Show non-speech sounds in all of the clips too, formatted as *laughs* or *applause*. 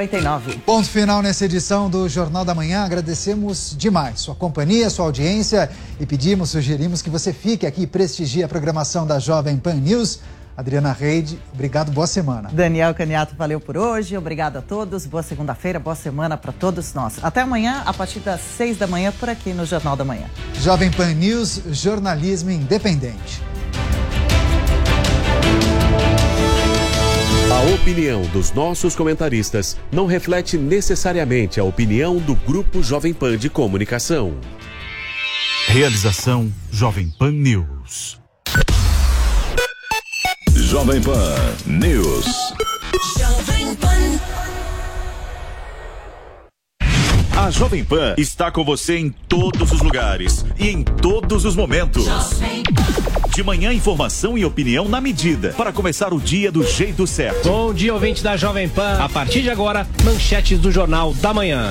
89. Ponto final nessa edição do Jornal da Manhã. Agradecemos demais sua companhia, sua audiência e pedimos, sugerimos que você fique aqui e prestigie a programação da Jovem Pan News. Adriana Reide, obrigado, boa semana. Daniel Caniato, valeu por hoje. Obrigado a todos. Boa segunda-feira, boa semana para todos nós. Até amanhã, a partir das seis da manhã, por aqui no Jornal da Manhã. Jovem Pan News, jornalismo independente. A opinião dos nossos comentaristas não reflete necessariamente a opinião do Grupo Jovem Pan de Comunicação. Realização Jovem Pan News. Jovem Pan News. Jovem Pan. A Jovem Pan está com você em todos os lugares e em todos os momentos. De manhã, informação e opinião na medida para começar o dia do jeito certo. Bom dia, ouvinte da Jovem Pan. A partir de agora, manchetes do Jornal da Manhã.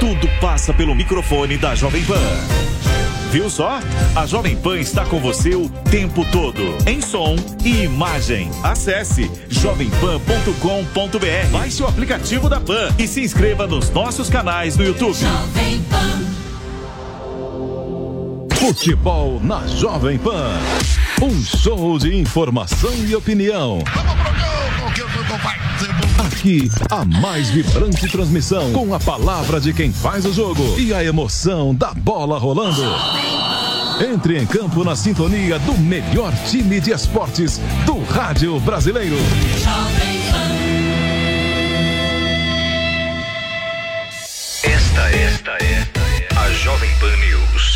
Tudo passa pelo microfone da Jovem Pan. Viu só? A Jovem Pan está com você o tempo todo, em som e imagem. Acesse jovempan.com.br. Baixe o aplicativo da Pan e se inscreva nos nossos canais no YouTube. Jovem Pan. Futebol na Jovem Pan. Um show de informação e opinião. Aqui, a mais vibrante transmissão com a palavra de quem faz o jogo e a emoção da bola rolando. Entre em campo na sintonia do melhor time de esportes do rádio brasileiro. Esta, esta é a Jovem Pan News.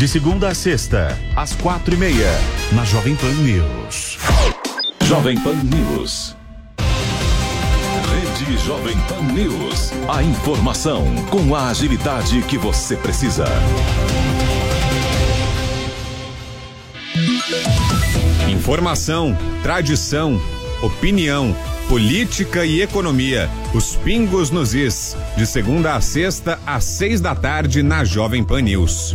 De segunda a sexta, às quatro e meia, na Jovem Pan News. Jovem Pan News. Rede Jovem Pan News. A informação com a agilidade que você precisa. Informação, tradição, opinião, política e economia. Os pingos nos is. De segunda a sexta, às seis da tarde, na Jovem Pan News.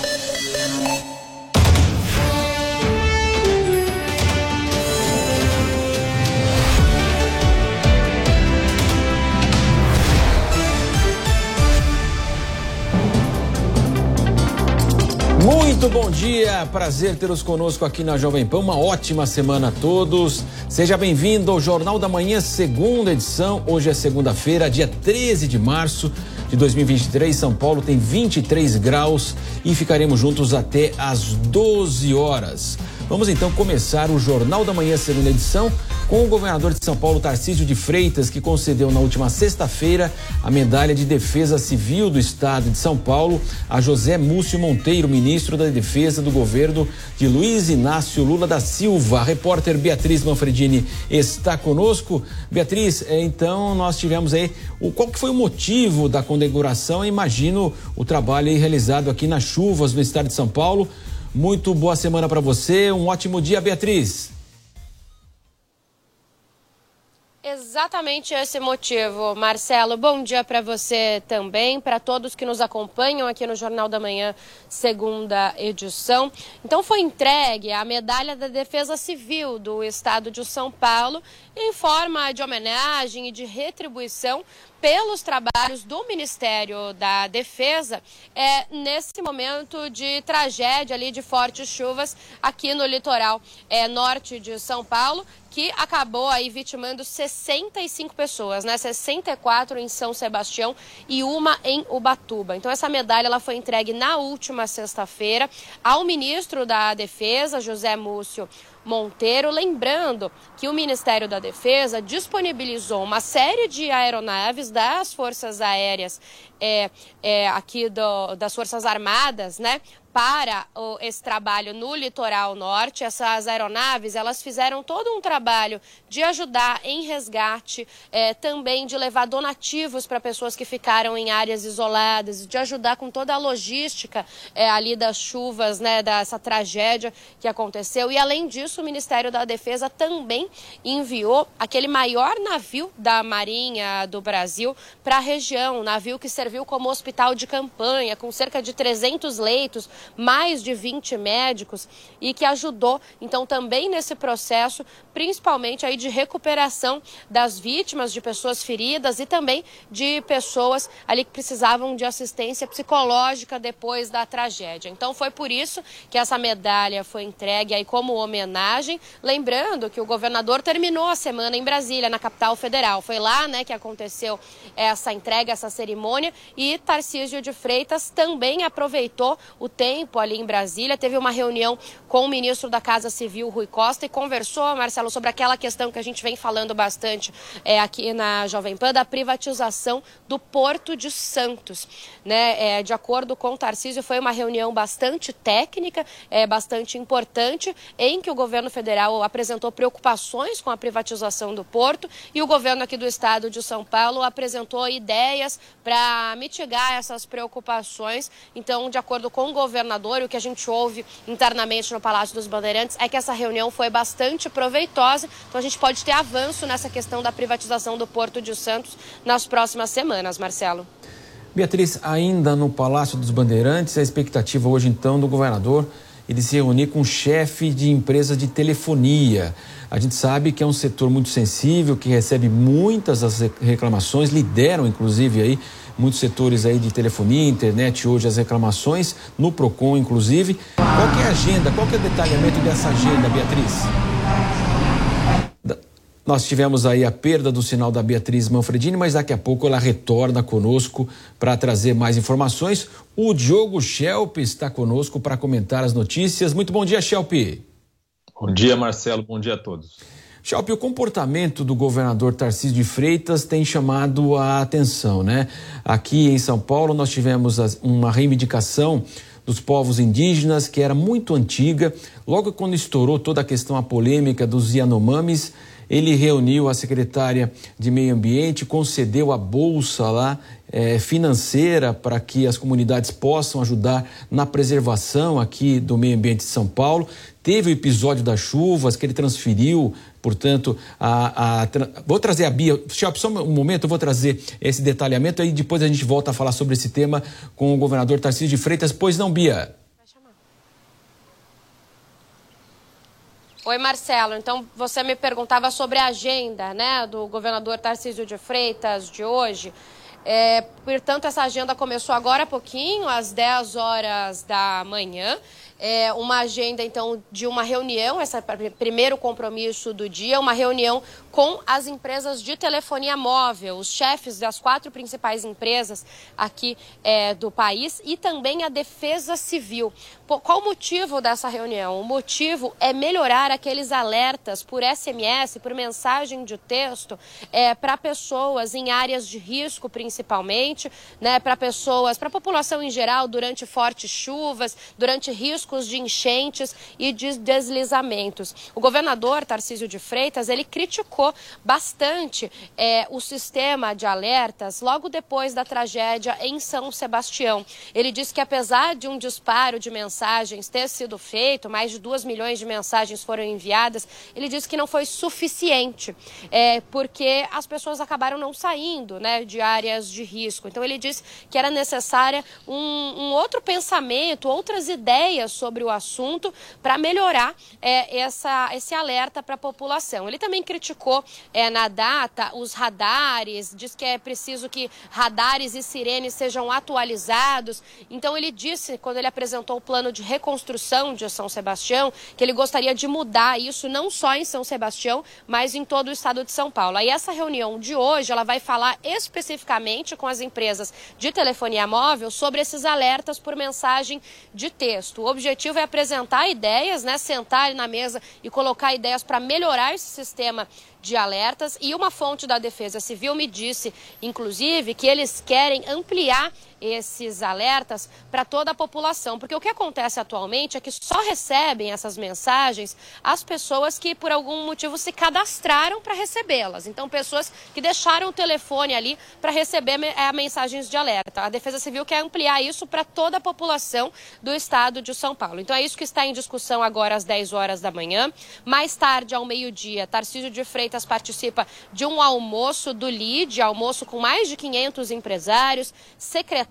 Muito bom dia, prazer tê-los conosco aqui na Jovem Pan. Uma ótima semana a todos. Seja bem-vindo ao Jornal da Manhã, segunda edição. Hoje é segunda-feira, dia 13 de março de 2023. São Paulo tem 23 graus e ficaremos juntos até às 12 horas. Vamos então começar o Jornal da Manhã, segunda edição, com o governador de São Paulo, Tarcísio de Freitas, que concedeu na última sexta-feira a medalha de defesa civil do estado de São Paulo a José Múcio Monteiro, ministro da Defesa do governo de Luiz Inácio Lula da Silva. A repórter Beatriz Manfredini está conosco. Beatriz, eh, então nós tivemos aí o qual que foi o motivo da condecoração? Imagino o trabalho realizado aqui nas chuvas no estado de São Paulo. Muito boa semana para você, um ótimo dia, Beatriz. Exatamente esse motivo, Marcelo. Bom dia para você também, para todos que nos acompanham aqui no Jornal da Manhã, segunda edição. Então foi entregue a Medalha da Defesa Civil do Estado de São Paulo em forma de homenagem e de retribuição pelos trabalhos do Ministério da Defesa é, nesse momento de tragédia ali de fortes chuvas aqui no litoral é, norte de São Paulo, que acabou aí vitimando 65 pessoas, né? 64 em São Sebastião e uma em Ubatuba. Então essa medalha ela foi entregue na última sexta-feira ao ministro da Defesa, José Múcio Monteiro, lembrando que o Ministério da Defesa disponibilizou uma série de aeronaves das Forças Aéreas é, é, aqui do, das Forças Armadas, né, para o, esse trabalho no litoral norte. Essas aeronaves, elas fizeram todo um trabalho de ajudar em resgate, é, também de levar donativos para pessoas que ficaram em áreas isoladas, de ajudar com toda a logística é, ali das chuvas, né, dessa tragédia que aconteceu. E além disso, o Ministério da Defesa também enviou aquele maior navio da Marinha do Brasil para a região, um navio que serviu como hospital de campanha, com cerca de 300 leitos mais de 20 médicos e que ajudou, então, também nesse processo, principalmente aí de recuperação das vítimas, de pessoas feridas e também de pessoas ali que precisavam de assistência psicológica depois da tragédia. Então, foi por isso que essa medalha foi entregue aí como homenagem, lembrando que o governador terminou a semana em Brasília, na capital federal. Foi lá, né, que aconteceu essa entrega, essa cerimônia e Tarcísio de Freitas também aproveitou o tempo ali em Brasília, teve uma reunião com o ministro da Casa Civil, Rui Costa, e conversou, Marcelo, sobre aquela questão que a gente vem falando bastante é, aqui na Jovem Pan, da privatização do Porto de Santos. Né? É, de acordo com o Tarcísio, foi uma reunião bastante técnica, é, bastante importante, em que o governo federal apresentou preocupações com a privatização do porto e o governo aqui do estado de São Paulo apresentou ideias para mitigar essas preocupações. Então, de acordo com o governo, governador o que a gente ouve internamente no Palácio dos Bandeirantes é que essa reunião foi bastante proveitosa. Então a gente pode ter avanço nessa questão da privatização do Porto de Santos nas próximas semanas, Marcelo. Beatriz, ainda no Palácio dos Bandeirantes, a expectativa hoje então do governador ele se reunir com chefe de empresa de telefonia. A gente sabe que é um setor muito sensível, que recebe muitas as reclamações, lideram inclusive aí muitos setores aí de telefonia, internet, hoje as reclamações, no PROCON inclusive. Qual é a agenda, qual é o detalhamento dessa agenda, Beatriz? Nós tivemos aí a perda do sinal da Beatriz Manfredini, mas daqui a pouco ela retorna conosco para trazer mais informações. O Diogo Schelp está conosco para comentar as notícias. Muito bom dia, Schelp. Bom dia, Marcelo. Bom dia a todos. Schelp, o comportamento do governador Tarcísio de Freitas tem chamado a atenção, né? Aqui em São Paulo nós tivemos uma reivindicação dos povos indígenas que era muito antiga. Logo quando estourou toda a questão, a polêmica dos Yanomamis, ele reuniu a secretária de Meio Ambiente, concedeu a bolsa lá é, financeira para que as comunidades possam ajudar na preservação aqui do meio ambiente de São Paulo. Teve o episódio das chuvas que ele transferiu, portanto, a, a vou trazer a Bia. Só um momento, eu vou trazer esse detalhamento aí depois a gente volta a falar sobre esse tema com o governador Tarcísio de Freitas. Pois não, Bia? Oi, Marcelo. Então, você me perguntava sobre a agenda né, do governador Tarcísio de Freitas de hoje. É, portanto, essa agenda começou agora há pouquinho, às 10 horas da manhã. É uma agenda, então, de uma reunião, esse é o primeiro compromisso do dia, uma reunião com as empresas de telefonia móvel, os chefes das quatro principais empresas aqui é, do país e também a Defesa Civil. Qual o motivo dessa reunião? O motivo é melhorar aqueles alertas por SMS, por mensagem de texto, é, para pessoas em áreas de risco, principalmente, né, para pessoas, para a população em geral, durante fortes chuvas, durante riscos de enchentes e de deslizamentos. O governador Tarcísio de Freitas ele criticou bastante é, o sistema de alertas logo depois da tragédia em São Sebastião. Ele disse que apesar de um disparo de mensagens ter sido feito, mais de 2 milhões de mensagens foram enviadas, ele disse que não foi suficiente, é, porque as pessoas acabaram não saindo né, de áreas de risco. Então ele disse que era necessária um, um outro pensamento, outras ideias sobre o assunto para melhorar é, essa, esse alerta para a população. Ele também criticou é, na data os radares, diz que é preciso que radares e sirenes sejam atualizados. Então ele disse, quando ele apresentou o plano de reconstrução de São Sebastião, que ele gostaria de mudar isso não só em São Sebastião, mas em todo o estado de São Paulo. Aí essa reunião de hoje, ela vai falar especificamente com as empresas de telefonia móvel sobre esses alertas por mensagem de texto. O objetivo é apresentar ideias, né, sentar na mesa e colocar ideias para melhorar esse sistema de alertas. E uma fonte da Defesa Civil me disse, inclusive, que eles querem ampliar esses alertas para toda a população, porque o que acontece atualmente é que só recebem essas mensagens as pessoas que por algum motivo se cadastraram para recebê-las. Então, pessoas que deixaram o telefone ali para receber é, mensagens de alerta. A Defesa Civil quer ampliar isso para toda a população do estado de São Paulo. Então, é isso que está em discussão agora às 10 horas da manhã. Mais tarde, ao meio-dia, Tarcísio de Freitas participa de um almoço do LID, almoço com mais de 500 empresários, secretários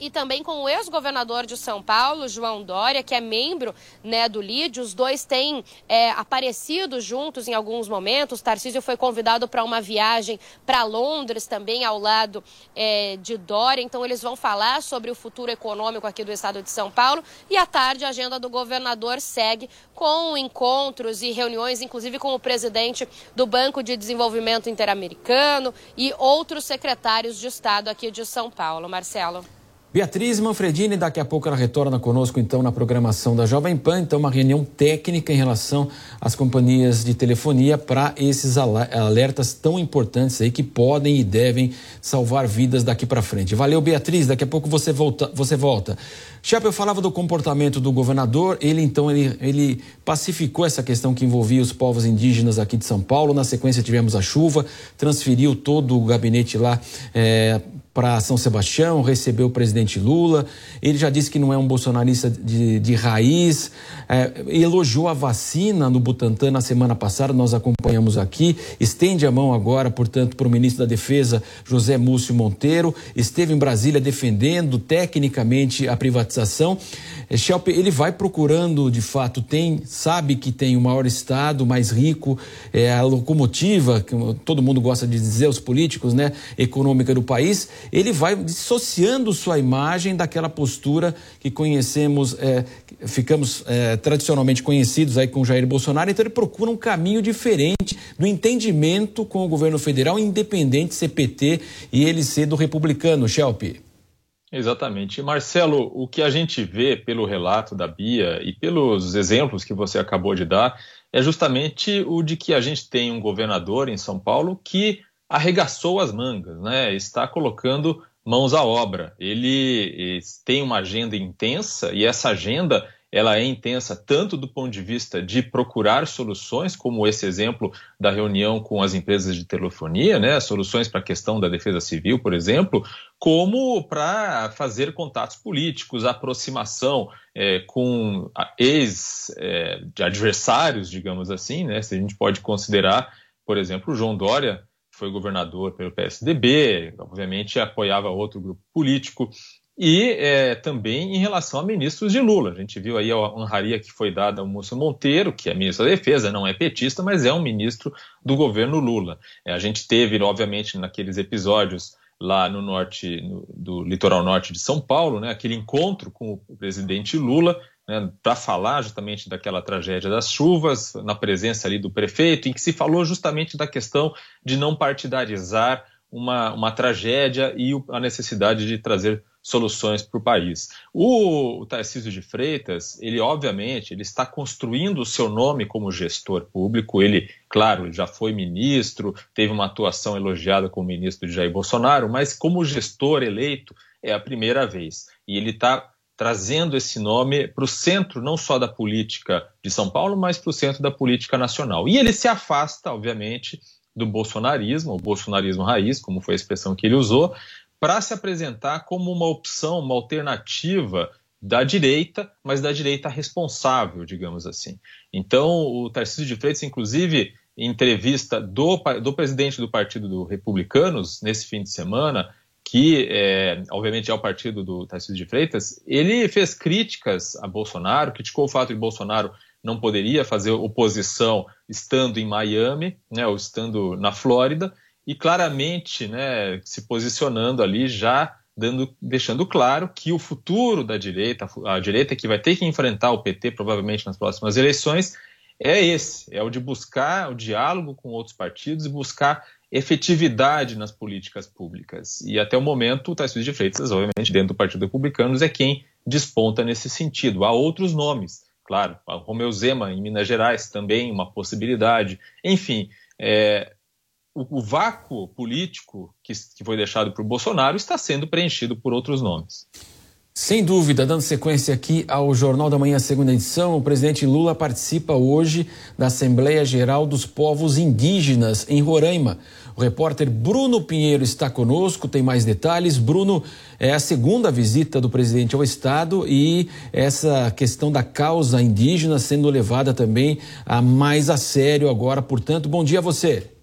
e também com o ex-governador de São Paulo, João Dória, que é membro né, do LID. Os dois têm é, aparecido juntos em alguns momentos. Tarcísio foi convidado para uma viagem para Londres também ao lado é, de Dória. Então eles vão falar sobre o futuro econômico aqui do estado de São Paulo. E à tarde a agenda do governador segue com encontros e reuniões, inclusive com o presidente do Banco de Desenvolvimento Interamericano e outros secretários de Estado aqui de São Paulo. Marcelo. Beatriz Manfredini, daqui a pouco ela retorna conosco então na programação da Jovem Pan, então uma reunião técnica em relação às companhias de telefonia para esses alertas tão importantes aí que podem e devem salvar vidas daqui para frente. Valeu, Beatriz, daqui a pouco você volta. Você volta. Chapa, eu falava do comportamento do governador, ele então ele, ele pacificou essa questão que envolvia os povos indígenas aqui de São Paulo, na sequência tivemos a chuva, transferiu todo o gabinete lá é, para São Sebastião, recebeu o presidente Lula. Ele já disse que não é um bolsonarista de, de raiz, é, elogiou a vacina no Butantan na semana passada, nós acompanhamos aqui. Estende a mão agora, portanto, para o ministro da Defesa, José Múcio Monteiro. Esteve em Brasília defendendo tecnicamente a privatização. É, Schelp, ele vai procurando, de fato, tem, sabe que tem o maior Estado, mais rico, é a locomotiva, que todo mundo gosta de dizer, os políticos, né, econômica do país ele vai dissociando sua imagem daquela postura que conhecemos, é, ficamos é, tradicionalmente conhecidos aí com Jair Bolsonaro, então ele procura um caminho diferente do entendimento com o governo federal, independente ser PT e ele ser do republicano, Shelp. Exatamente. Marcelo, o que a gente vê pelo relato da Bia e pelos exemplos que você acabou de dar é justamente o de que a gente tem um governador em São Paulo que arregaçou as mangas, né? está colocando mãos à obra. Ele tem uma agenda intensa e essa agenda ela é intensa tanto do ponto de vista de procurar soluções, como esse exemplo da reunião com as empresas de telefonia, né, soluções para a questão da defesa civil, por exemplo, como para fazer contatos políticos, aproximação é, com ex-adversários, é, digamos assim, né, se a gente pode considerar, por exemplo, o João Dória foi governador pelo PSDB, obviamente apoiava outro grupo político, e é, também em relação a ministros de Lula. A gente viu aí a honraria que foi dada ao Múcio Monteiro, que é ministro da Defesa, não é petista, mas é um ministro do governo Lula. É, a gente teve, obviamente, naqueles episódios lá no norte, no, do litoral norte de São Paulo, né, aquele encontro com o presidente Lula, né, para falar justamente daquela tragédia das chuvas, na presença ali do prefeito, em que se falou justamente da questão de não partidarizar uma, uma tragédia e a necessidade de trazer soluções para o país. O, o Tarcísio de Freitas, ele obviamente ele está construindo o seu nome como gestor público. Ele, claro, já foi ministro, teve uma atuação elogiada como ministro de Jair Bolsonaro, mas como gestor eleito é a primeira vez. E ele está trazendo esse nome para o centro não só da política de São Paulo, mas para o centro da política nacional. E ele se afasta, obviamente, do bolsonarismo, o bolsonarismo raiz, como foi a expressão que ele usou, para se apresentar como uma opção, uma alternativa da direita, mas da direita responsável, digamos assim. Então, o Tarcísio de Freitas, inclusive, em entrevista do, do presidente do Partido do Republicanos, nesse fim de semana, que é, obviamente é o partido do Tarcísio de Freitas, ele fez críticas a Bolsonaro, criticou o fato de Bolsonaro não poderia fazer oposição estando em Miami, né, ou estando na Flórida, e claramente né, se posicionando ali já dando, deixando claro que o futuro da direita, a direita que vai ter que enfrentar o PT provavelmente nas próximas eleições, é esse, é o de buscar o diálogo com outros partidos e buscar efetividade nas políticas públicas. E até o momento, o Tarcísio de Freitas, obviamente, dentro do Partido Republicano, é quem desponta nesse sentido. Há outros nomes, claro, o Romeu Zema em Minas Gerais também uma possibilidade. Enfim, é, o, o vácuo político que, que foi deixado por Bolsonaro está sendo preenchido por outros nomes. Sem dúvida, dando sequência aqui ao Jornal da Manhã, segunda edição, o presidente Lula participa hoje da Assembleia Geral dos Povos Indígenas em Roraima. O repórter Bruno Pinheiro está conosco, tem mais detalhes. Bruno, é a segunda visita do presidente ao Estado e essa questão da causa indígena sendo levada também a mais a sério agora. Portanto, bom dia a você.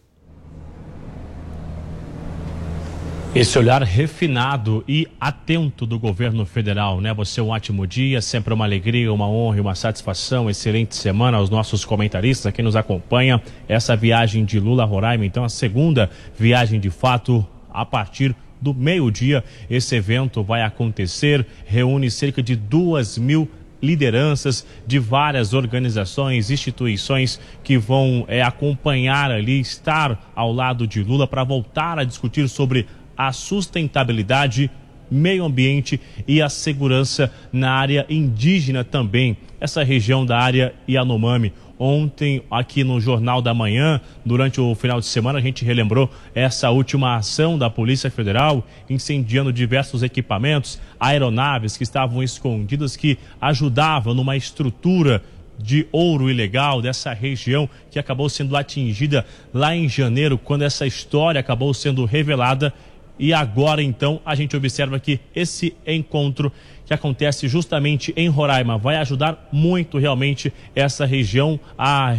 Esse olhar refinado e atento do governo federal, né? Você um ótimo dia, sempre uma alegria, uma honra uma satisfação. Excelente semana aos nossos comentaristas aqui nos acompanha. Essa viagem de Lula a Roraima, então a segunda viagem de fato a partir do meio-dia. Esse evento vai acontecer, reúne cerca de duas mil lideranças de várias organizações, instituições que vão é, acompanhar ali, estar ao lado de Lula para voltar a discutir sobre a sustentabilidade, meio ambiente e a segurança na área indígena também, essa região da área Yanomami. Ontem, aqui no Jornal da Manhã, durante o final de semana, a gente relembrou essa última ação da Polícia Federal, incendiando diversos equipamentos, aeronaves que estavam escondidas, que ajudavam numa estrutura de ouro ilegal dessa região que acabou sendo atingida lá em janeiro, quando essa história acabou sendo revelada e agora então a gente observa que esse encontro que acontece justamente em Roraima vai ajudar muito realmente essa região a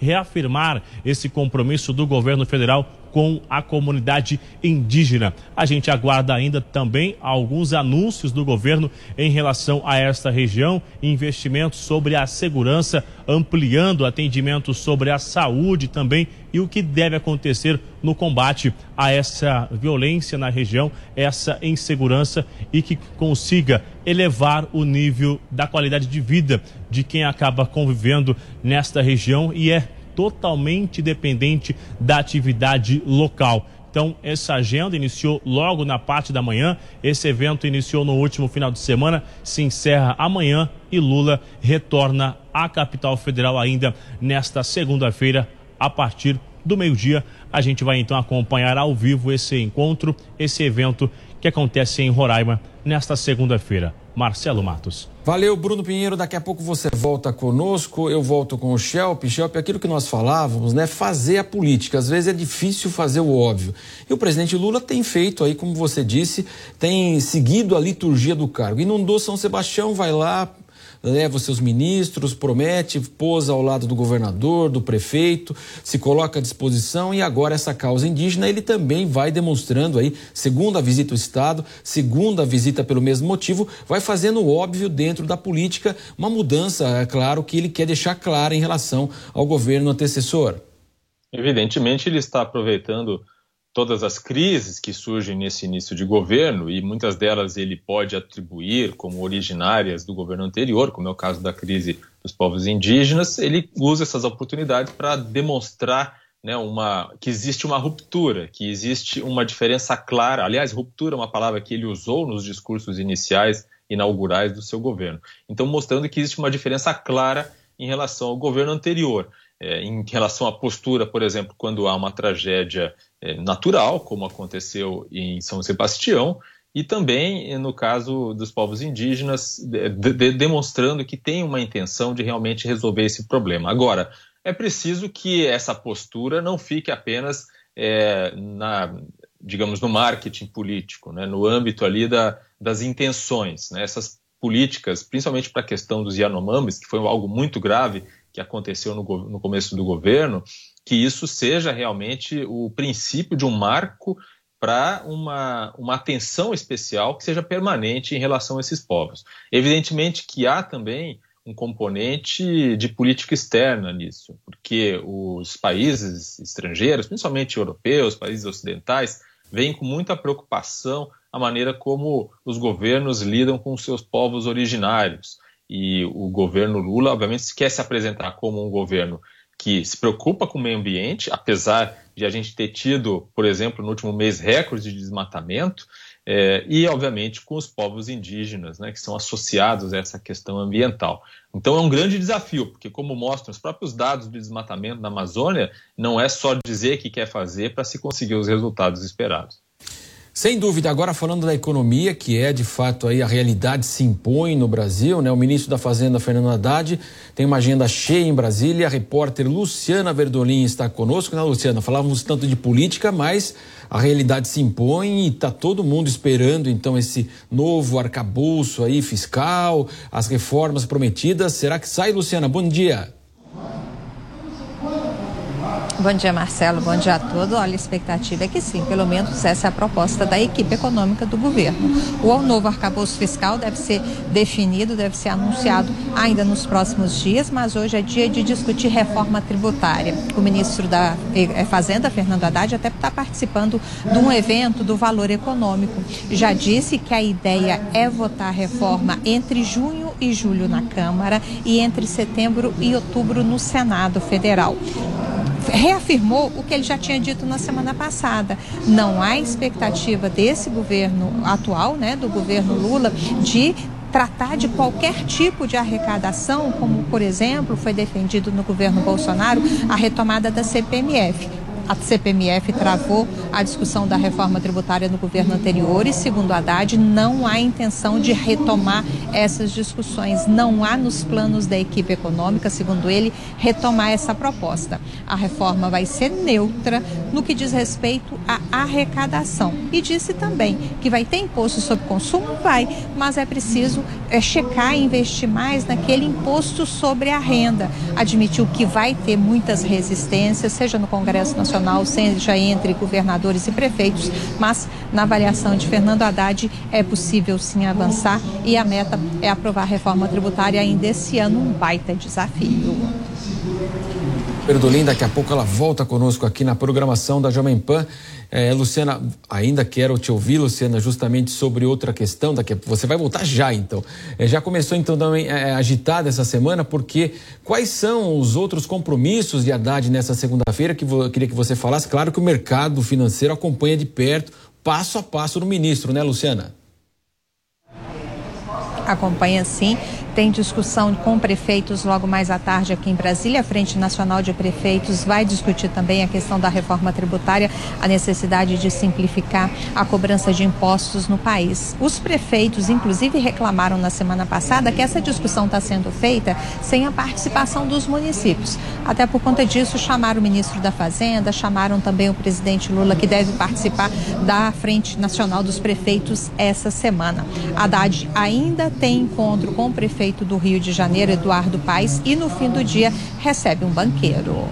reafirmar esse compromisso do governo federal com a comunidade indígena. A gente aguarda ainda também alguns anúncios do governo em relação a esta região, investimentos sobre a segurança, ampliando atendimento sobre a saúde também e o que deve acontecer no combate a essa violência na região, essa insegurança e que consiga elevar o nível da qualidade de vida de quem acaba convivendo nesta região e é totalmente dependente da atividade local. Então, essa agenda iniciou logo na parte da manhã. Esse evento iniciou no último final de semana, se encerra amanhã e Lula retorna à capital federal ainda nesta segunda-feira, a partir do meio-dia. A gente vai então acompanhar ao vivo esse encontro, esse evento que acontece em Roraima nesta segunda-feira. Marcelo Matos. Valeu, Bruno Pinheiro. Daqui a pouco você volta conosco. Eu volto com o Shelp. Shelp, aquilo que nós falávamos, né? Fazer a política. Às vezes é difícil fazer o óbvio. E o presidente Lula tem feito aí, como você disse, tem seguido a liturgia do cargo. Inundou São Sebastião, vai lá, leva os seus ministros, promete, pôs ao lado do governador, do prefeito, se coloca à disposição e agora essa causa indígena ele também vai demonstrando aí, segundo a visita ao Estado, segundo a visita pelo mesmo motivo, vai fazendo óbvio dentro da política uma mudança, é claro, que ele quer deixar clara em relação ao governo antecessor. Evidentemente ele está aproveitando todas as crises que surgem nesse início de governo, e muitas delas ele pode atribuir como originárias do governo anterior, como é o caso da crise dos povos indígenas, ele usa essas oportunidades para demonstrar né, uma, que existe uma ruptura, que existe uma diferença clara. Aliás, ruptura é uma palavra que ele usou nos discursos iniciais, inaugurais do seu governo. Então, mostrando que existe uma diferença clara em relação ao governo anterior. É, em relação à postura, por exemplo, quando há uma tragédia é, natural, como aconteceu em São Sebastião, e também no caso dos povos indígenas, de, de, demonstrando que tem uma intenção de realmente resolver esse problema. Agora, é preciso que essa postura não fique apenas é, na, digamos, no marketing político, né, no âmbito ali da, das intenções. Né, essas políticas, principalmente para a questão dos Yanomamis, que foi algo muito grave que aconteceu no, no começo do governo, que isso seja realmente o princípio de um marco para uma, uma atenção especial que seja permanente em relação a esses povos. Evidentemente que há também um componente de política externa nisso, porque os países estrangeiros, principalmente europeus, países ocidentais, veem com muita preocupação a maneira como os governos lidam com seus povos originários. E o governo Lula, obviamente, quer se apresentar como um governo que se preocupa com o meio ambiente, apesar de a gente ter tido, por exemplo, no último mês, recordes de desmatamento, é, e, obviamente, com os povos indígenas, né, que são associados a essa questão ambiental. Então, é um grande desafio, porque, como mostram os próprios dados do desmatamento na Amazônia, não é só dizer que quer fazer para se conseguir os resultados esperados. Sem dúvida, agora falando da economia, que é de fato aí a realidade se impõe no Brasil, né? O ministro da Fazenda, Fernando Haddad, tem uma agenda cheia em Brasília. A repórter Luciana Verdolim está conosco, né, Luciana? Falávamos tanto de política, mas a realidade se impõe e está todo mundo esperando então esse novo arcabouço aí fiscal, as reformas prometidas. Será que sai, Luciana? Bom dia. Bom dia, Marcelo. Bom dia a todos. Olha, a expectativa é que sim, pelo menos essa é a proposta da equipe econômica do governo. O novo arcabouço fiscal deve ser definido, deve ser anunciado ainda nos próximos dias, mas hoje é dia de discutir reforma tributária. O ministro da Fazenda, Fernando Haddad, até está participando de um evento do valor econômico. Já disse que a ideia é votar a reforma entre junho e julho na Câmara e entre setembro e outubro no Senado Federal reafirmou o que ele já tinha dito na semana passada. Não há expectativa desse governo atual, né, do governo Lula, de tratar de qualquer tipo de arrecadação, como, por exemplo, foi defendido no governo Bolsonaro, a retomada da CPMF a CPMF travou a discussão da reforma tributária no governo anterior e, segundo Haddad, não há intenção de retomar essas discussões. Não há nos planos da equipe econômica, segundo ele, retomar essa proposta. A reforma vai ser neutra no que diz respeito à arrecadação. E disse também que vai ter imposto sobre consumo? Vai, mas é preciso é, checar e investir mais naquele imposto sobre a renda. Admitiu que vai ter muitas resistências, seja no Congresso Nacional nacional, seja entre governadores e prefeitos, mas na avaliação de Fernando Haddad é possível sim avançar e a meta é aprovar a reforma tributária ainda esse ano, um baita desafio. Perdolim, daqui a pouco ela volta conosco aqui na programação da Jovem Pan. É, Luciana, ainda quero te ouvir, Luciana, justamente sobre outra questão. Daqui a... Você vai voltar já, então. É, já começou, então, também é, agitada essa semana, porque quais são os outros compromissos de Haddad nessa segunda-feira que queria que você falasse? Claro que o mercado financeiro acompanha de perto, passo a passo, no ministro, né, Luciana? Acompanha sim tem discussão com prefeitos logo mais à tarde aqui em Brasília. A Frente Nacional de Prefeitos vai discutir também a questão da reforma tributária, a necessidade de simplificar a cobrança de impostos no país. Os prefeitos, inclusive, reclamaram na semana passada que essa discussão está sendo feita sem a participação dos municípios. Até por conta disso, chamaram o ministro da Fazenda, chamaram também o presidente Lula, que deve participar da Frente Nacional dos Prefeitos essa semana. Haddad ainda tem encontro com o prefeito prefeito do Rio de Janeiro, Eduardo Paes, e no fim do dia recebe um banqueiro.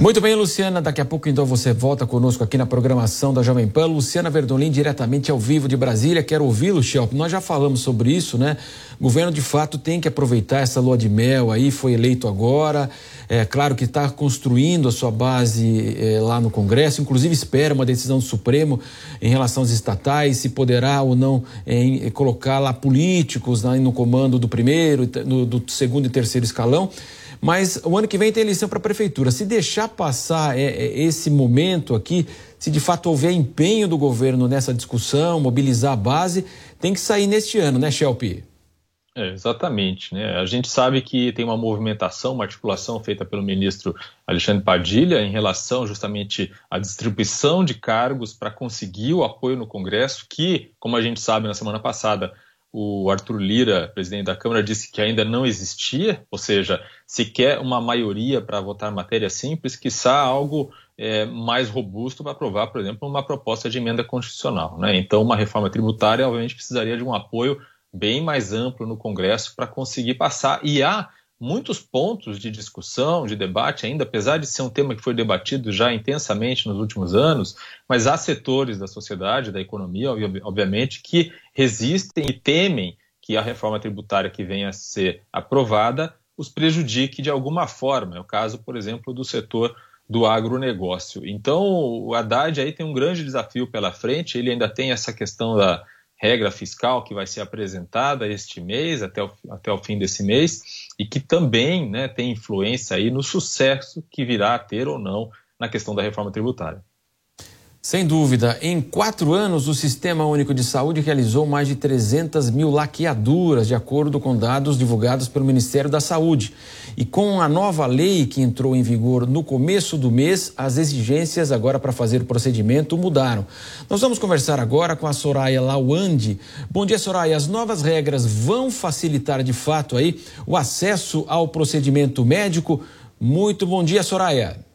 Muito bem, Luciana. Daqui a pouco, então, você volta conosco aqui na programação da Jovem Pan. Luciana Verdolim, diretamente ao vivo de Brasília. Quero ouvi-lo, Shelp. Nós já falamos sobre isso, né? O governo, de fato, tem que aproveitar essa lua de mel aí, foi eleito agora. É claro que está construindo a sua base é, lá no Congresso, inclusive espera uma decisão do Supremo em relação aos estatais, se poderá ou não é, colocar lá políticos né, no comando do primeiro, no, do segundo e terceiro escalão. Mas o ano que vem tem eleição para a prefeitura. Se deixar passar é, é, esse momento aqui, se de fato houver empenho do governo nessa discussão, mobilizar a base, tem que sair neste ano, né, Shelby? É, exatamente. Né? A gente sabe que tem uma movimentação, uma articulação feita pelo ministro Alexandre Padilha em relação justamente à distribuição de cargos para conseguir o apoio no Congresso, que, como a gente sabe na semana passada, o Arthur Lira, presidente da Câmara, disse que ainda não existia, ou seja, se quer uma maioria para votar matéria simples, que quiçá algo é, mais robusto para aprovar, por exemplo, uma proposta de emenda constitucional. Né? Então, uma reforma tributária, obviamente, precisaria de um apoio bem mais amplo no Congresso para conseguir passar. E há muitos pontos de discussão, de debate ainda, apesar de ser um tema que foi debatido já intensamente nos últimos anos, mas há setores da sociedade, da economia, obviamente, que resistem e temem que a reforma tributária que venha a ser aprovada os prejudique de alguma forma. É o caso, por exemplo, do setor do agronegócio. Então, o Haddad aí tem um grande desafio pela frente, ele ainda tem essa questão da regra fiscal que vai ser apresentada este mês, até o, até o fim desse mês, e que também né, tem influência aí no sucesso que virá a ter ou não na questão da reforma tributária. Sem dúvida, em quatro anos, o Sistema Único de Saúde realizou mais de 300 mil laqueaduras, de acordo com dados divulgados pelo Ministério da Saúde. E com a nova lei que entrou em vigor no começo do mês, as exigências agora para fazer o procedimento mudaram. Nós vamos conversar agora com a Soraya Lawande. Bom dia, Soraya. As novas regras vão facilitar de fato aí o acesso ao procedimento médico? Muito bom dia, Soraya.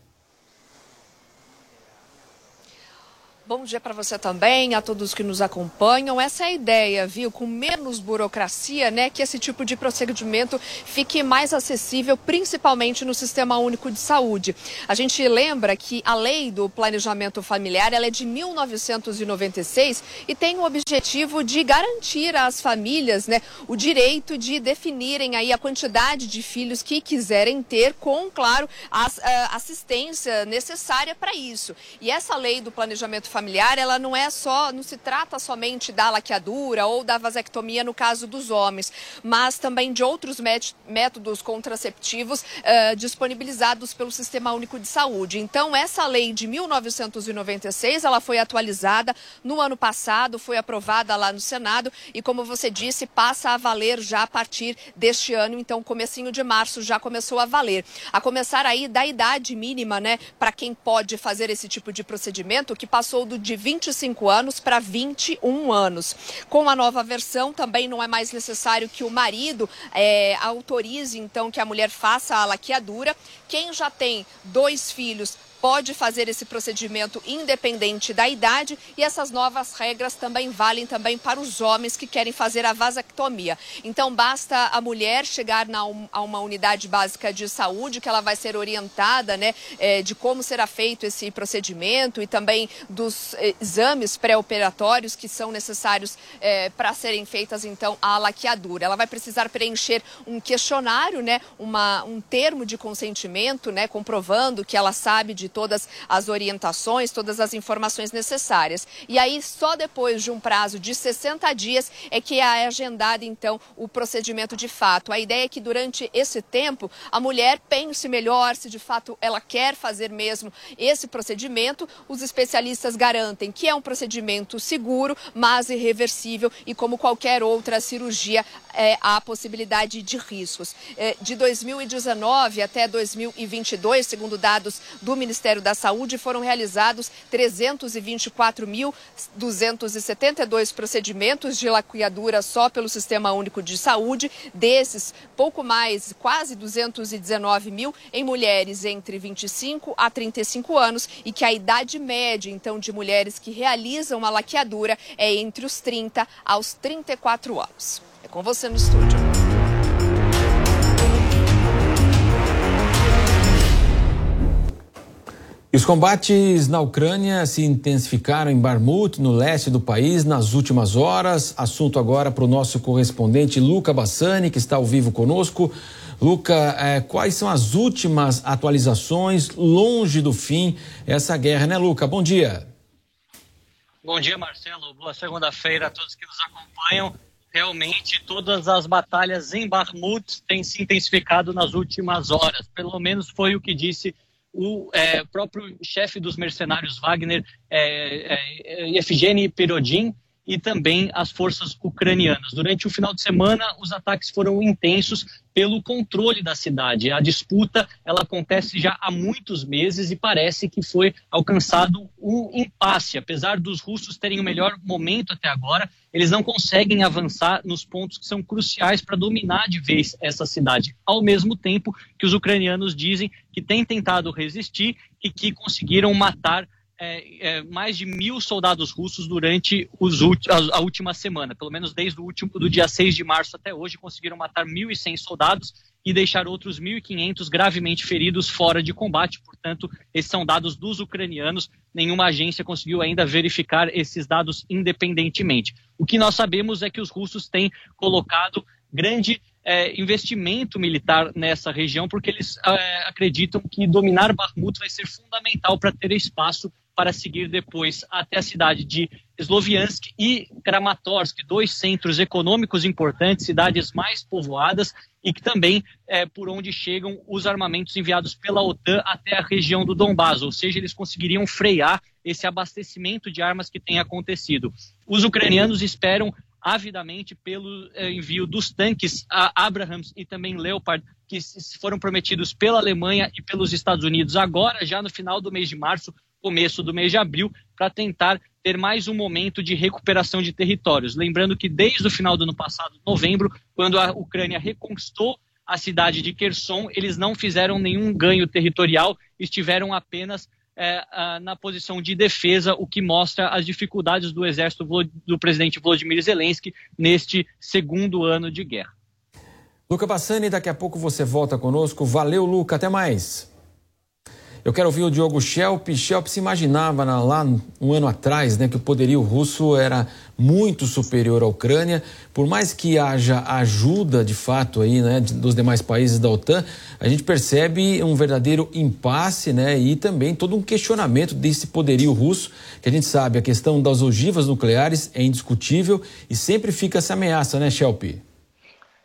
Bom dia para você também, a todos que nos acompanham. Essa é a ideia, viu? Com menos burocracia, né? Que esse tipo de procedimento fique mais acessível, principalmente no Sistema Único de Saúde. A gente lembra que a lei do planejamento familiar ela é de 1996 e tem o objetivo de garantir às famílias né, o direito de definirem aí a quantidade de filhos que quiserem ter, com, claro, a, a assistência necessária para isso. E essa lei do planejamento familiar, ela não é só, não se trata somente da laqueadura ou da vasectomia no caso dos homens, mas também de outros métodos contraceptivos uh, disponibilizados pelo Sistema Único de Saúde. Então, essa lei de 1996, ela foi atualizada no ano passado, foi aprovada lá no Senado e, como você disse, passa a valer já a partir deste ano. Então, comecinho de março já começou a valer. A começar aí da idade mínima, né, para quem pode fazer esse tipo de procedimento, que passou de 25 anos para 21 anos. Com a nova versão, também não é mais necessário que o marido é, autorize, então, que a mulher faça a laqueadura. Quem já tem dois filhos pode fazer esse procedimento independente da idade e essas novas regras também valem também para os homens que querem fazer a vasectomia. Então basta a mulher chegar na, a uma unidade básica de saúde que ela vai ser orientada, né, é, de como será feito esse procedimento e também dos é, exames pré-operatórios que são necessários é, para serem feitas então a laqueadura. Ela vai precisar preencher um questionário, né, uma, um termo de consentimento, né, comprovando que ela sabe de todas as orientações, todas as informações necessárias. E aí, só depois de um prazo de 60 dias é que é agendado, então, o procedimento de fato. A ideia é que durante esse tempo a mulher pense melhor se de fato ela quer fazer mesmo esse procedimento. Os especialistas garantem que é um procedimento seguro, mas irreversível e, como qualquer outra cirurgia, é, há possibilidade de riscos. É, de 2019 até 2022, segundo dados do Ministério Ministério da Saúde foram realizados 324.272 procedimentos de laqueadura só pelo Sistema Único de Saúde. Desses, pouco mais, quase 219 mil em mulheres entre 25 a 35 anos e que a idade média, então, de mulheres que realizam a laqueadura é entre os 30 aos 34 anos. É com você no estúdio. Os combates na Ucrânia se intensificaram em Barmut, no leste do país, nas últimas horas. Assunto agora para o nosso correspondente Luca Bassani, que está ao vivo conosco. Luca, eh, quais são as últimas atualizações longe do fim essa guerra, né, Luca? Bom dia. Bom dia, Marcelo. Boa segunda-feira a todos que nos acompanham. Realmente, todas as batalhas em Bakhmut têm se intensificado nas últimas horas. Pelo menos foi o que disse o é, próprio chefe dos mercenários Wagner, é, é, Evgeny Perodin, e também as forças ucranianas. Durante o final de semana, os ataques foram intensos pelo controle da cidade. A disputa ela acontece já há muitos meses e parece que foi alcançado um impasse. Apesar dos russos terem o melhor momento até agora, eles não conseguem avançar nos pontos que são cruciais para dominar de vez essa cidade. Ao mesmo tempo que os ucranianos dizem que têm tentado resistir e que conseguiram matar é, é, mais de mil soldados russos durante a, a, última semana. Pelo menos desde o último do dia 6 de março até hoje, conseguiram matar 1.100 soldados e deixar outros 1.500 gravemente feridos fora de combate. Portanto, esses são dados dos ucranianos. Nenhuma agência conseguiu ainda verificar esses dados independentemente. O que nós sabemos é que os russos têm colocado grande é, investimento militar nessa região, porque eles é, acreditam que dominar Bakhmut vai ser fundamental para ter espaço para seguir depois até a cidade de Sloviansk e Kramatorsk, dois centros econômicos importantes, cidades mais povoadas e que também é por onde chegam os armamentos enviados pela OTAN até a região do Donbás, ou seja, eles conseguiriam frear esse abastecimento de armas que tem acontecido. Os ucranianos esperam avidamente pelo eh, envio dos tanques Abrams e também Leopard, que foram prometidos pela Alemanha e pelos Estados Unidos agora, já no final do mês de março, começo do mês de abril, para tentar ter mais um momento de recuperação de territórios. Lembrando que desde o final do ano passado, novembro, quando a Ucrânia reconquistou a cidade de Kherson, eles não fizeram nenhum ganho territorial, estiveram apenas é, na posição de defesa, o que mostra as dificuldades do exército do presidente Volodymyr Zelensky neste segundo ano de guerra. Luca Bassani, daqui a pouco você volta conosco. Valeu, Luca, até mais. Eu quero ouvir o Diogo Schelp. Schelp se imaginava lá um ano atrás né, que o poderio russo era muito superior à Ucrânia. Por mais que haja ajuda de fato aí, né, dos demais países da OTAN, a gente percebe um verdadeiro impasse né, e também todo um questionamento desse poderio russo, que a gente sabe a questão das ogivas nucleares é indiscutível e sempre fica essa ameaça, né, Schelp?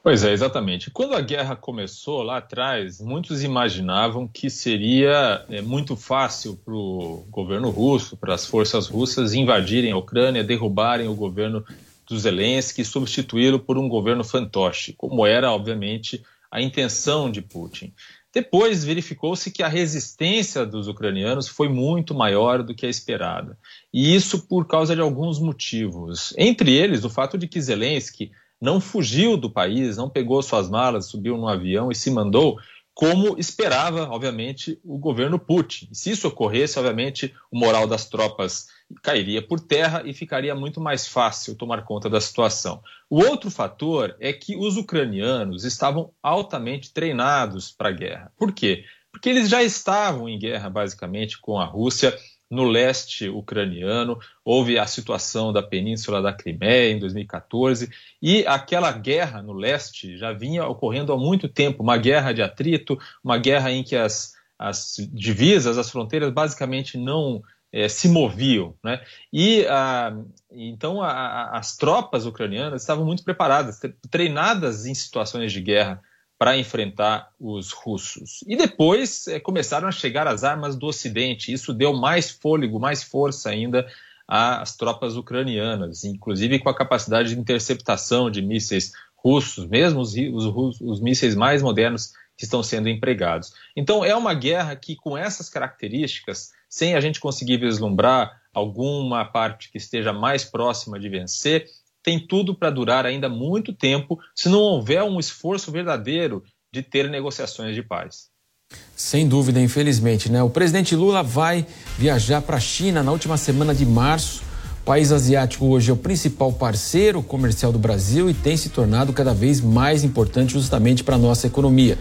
Pois é, exatamente. Quando a guerra começou lá atrás, muitos imaginavam que seria é, muito fácil para o governo russo, para as forças russas invadirem a Ucrânia, derrubarem o governo do Zelensky e substituí-lo por um governo fantoche, como era, obviamente, a intenção de Putin. Depois verificou-se que a resistência dos ucranianos foi muito maior do que a esperada. E isso por causa de alguns motivos. Entre eles, o fato de que Zelensky não fugiu do país, não pegou suas malas, subiu no avião e se mandou, como esperava, obviamente, o governo Putin. Se isso ocorresse, obviamente, o moral das tropas cairia por terra e ficaria muito mais fácil tomar conta da situação. O outro fator é que os ucranianos estavam altamente treinados para a guerra. Por quê? Porque eles já estavam em guerra, basicamente, com a Rússia no leste ucraniano, houve a situação da península da Crimeia em 2014, e aquela guerra no leste já vinha ocorrendo há muito tempo uma guerra de atrito, uma guerra em que as, as divisas, as fronteiras basicamente não é, se moviam. Né? E a, então a, a, as tropas ucranianas estavam muito preparadas, treinadas em situações de guerra para enfrentar os russos. E depois é, começaram a chegar as armas do Ocidente. Isso deu mais fôlego, mais força ainda às tropas ucranianas, inclusive com a capacidade de interceptação de mísseis russos, mesmo os, os, os mísseis mais modernos que estão sendo empregados. Então é uma guerra que, com essas características, sem a gente conseguir vislumbrar alguma parte que esteja mais próxima de vencer, tem tudo para durar ainda muito tempo se não houver um esforço verdadeiro de ter negociações de paz. Sem dúvida, infelizmente, né? O presidente Lula vai viajar para a China na última semana de março. O país asiático hoje é o principal parceiro comercial do Brasil e tem se tornado cada vez mais importante justamente para a nossa economia.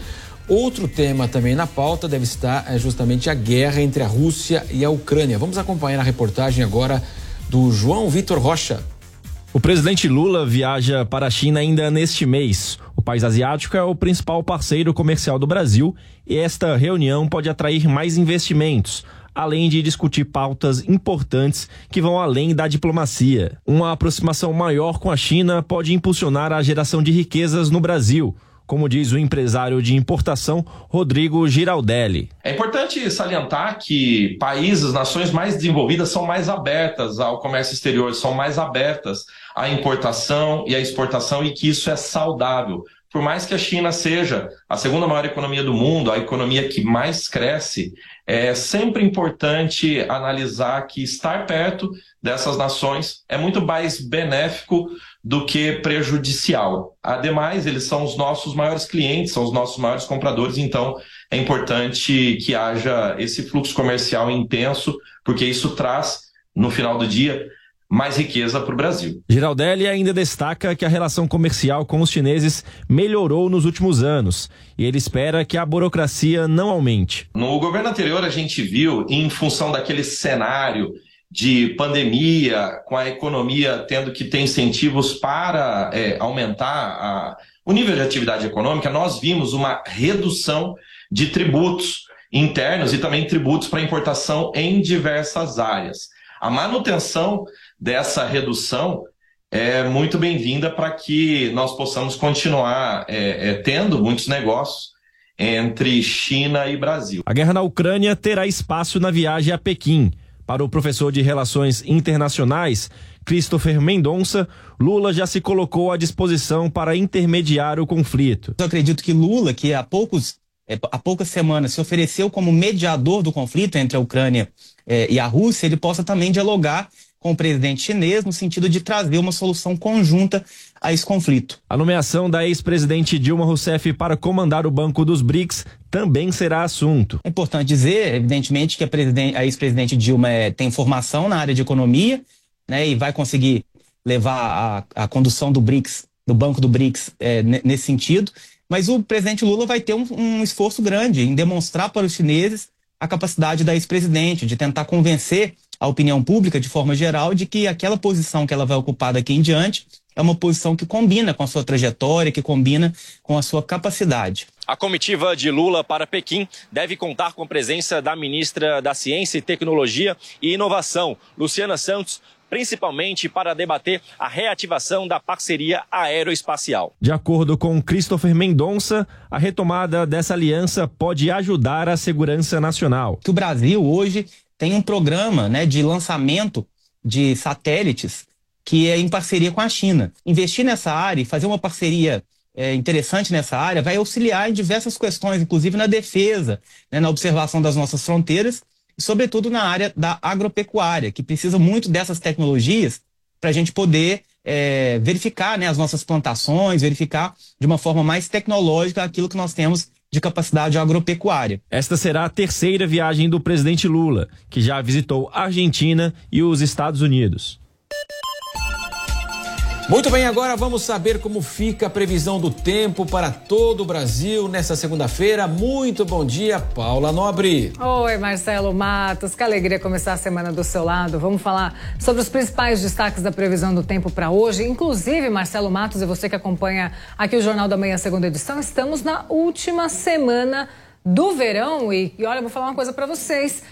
Outro tema também na pauta deve estar é, justamente a guerra entre a Rússia e a Ucrânia. Vamos acompanhar a reportagem agora do João Vitor Rocha. O presidente Lula viaja para a China ainda neste mês. O país asiático é o principal parceiro comercial do Brasil e esta reunião pode atrair mais investimentos, além de discutir pautas importantes que vão além da diplomacia. Uma aproximação maior com a China pode impulsionar a geração de riquezas no Brasil como diz o empresário de importação Rodrigo Giraldelli. É importante salientar que países, nações mais desenvolvidas são mais abertas ao comércio exterior, são mais abertas à importação e à exportação e que isso é saudável. Por mais que a China seja a segunda maior economia do mundo, a economia que mais cresce, é sempre importante analisar que estar perto dessas nações é muito mais benéfico do que prejudicial. Ademais, eles são os nossos maiores clientes, são os nossos maiores compradores, então é importante que haja esse fluxo comercial intenso, porque isso traz, no final do dia, mais riqueza para o Brasil. Giraldelli ainda destaca que a relação comercial com os chineses melhorou nos últimos anos e ele espera que a burocracia não aumente. No governo anterior, a gente viu, em função daquele cenário de pandemia, com a economia tendo que ter incentivos para é, aumentar a, o nível de atividade econômica, nós vimos uma redução de tributos internos e também tributos para importação em diversas áreas. A manutenção dessa redução é muito bem-vinda para que nós possamos continuar é, é, tendo muitos negócios entre China e Brasil. A guerra na Ucrânia terá espaço na viagem a Pequim. Para o professor de Relações Internacionais, Christopher Mendonça, Lula já se colocou à disposição para intermediar o conflito. Eu acredito que Lula, que há, poucos, é, há poucas semanas se ofereceu como mediador do conflito entre a Ucrânia é, e a Rússia, ele possa também dialogar com o presidente chinês no sentido de trazer uma solução conjunta a esse conflito. A nomeação da ex-presidente Dilma Rousseff para comandar o Banco dos BRICS também será assunto. É importante dizer, evidentemente, que a, a ex-presidente Dilma é, tem formação na área de economia né, e vai conseguir levar a, a condução do BRICS, do Banco do BRICS, é, nesse sentido. Mas o presidente Lula vai ter um, um esforço grande em demonstrar para os chineses a capacidade da ex-presidente de tentar convencer a opinião pública, de forma geral, de que aquela posição que ela vai ocupar daqui em diante é uma posição que combina com a sua trajetória, que combina com a sua capacidade. A comitiva de Lula para Pequim deve contar com a presença da ministra da Ciência e Tecnologia e Inovação, Luciana Santos, principalmente para debater a reativação da parceria aeroespacial. De acordo com Christopher Mendonça, a retomada dessa aliança pode ajudar a segurança nacional. Que o Brasil hoje tem um programa né, de lançamento de satélites que é em parceria com a China. Investir nessa área e fazer uma parceria é, interessante nessa área vai auxiliar em diversas questões, inclusive na defesa, né, na observação das nossas fronteiras e, sobretudo, na área da agropecuária, que precisa muito dessas tecnologias para a gente poder é, verificar né, as nossas plantações, verificar de uma forma mais tecnológica aquilo que nós temos de capacidade agropecuária. Esta será a terceira viagem do presidente Lula, que já visitou Argentina e os Estados Unidos. Muito bem, agora vamos saber como fica a previsão do tempo para todo o Brasil nesta segunda-feira. Muito bom dia, Paula Nobre. Oi, Marcelo Matos. Que alegria começar a semana do seu lado. Vamos falar sobre os principais destaques da previsão do tempo para hoje. Inclusive, Marcelo Matos e você que acompanha aqui o Jornal da Manhã, segunda edição, estamos na última semana do verão e, e olha, vou falar uma coisa para vocês.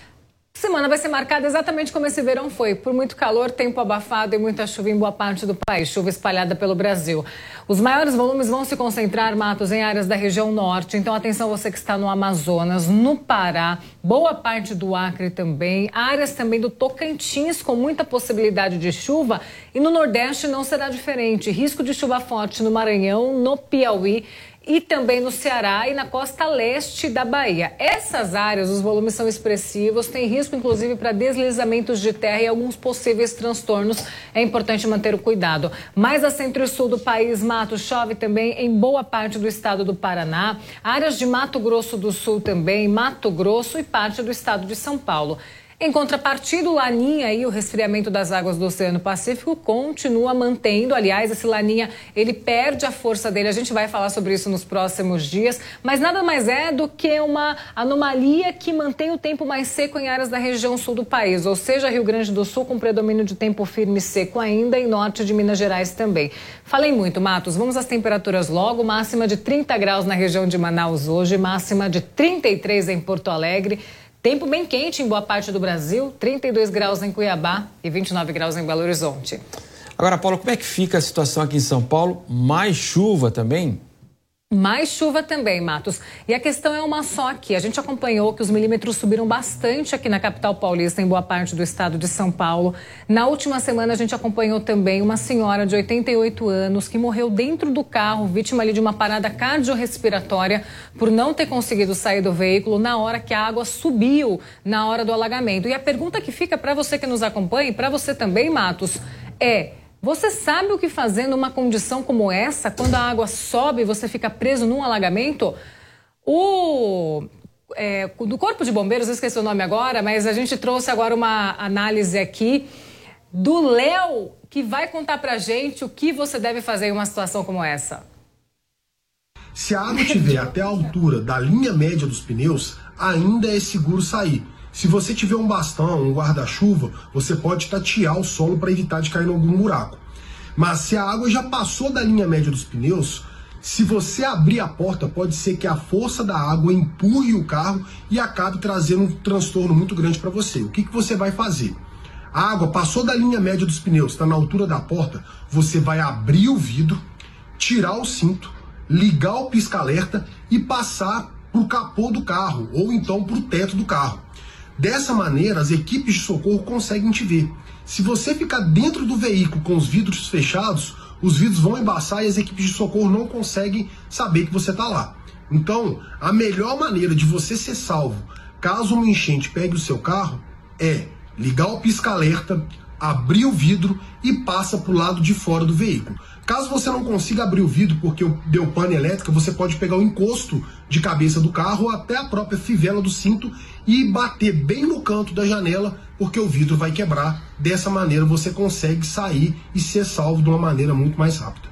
Semana vai ser marcada exatamente como esse verão foi, por muito calor, tempo abafado e muita chuva em boa parte do país, chuva espalhada pelo Brasil. Os maiores volumes vão se concentrar, Matos, em áreas da região norte, então atenção você que está no Amazonas, no Pará, boa parte do Acre também, áreas também do Tocantins com muita possibilidade de chuva. E no Nordeste não será diferente, risco de chuva forte no Maranhão, no Piauí e também no Ceará e na costa leste da Bahia. Essas áreas, os volumes são expressivos, tem risco inclusive para deslizamentos de terra e alguns possíveis transtornos. É importante manter o cuidado. Mais a centro e sul do país, mato chove também em boa parte do estado do Paraná, áreas de Mato Grosso do Sul também, Mato Grosso e parte do estado de São Paulo. Em contrapartida, o Laninha e o resfriamento das águas do Oceano Pacífico continua mantendo. Aliás, esse Laninha, ele perde a força dele. A gente vai falar sobre isso nos próximos dias. Mas nada mais é do que uma anomalia que mantém o tempo mais seco em áreas da região sul do país. Ou seja, Rio Grande do Sul com predomínio de tempo firme e seco ainda e norte de Minas Gerais também. Falei muito, Matos. Vamos às temperaturas logo. Máxima de 30 graus na região de Manaus hoje, máxima de 33 em Porto Alegre. Tempo bem quente em boa parte do Brasil, 32 graus em Cuiabá e 29 graus em Belo Horizonte. Agora, Paulo, como é que fica a situação aqui em São Paulo? Mais chuva também? Mais chuva também, Matos. E a questão é uma só aqui. A gente acompanhou que os milímetros subiram bastante aqui na capital paulista, em boa parte do estado de São Paulo. Na última semana, a gente acompanhou também uma senhora de 88 anos que morreu dentro do carro, vítima ali de uma parada cardiorrespiratória, por não ter conseguido sair do veículo na hora que a água subiu, na hora do alagamento. E a pergunta que fica para você que nos acompanha e para você também, Matos, é. Você sabe o que fazer numa condição como essa, quando a água sobe e você fica preso num alagamento? O é, do Corpo de Bombeiros, eu esqueci o nome agora, mas a gente trouxe agora uma análise aqui do Léo, que vai contar pra gente o que você deve fazer em uma situação como essa. Se a água estiver até a altura da linha média dos pneus, ainda é seguro sair. Se você tiver um bastão, um guarda-chuva, você pode tatear o solo para evitar de cair em algum buraco. Mas se a água já passou da linha média dos pneus, se você abrir a porta, pode ser que a força da água empurre o carro e acabe trazendo um transtorno muito grande para você. O que, que você vai fazer? A água passou da linha média dos pneus, está na altura da porta, você vai abrir o vidro, tirar o cinto, ligar o pisca-alerta e passar para o capô do carro ou então para o teto do carro. Dessa maneira, as equipes de socorro conseguem te ver. Se você ficar dentro do veículo com os vidros fechados, os vidros vão embaçar e as equipes de socorro não conseguem saber que você está lá. Então, a melhor maneira de você ser salvo, caso uma enchente pegue o seu carro, é ligar o pisca-alerta, abrir o vidro e passa para o lado de fora do veículo. Caso você não consiga abrir o vidro porque deu pane elétrica, você pode pegar o encosto de cabeça do carro até a própria fivela do cinto e bater bem no canto da janela, porque o vidro vai quebrar. Dessa maneira você consegue sair e ser salvo de uma maneira muito mais rápida.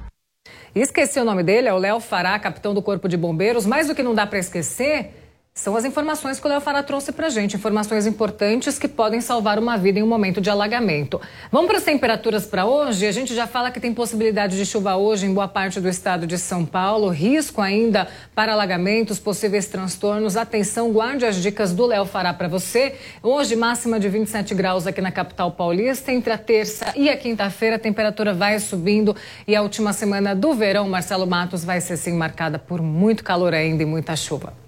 Esqueci o nome dele, é o Léo Fará, capitão do Corpo de Bombeiros. Mais do que não dá para esquecer, são as informações que o Léo Fará trouxe para gente, informações importantes que podem salvar uma vida em um momento de alagamento. Vamos para as temperaturas para hoje? A gente já fala que tem possibilidade de chuva hoje em boa parte do estado de São Paulo, risco ainda para alagamentos, possíveis transtornos. Atenção, guarde as dicas do Léo Fará para você. Hoje, máxima de 27 graus aqui na capital paulista. Entre a terça e a quinta-feira, a temperatura vai subindo e a última semana do verão, Marcelo Matos, vai ser sim marcada por muito calor ainda e muita chuva.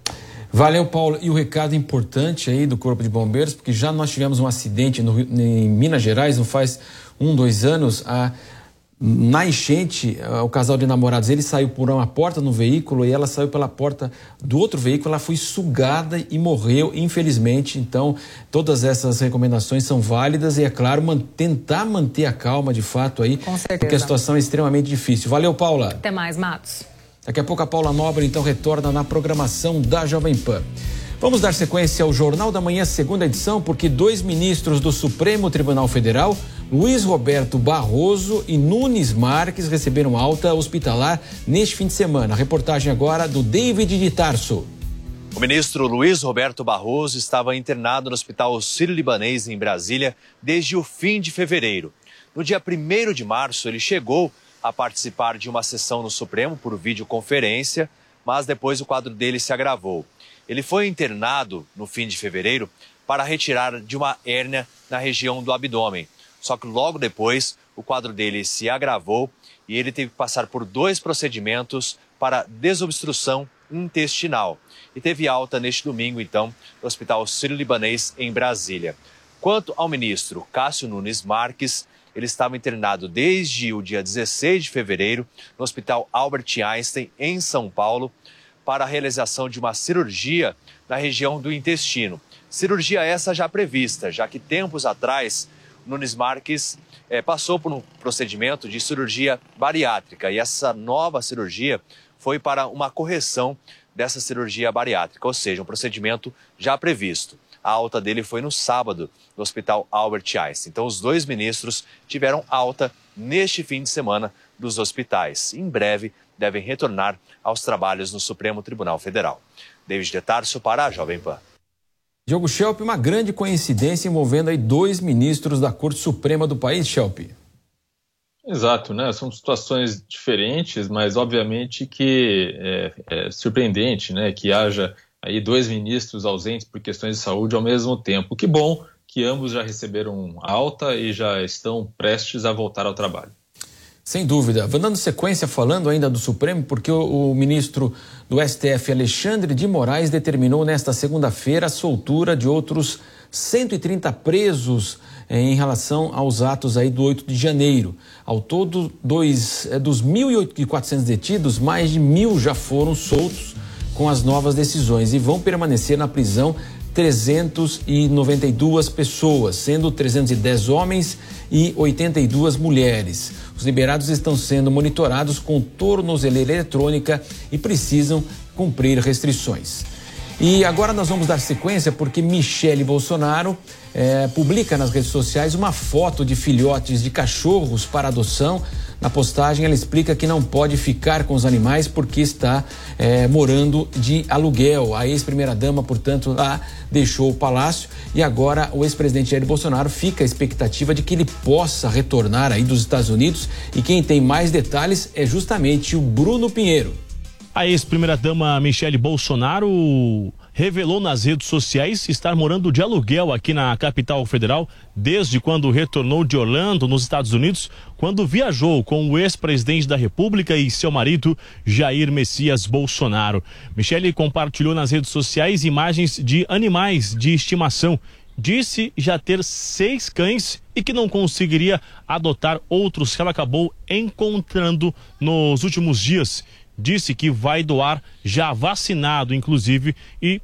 Valeu, Paulo. E o recado importante aí do Corpo de Bombeiros, porque já nós tivemos um acidente no, em Minas Gerais, não faz um, dois anos, a, na enchente, o casal de namorados, ele saiu por uma porta no veículo e ela saiu pela porta do outro veículo, ela foi sugada e morreu, infelizmente. Então, todas essas recomendações são válidas e, é claro, man, tentar manter a calma de fato aí, porque a situação é extremamente difícil. Valeu, Paula. Até mais, Matos. Daqui a pouco a Paula Nobre então retorna na programação da Jovem Pan. Vamos dar sequência ao Jornal da Manhã, segunda edição, porque dois ministros do Supremo Tribunal Federal, Luiz Roberto Barroso e Nunes Marques, receberam alta hospitalar neste fim de semana. A reportagem agora do David de Tarso. O ministro Luiz Roberto Barroso estava internado no Hospital Sírio-Libanês em Brasília desde o fim de fevereiro. No dia 1 de março, ele chegou a participar de uma sessão no Supremo por videoconferência, mas depois o quadro dele se agravou. Ele foi internado no fim de fevereiro para retirar de uma hérnia na região do abdômen. Só que logo depois o quadro dele se agravou e ele teve que passar por dois procedimentos para desobstrução intestinal. E teve alta neste domingo, então, no Hospital Sírio-Libanês em Brasília. Quanto ao ministro Cássio Nunes Marques, ele estava internado desde o dia 16 de fevereiro no Hospital Albert Einstein, em São Paulo, para a realização de uma cirurgia na região do intestino. Cirurgia essa já prevista, já que tempos atrás Nunes Marques eh, passou por um procedimento de cirurgia bariátrica e essa nova cirurgia foi para uma correção dessa cirurgia bariátrica, ou seja, um procedimento já previsto. A alta dele foi no sábado, no Hospital Albert Einstein. Então, os dois ministros tiveram alta neste fim de semana dos hospitais. Em breve, devem retornar aos trabalhos no Supremo Tribunal Federal. David de Tarso para a Jovem Pan. Diogo Schelp, uma grande coincidência envolvendo aí dois ministros da Corte Suprema do país, Schelp. Exato, né? São situações diferentes, mas obviamente que é, é, surpreendente, né? Que haja aí dois ministros ausentes por questões de saúde ao mesmo tempo. Que bom que ambos já receberam alta e já estão prestes a voltar ao trabalho. Sem dúvida. Vou dando sequência falando ainda do Supremo, porque o, o, ministro do STF, Alexandre de Moraes, determinou nesta segunda-feira a soltura de outros 130 presos eh, em relação aos atos aí do 8 de janeiro. Ao todo, dois, eh, dos 1.400 detidos, mais de mil já foram soltos com as novas decisões e vão permanecer na prisão 392 pessoas, sendo 310 homens e 82 mulheres. Os liberados estão sendo monitorados com tornozeleira eletrônica e precisam cumprir restrições. E agora nós vamos dar sequência porque Michele Bolsonaro é, publica nas redes sociais uma foto de filhotes de cachorros para adoção na postagem, ela explica que não pode ficar com os animais porque está é, morando de aluguel. A ex-primeira-dama, portanto, lá deixou o palácio e agora o ex-presidente Jair Bolsonaro fica a expectativa de que ele possa retornar aí dos Estados Unidos. E quem tem mais detalhes é justamente o Bruno Pinheiro. A ex-primeira-dama Michele Bolsonaro revelou nas redes sociais estar morando de aluguel aqui na capital federal desde quando retornou de Orlando, nos Estados Unidos, quando viajou com o ex-presidente da República e seu marido, Jair Messias Bolsonaro. Michele compartilhou nas redes sociais imagens de animais de estimação. Disse já ter seis cães e que não conseguiria adotar outros que ela acabou encontrando nos últimos dias disse que vai doar já vacinado, inclusive, e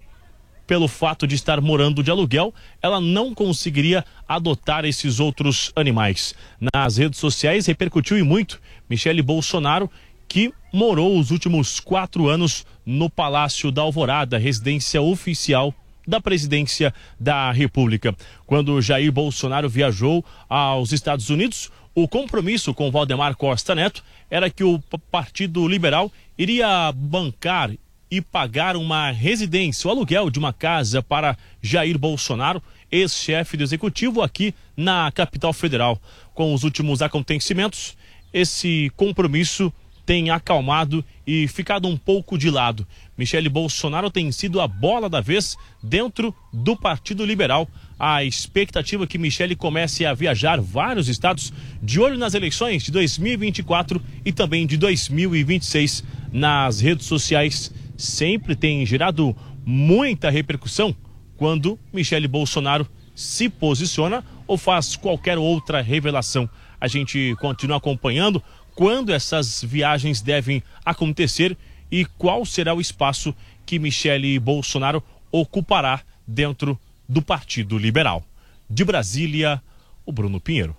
pelo fato de estar morando de aluguel, ela não conseguiria adotar esses outros animais. Nas redes sociais repercutiu e muito Michele Bolsonaro, que morou os últimos quatro anos no Palácio da Alvorada, residência oficial da presidência da República. Quando Jair Bolsonaro viajou aos Estados Unidos, o compromisso com Valdemar Costa Neto era que o Partido Liberal iria bancar e pagar uma residência, o aluguel de uma casa para Jair Bolsonaro, ex-chefe do executivo aqui na capital federal. Com os últimos acontecimentos, esse compromisso tem acalmado e ficado um pouco de lado. Michele Bolsonaro tem sido a bola da vez dentro do Partido Liberal. A expectativa é que Michele comece a viajar vários estados de olho nas eleições de 2024 e também de 2026 nas redes sociais sempre tem gerado muita repercussão quando Michele Bolsonaro se posiciona ou faz qualquer outra revelação. A gente continua acompanhando quando essas viagens devem acontecer e qual será o espaço que Michele Bolsonaro ocupará dentro do Partido Liberal. De Brasília, o Bruno Pinheiro.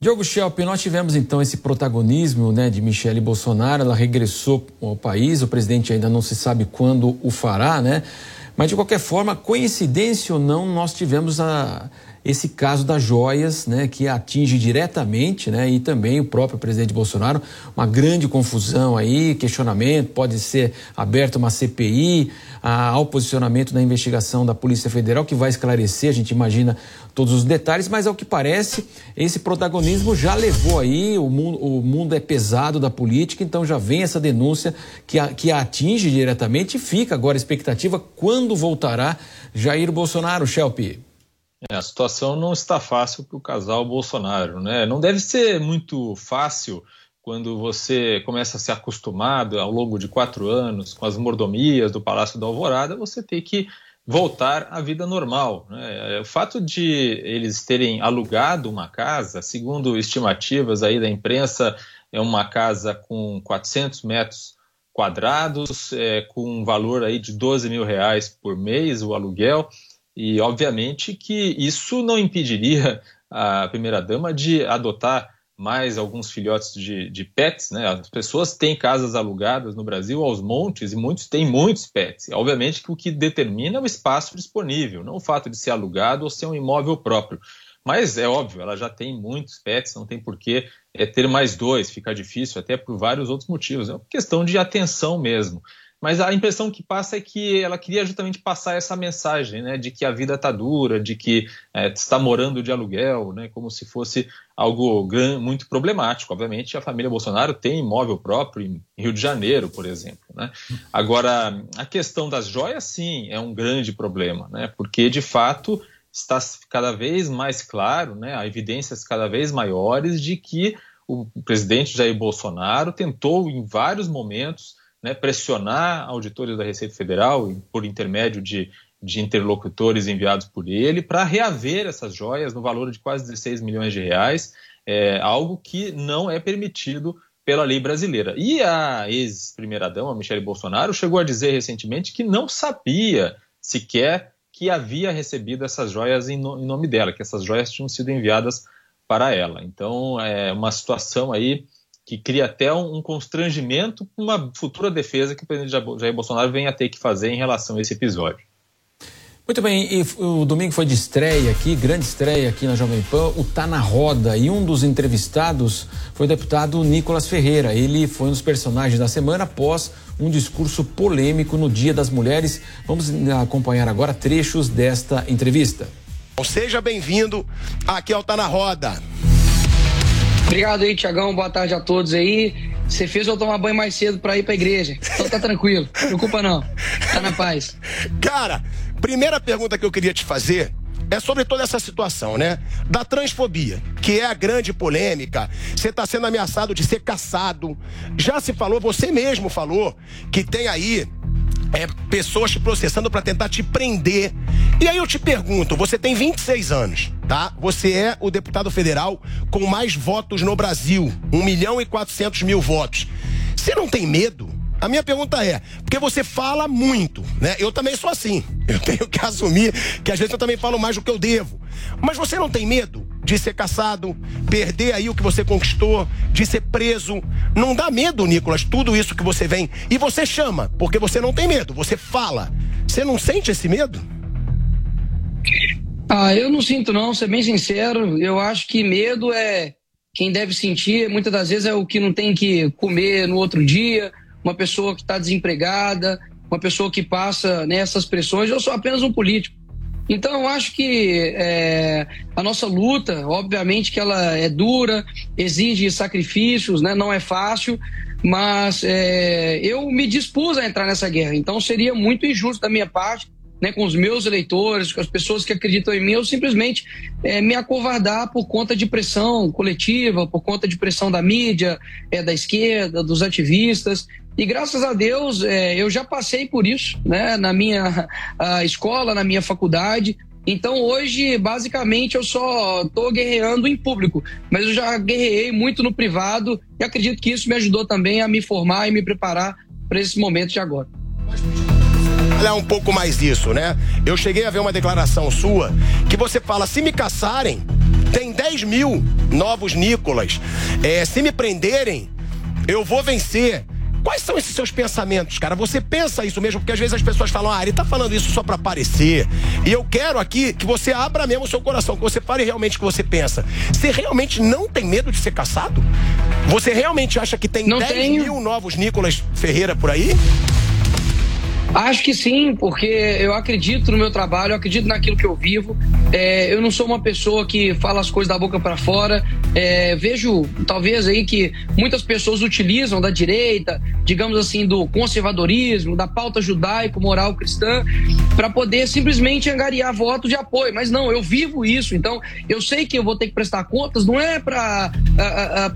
Diogo Schelp, nós tivemos então esse protagonismo né, de Michele Bolsonaro, ela regressou ao país, o presidente ainda não se sabe quando o fará, né? Mas de qualquer forma, coincidência ou não, nós tivemos a, esse caso das joias, né, que atinge diretamente, né, e também o próprio presidente Bolsonaro, uma grande confusão aí, questionamento, pode ser aberta uma CPI, ao posicionamento da investigação da Polícia Federal, que vai esclarecer, a gente imagina todos os detalhes, mas ao que parece, esse protagonismo já levou aí, o mundo, o mundo é pesado da política, então já vem essa denúncia que a, que a atinge diretamente e fica agora a expectativa quando voltará Jair Bolsonaro, Shelby. É, a situação não está fácil para o casal Bolsonaro, né? Não deve ser muito fácil quando você começa a se acostumado ao longo de quatro anos com as mordomias do Palácio da Alvorada, você tem que voltar à vida normal. Né? O fato de eles terem alugado uma casa, segundo estimativas aí da imprensa, é uma casa com 400 metros quadrados, é, com um valor aí de 12 mil reais por mês o aluguel. E, obviamente, que isso não impediria a primeira-dama de adotar mais alguns filhotes de, de, pets, né? As pessoas têm casas alugadas no Brasil aos montes e muitos têm muitos pets. Obviamente que o que determina é o espaço disponível, não o fato de ser alugado ou ser um imóvel próprio. Mas é óbvio, ela já tem muitos pets, não tem por que é, ter mais dois, fica difícil, até por vários outros motivos. É uma questão de atenção mesmo. Mas a impressão que passa é que ela queria justamente passar essa mensagem, né, de que a vida está dura, de que é, está morando de aluguel, né, como se fosse algo muito problemático. Obviamente, a família Bolsonaro tem imóvel próprio em Rio de Janeiro, por exemplo. Né? Agora, a questão das joias, sim, é um grande problema, né, porque de fato está cada vez mais claro, né, há evidências cada vez maiores de que o presidente Jair Bolsonaro tentou em vários momentos né, pressionar auditores da Receita Federal, por intermédio de, de interlocutores enviados por ele, para reaver essas joias no valor de quase 16 milhões de reais, é, algo que não é permitido pela lei brasileira. E a ex-primeira-dama, Michele Bolsonaro, chegou a dizer recentemente que não sabia sequer que havia recebido essas joias em, no, em nome dela, que essas joias tinham sido enviadas para ela. Então, é uma situação aí que cria até um, constrangimento com uma futura defesa que o presidente Jair Bolsonaro venha a ter que fazer em relação a esse episódio. Muito bem, e o domingo foi de estreia aqui, grande estreia aqui na Jovem Pan, o Tá na Roda. E um dos entrevistados foi o deputado Nicolas Ferreira. Ele foi um dos personagens da semana após um discurso polêmico no Dia das Mulheres. Vamos acompanhar agora trechos desta entrevista. Seja bem-vindo aqui ao Tá na Roda. Obrigado aí, Tiagão. Boa tarde a todos aí. Você fez eu tomar banho mais cedo para ir pra igreja. Então tá tranquilo. Não preocupa não. Tá na paz. Cara, primeira pergunta que eu queria te fazer é sobre toda essa situação, né? Da transfobia, que é a grande polêmica. Você está sendo ameaçado de ser caçado. Já se falou, você mesmo falou, que tem aí é, pessoas te processando para tentar te prender. E aí eu te pergunto, você tem 26 anos, tá? Você é o deputado federal com mais votos no Brasil, 1 milhão e 400 mil votos. Você não tem medo? A minha pergunta é, porque você fala muito, né? Eu também sou assim. Eu tenho que *laughs* assumir que às vezes eu também falo mais do que eu devo. Mas você não tem medo de ser caçado, perder aí o que você conquistou, de ser preso. Não dá medo, Nicolas, tudo isso que você vem. E você chama, porque você não tem medo, você fala. Você não sente esse medo? Ah, eu não sinto não, ser bem sincero. Eu acho que medo é quem deve sentir, muitas das vezes é o que não tem que comer no outro dia, uma pessoa que está desempregada, uma pessoa que passa nessas pressões. Eu sou apenas um político. Então, eu acho que é, a nossa luta, obviamente que ela é dura, exige sacrifícios, né? não é fácil, mas é, eu me dispus a entrar nessa guerra. Então, seria muito injusto da minha parte, né, com os meus eleitores, com as pessoas que acreditam em mim, eu simplesmente é, me acovardar por conta de pressão coletiva, por conta de pressão da mídia, é, da esquerda, dos ativistas. E graças a Deus é, eu já passei por isso, né, na minha *laughs* escola, na minha faculdade. Então hoje, basicamente, eu só estou guerreando em público, mas eu já guerreei muito no privado e acredito que isso me ajudou também a me formar e me preparar para esse momento de agora olhar um pouco mais disso, né? Eu cheguei a ver uma declaração sua que você fala: se me caçarem, tem 10 mil novos Nicolas. É, se me prenderem, eu vou vencer. Quais são esses seus pensamentos, cara? Você pensa isso mesmo? Porque às vezes as pessoas falam, ah, ele tá falando isso só para aparecer. E eu quero aqui que você abra mesmo o seu coração, que você fale realmente o que você pensa. Você realmente não tem medo de ser caçado? Você realmente acha que tem não 10 tenho. mil novos Nicolas Ferreira por aí? Acho que sim, porque eu acredito no meu trabalho, eu acredito naquilo que eu vivo. É, eu não sou uma pessoa que fala as coisas da boca para fora. É, vejo, talvez, aí que muitas pessoas utilizam da direita, digamos assim, do conservadorismo, da pauta judaico-moral cristã, para poder simplesmente angariar votos de apoio. Mas não, eu vivo isso. Então, eu sei que eu vou ter que prestar contas, não é para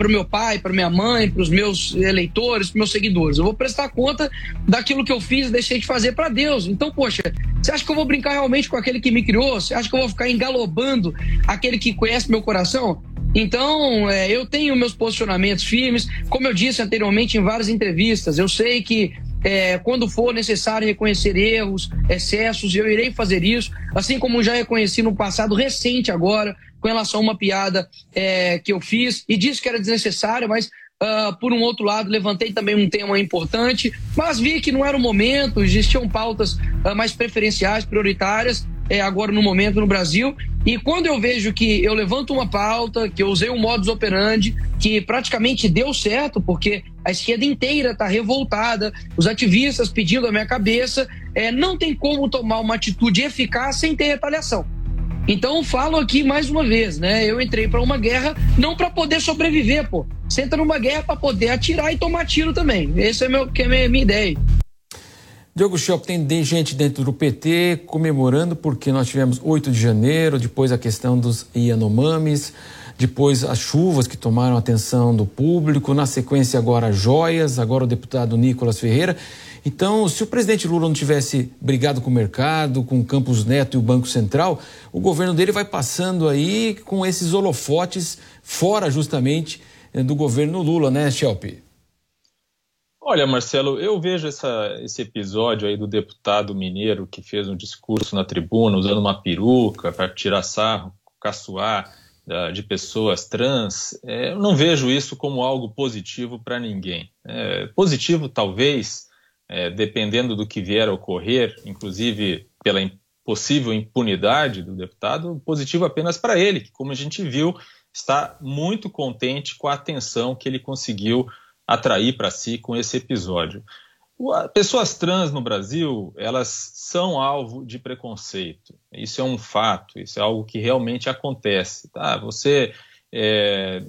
o meu pai, para minha mãe, para os meus eleitores, para meus seguidores. Eu vou prestar conta daquilo que eu fiz deixei de fazer para Deus. Então, poxa, você acha que eu vou brincar realmente com aquele que me criou? Você acha que eu vou ficar engalobando aquele que conhece meu coração? Então, é, eu tenho meus posicionamentos firmes. Como eu disse anteriormente em várias entrevistas, eu sei que é, quando for necessário reconhecer erros, excessos, eu irei fazer isso, assim como já reconheci no passado recente agora, com relação a uma piada é, que eu fiz e disse que era desnecessária, mas Uh, por um outro lado, levantei também um tema importante, mas vi que não era o momento, existiam pautas uh, mais preferenciais, prioritárias, é, agora no momento no Brasil. E quando eu vejo que eu levanto uma pauta, que eu usei um modus operandi, que praticamente deu certo, porque a esquerda inteira está revoltada, os ativistas pedindo a minha cabeça, é, não tem como tomar uma atitude eficaz sem ter retaliação. Então falo aqui mais uma vez, né? Eu entrei para uma guerra não para poder sobreviver, pô. Senta numa guerra para poder atirar e tomar tiro também. Esse é meu que é minha, minha ideia. Diogo Shop tem gente dentro do PT comemorando porque nós tivemos 8 de janeiro, depois a questão dos Yanomamis, depois as chuvas que tomaram a atenção do público, na sequência agora joias, agora o deputado Nicolas Ferreira. Então, se o presidente Lula não tivesse brigado com o mercado, com o Campos Neto e o Banco Central, o governo dele vai passando aí com esses holofotes fora justamente eh, do governo Lula, né, Shelp? Olha, Marcelo, eu vejo essa, esse episódio aí do deputado mineiro que fez um discurso na tribuna usando uma peruca para tirar sarro, caçoar de pessoas trans. É, eu não vejo isso como algo positivo para ninguém. É, positivo, talvez, é, dependendo do que vier a ocorrer, inclusive pela possível impunidade do deputado, positivo apenas para ele, que, como a gente viu, está muito contente com a atenção que ele conseguiu atrair para si com esse episódio. Pessoas trans no Brasil, elas são alvo de preconceito. Isso é um fato, isso é algo que realmente acontece. Tá? Você é,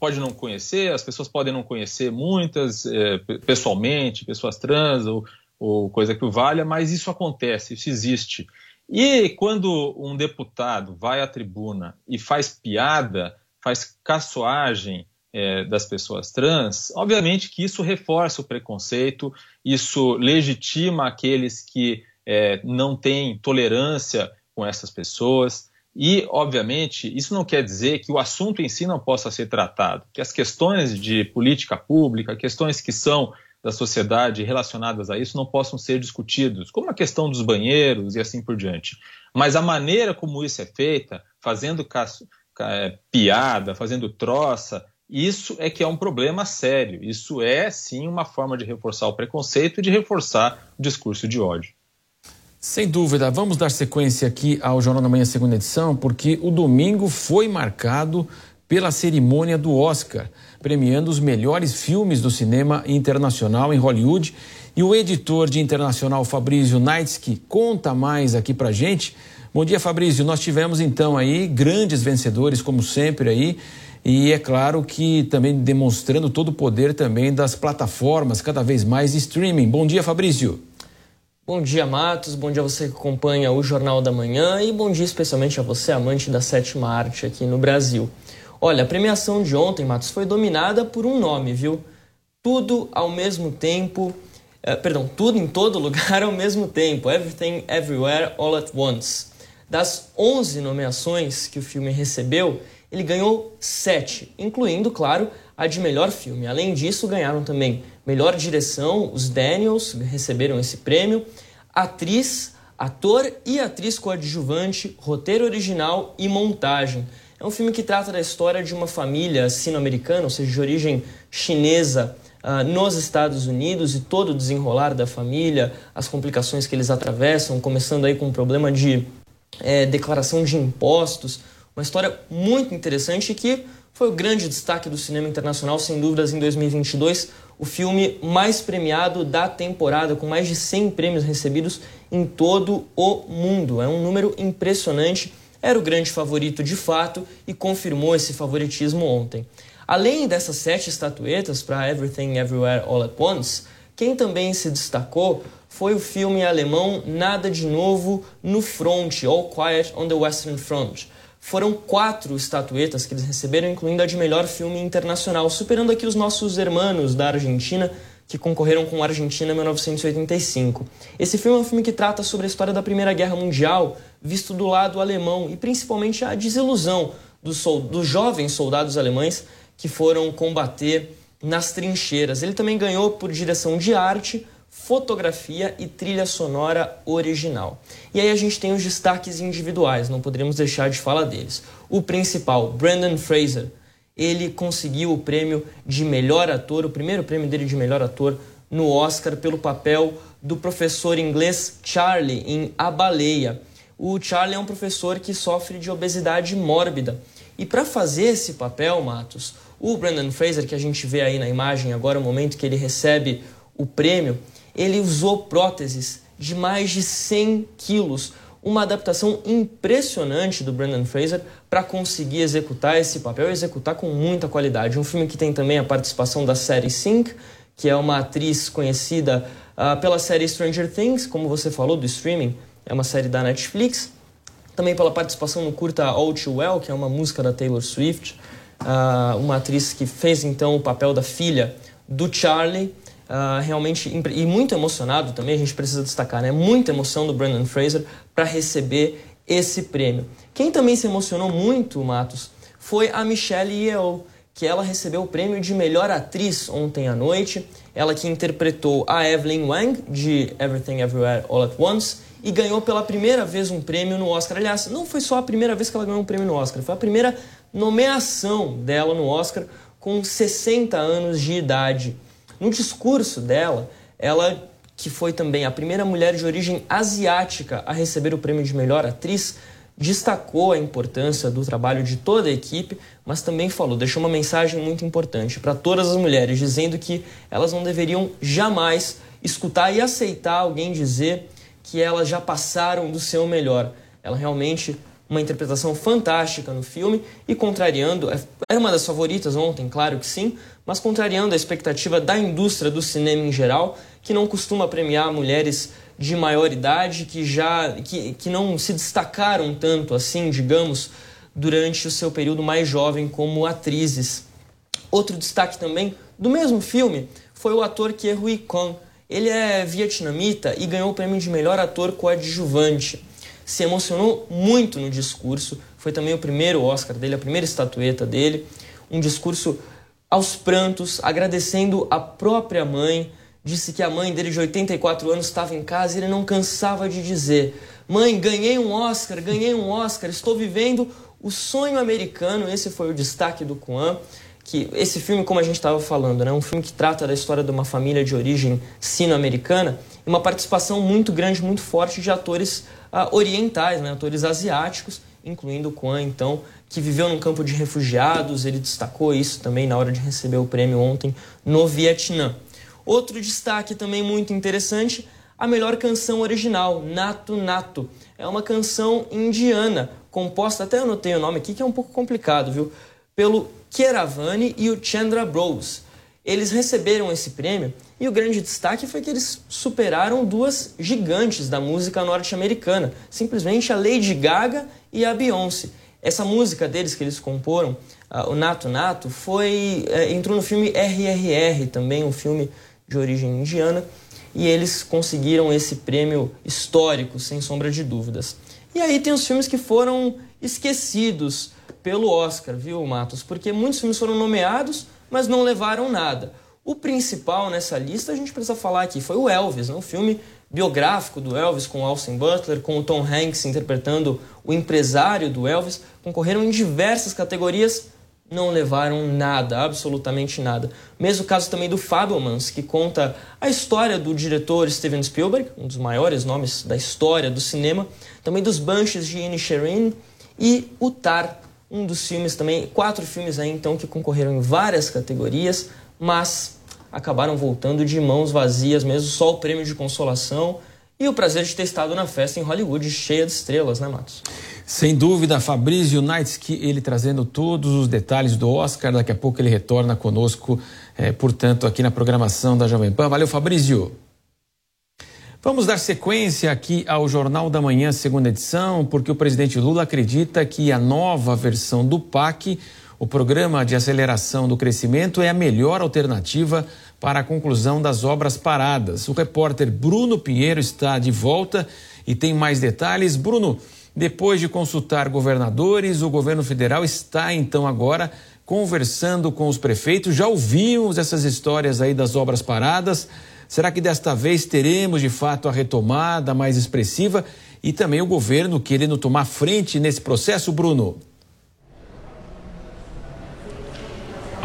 pode não conhecer, as pessoas podem não conhecer muitas é, pessoalmente, pessoas trans ou, ou coisa que o valha, mas isso acontece, isso existe. E quando um deputado vai à tribuna e faz piada, faz caçoagem é, das pessoas trans, obviamente que isso reforça o preconceito, isso legitima aqueles que é, não têm tolerância com essas pessoas. E, obviamente, isso não quer dizer que o assunto em si não possa ser tratado, que as questões de política pública, questões que são da sociedade relacionadas a isso não possam ser discutidos, como a questão dos banheiros e assim por diante. Mas a maneira como isso é feita, fazendo é, piada, fazendo troça, isso é que é um problema sério. Isso é, sim, uma forma de reforçar o preconceito e de reforçar o discurso de ódio. Sem dúvida, vamos dar sequência aqui ao Jornal da Manhã, segunda edição, porque o domingo foi marcado pela cerimônia do Oscar, premiando os melhores filmes do cinema internacional em Hollywood. E o editor de internacional Fabrício Naitsky conta mais aqui pra gente. Bom dia, Fabrício. Nós tivemos então aí grandes vencedores, como sempre aí. E é claro que também demonstrando todo o poder também das plataformas, cada vez mais streaming. Bom dia, Fabrício. Bom dia, Matos. Bom dia a você que acompanha o Jornal da Manhã e bom dia especialmente a você, amante da sétima arte aqui no Brasil. Olha, a premiação de ontem, Matos, foi dominada por um nome, viu? Tudo ao mesmo tempo. Eh, perdão, tudo em todo *laughs* lugar ao mesmo tempo. Everything Everywhere All at Once. Das 11 nomeações que o filme recebeu, ele ganhou 7, incluindo, claro, a de melhor filme. Além disso, ganharam também melhor direção, os Daniels receberam esse prêmio, atriz, ator e atriz coadjuvante, roteiro original e montagem. É um filme que trata da história de uma família sino-americana, ou seja, de origem chinesa, uh, nos Estados Unidos e todo o desenrolar da família, as complicações que eles atravessam, começando aí com um problema de é, declaração de impostos. Uma história muito interessante que foi o grande destaque do cinema internacional, sem dúvidas, em 2022. O filme mais premiado da temporada, com mais de 100 prêmios recebidos em todo o mundo. É um número impressionante. Era o grande favorito de fato e confirmou esse favoritismo ontem. Além dessas sete estatuetas para Everything Everywhere All at Once, quem também se destacou foi o filme alemão Nada de Novo no Front, All Quiet on the Western Front foram quatro estatuetas que eles receberam, incluindo a de melhor filme internacional, superando aqui os nossos hermanos da Argentina, que concorreram com a Argentina em 1985. Esse filme é um filme que trata sobre a história da Primeira Guerra Mundial, visto do lado alemão, e principalmente a desilusão dos, dos jovens soldados alemães que foram combater nas trincheiras. Ele também ganhou por direção de arte, fotografia e trilha sonora original. E aí a gente tem os destaques individuais, não poderíamos deixar de falar deles. O principal, Brandon Fraser, ele conseguiu o prêmio de melhor ator, o primeiro prêmio dele de melhor ator no Oscar pelo papel do professor inglês Charlie em A Baleia. O Charlie é um professor que sofre de obesidade mórbida. E para fazer esse papel, Matos, o Brandon Fraser, que a gente vê aí na imagem agora, o momento que ele recebe o prêmio, ele usou próteses de mais de 100 quilos, uma adaptação impressionante do Brandon Fraser para conseguir executar esse papel e executar com muita qualidade. Um filme que tem também a participação da série Sync, que é uma atriz conhecida uh, pela série Stranger Things, como você falou, do streaming, é uma série da Netflix. Também pela participação no curta All Too Well, que é uma música da Taylor Swift. Uh, uma atriz que fez então o papel da filha do Charlie. Uh, realmente e muito emocionado também, a gente precisa destacar, né? Muita emoção do Brandon Fraser para receber esse prêmio. Quem também se emocionou muito, Matos, foi a Michelle Yeoh, que ela recebeu o prêmio de melhor atriz ontem à noite. Ela que interpretou a Evelyn Wang de Everything Everywhere All at Once e ganhou pela primeira vez um prêmio no Oscar. Aliás, não foi só a primeira vez que ela ganhou um prêmio no Oscar, foi a primeira nomeação dela no Oscar com 60 anos de idade. No discurso dela, ela, que foi também a primeira mulher de origem asiática a receber o prêmio de melhor atriz, destacou a importância do trabalho de toda a equipe, mas também falou, deixou uma mensagem muito importante para todas as mulheres, dizendo que elas não deveriam jamais escutar e aceitar alguém dizer que elas já passaram do seu melhor. Ela realmente uma interpretação fantástica no filme e contrariando, é, era uma das favoritas ontem, claro que sim, mas contrariando a expectativa da indústria do cinema em geral, que não costuma premiar mulheres de maior idade, que já que, que não se destacaram tanto assim, digamos, durante o seu período mais jovem como atrizes. Outro destaque também do mesmo filme foi o ator Ke Huy Quan. Ele é vietnamita e ganhou o prêmio de melhor ator coadjuvante se emocionou muito no discurso. Foi também o primeiro Oscar dele, a primeira estatueta dele. Um discurso aos prantos, agradecendo a própria mãe. Disse que a mãe dele, de 84 anos, estava em casa e ele não cansava de dizer: Mãe, ganhei um Oscar, ganhei um Oscar, estou vivendo o sonho americano. Esse foi o destaque do Kwan que esse filme, como a gente estava falando, é né, um filme que trata da história de uma família de origem sino-americana e uma participação muito grande, muito forte de atores uh, orientais, né, atores asiáticos, incluindo o Kwan, então, que viveu num campo de refugiados, ele destacou isso também na hora de receber o prêmio ontem no Vietnã. Outro destaque também muito interessante, a melhor canção original, Nato Nato. É uma canção indiana, composta, até anotei o nome aqui, que é um pouco complicado, viu? Pelo Keravani e o Chandra Bros. Eles receberam esse prêmio e o grande destaque foi que eles superaram duas gigantes da música norte-americana, simplesmente a Lady Gaga e a Beyoncé. Essa música deles que eles comporam, uh, o Nato Nato, foi uh, entrou no filme RRR, também um filme de origem indiana, e eles conseguiram esse prêmio histórico, sem sombra de dúvidas. E aí tem os filmes que foram esquecidos pelo Oscar, viu, Matos? Porque muitos filmes foram nomeados, mas não levaram nada. O principal nessa lista a gente precisa falar aqui foi o Elvis, né? um filme biográfico do Elvis com Austin Butler, com o Tom Hanks interpretando o empresário do Elvis. Concorreram em diversas categorias, não levaram nada, absolutamente nada. Mesmo caso também do Fabelmans, que conta a história do diretor Steven Spielberg, um dos maiores nomes da história do cinema, também dos Banshees de Inisherin e o Tar, um dos filmes também, quatro filmes aí então que concorreram em várias categorias, mas acabaram voltando de mãos vazias mesmo, só o prêmio de consolação e o prazer de ter estado na festa em Hollywood, cheia de estrelas, né, Matos? Sem dúvida, Fabrício Naitsky, ele trazendo todos os detalhes do Oscar. Daqui a pouco ele retorna conosco, é, portanto, aqui na programação da Jovem Pan. Valeu, Fabrício. Vamos dar sequência aqui ao Jornal da Manhã, segunda edição, porque o presidente Lula acredita que a nova versão do PAC, o Programa de Aceleração do Crescimento, é a melhor alternativa para a conclusão das obras paradas. O repórter Bruno Pinheiro está de volta e tem mais detalhes. Bruno, depois de consultar governadores, o governo federal está então agora conversando com os prefeitos. Já ouvimos essas histórias aí das obras paradas, Será que desta vez teremos de fato a retomada mais expressiva e também o governo querendo tomar frente nesse processo, Bruno?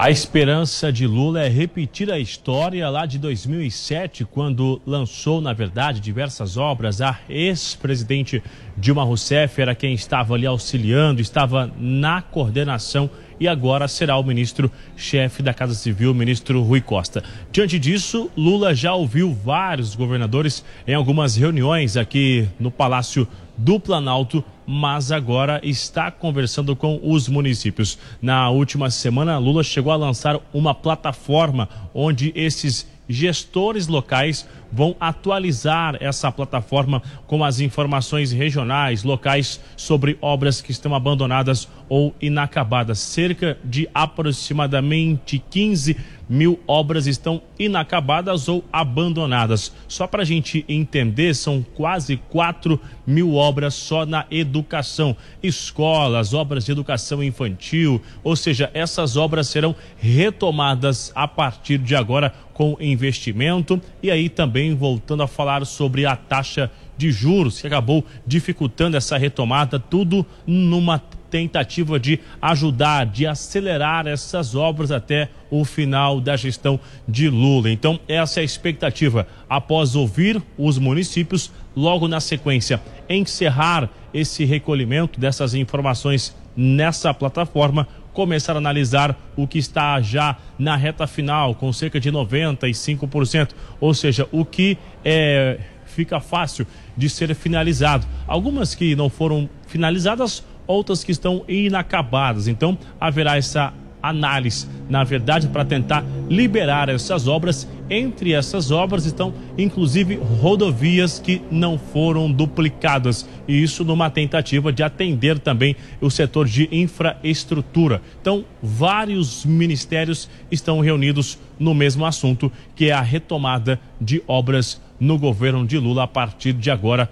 A esperança de Lula é repetir a história lá de 2007, quando lançou, na verdade, diversas obras. A ex-presidente Dilma Rousseff era quem estava ali auxiliando, estava na coordenação e agora será o ministro-chefe da Casa Civil, o ministro Rui Costa. Diante disso, Lula já ouviu vários governadores em algumas reuniões aqui no Palácio do Planalto, mas agora está conversando com os municípios. Na última semana, Lula chegou a lançar uma plataforma onde esses gestores locais vão atualizar essa plataforma com as informações regionais, locais sobre obras que estão abandonadas ou inacabadas. Cerca de aproximadamente 15 mil obras estão inacabadas ou abandonadas. Só para a gente entender, são quase 4 mil obras só na educação, escolas, obras de educação infantil, ou seja, essas obras serão retomadas a partir de agora com investimento e aí também voltando a falar sobre a taxa de juros que acabou dificultando essa retomada, tudo numa tentativa de ajudar, de acelerar essas obras até o final da gestão de Lula. Então, essa é a expectativa. Após ouvir os municípios, logo na sequência, encerrar esse recolhimento dessas informações nessa plataforma, começar a analisar o que está já na reta final, com cerca de 95%, ou seja, o que é, fica fácil de ser finalizado. Algumas que não foram finalizadas outras que estão inacabadas. Então, haverá essa análise, na verdade, para tentar liberar essas obras. Entre essas obras estão, inclusive, rodovias que não foram duplicadas. E isso numa tentativa de atender também o setor de infraestrutura. Então, vários ministérios estão reunidos no mesmo assunto, que é a retomada de obras no governo de Lula a partir de agora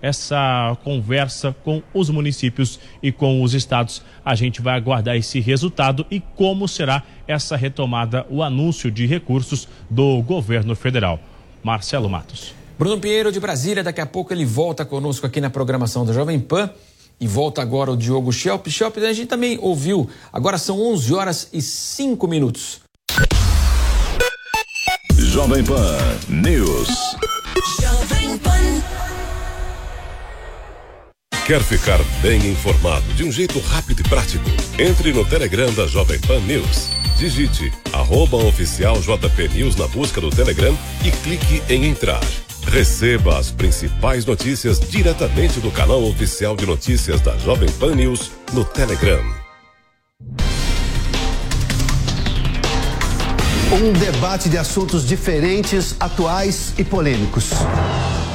essa conversa com os municípios e com os estados. A gente vai aguardar esse resultado e como será essa retomada, o anúncio de recursos do governo federal. Marcelo Matos. Bruno Pinheiro de Brasília, daqui a pouco ele volta conosco aqui na programação da Jovem Pan. E volta agora o Diogo Schelp. Schelp, a gente também ouviu, agora são 11 horas e 5 minutos. Jovem Pan News. Jovem Pan. Quer ficar bem informado de um jeito rápido e prático? Entre no Telegram da Jovem Pan News. Digite arroba oficial JP News na busca do Telegram e clique em entrar. Receba as principais notícias diretamente do canal oficial de notícias da Jovem Pan News no Telegram. Um debate de assuntos diferentes, atuais e polêmicos.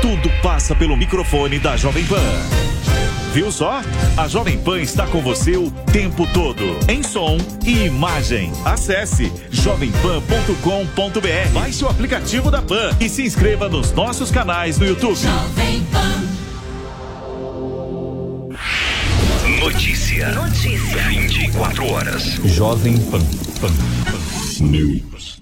tudo passa pelo microfone da Jovem Pan. Viu só? A Jovem Pan está com você o tempo todo, em som e imagem. Acesse jovempan.com.br, baixe o aplicativo da Pan e se inscreva nos nossos canais no YouTube. Jovem Pan. Notícia. Notícia. 24 horas. Jovem Pan. Pan. Pan. News.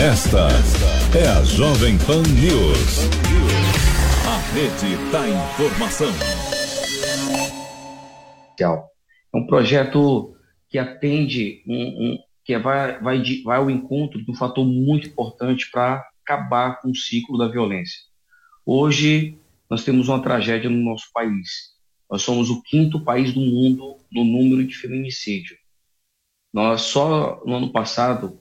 Esta é a Jovem Pan News. A rede da informação. É um projeto que atende, um, um, que vai, vai, vai ao encontro de um fator muito importante para acabar com o ciclo da violência. Hoje, nós temos uma tragédia no nosso país. Nós somos o quinto país do mundo no número de feminicídio. Nós só no ano passado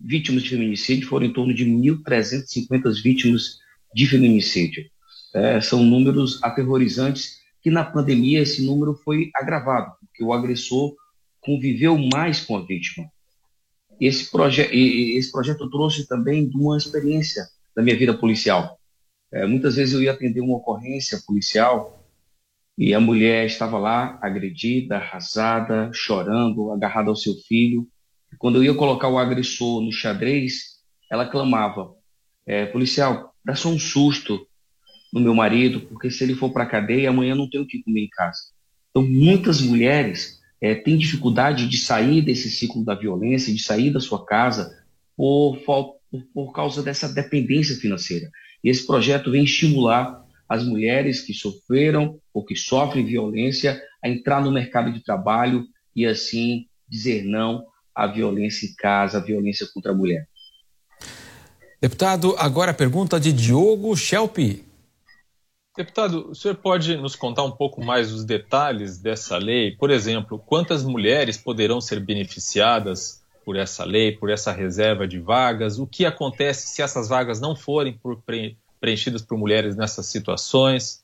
vítimas de feminicídio foram em torno de 1.350 vítimas de feminicídio. É, são números aterrorizantes que na pandemia esse número foi agravado, porque o agressor conviveu mais com a vítima. Esse, proje esse projeto trouxe também de uma experiência da minha vida policial. É, muitas vezes eu ia atender uma ocorrência policial e a mulher estava lá agredida, arrasada, chorando, agarrada ao seu filho, quando eu ia colocar o agressor no xadrez, ela clamava: é, policial, dá só um susto no meu marido, porque se ele for para a cadeia, amanhã não tem o que comer em casa. Então, muitas mulheres é, têm dificuldade de sair desse ciclo da violência, de sair da sua casa por, por causa dessa dependência financeira. E esse projeto vem estimular as mulheres que sofreram ou que sofrem violência a entrar no mercado de trabalho e assim dizer não a violência em casa, a violência contra a mulher. Deputado, agora a pergunta de Diogo Schelp. Deputado, o senhor pode nos contar um pouco mais os detalhes dessa lei? Por exemplo, quantas mulheres poderão ser beneficiadas por essa lei, por essa reserva de vagas? O que acontece se essas vagas não forem preenchidas por mulheres nessas situações?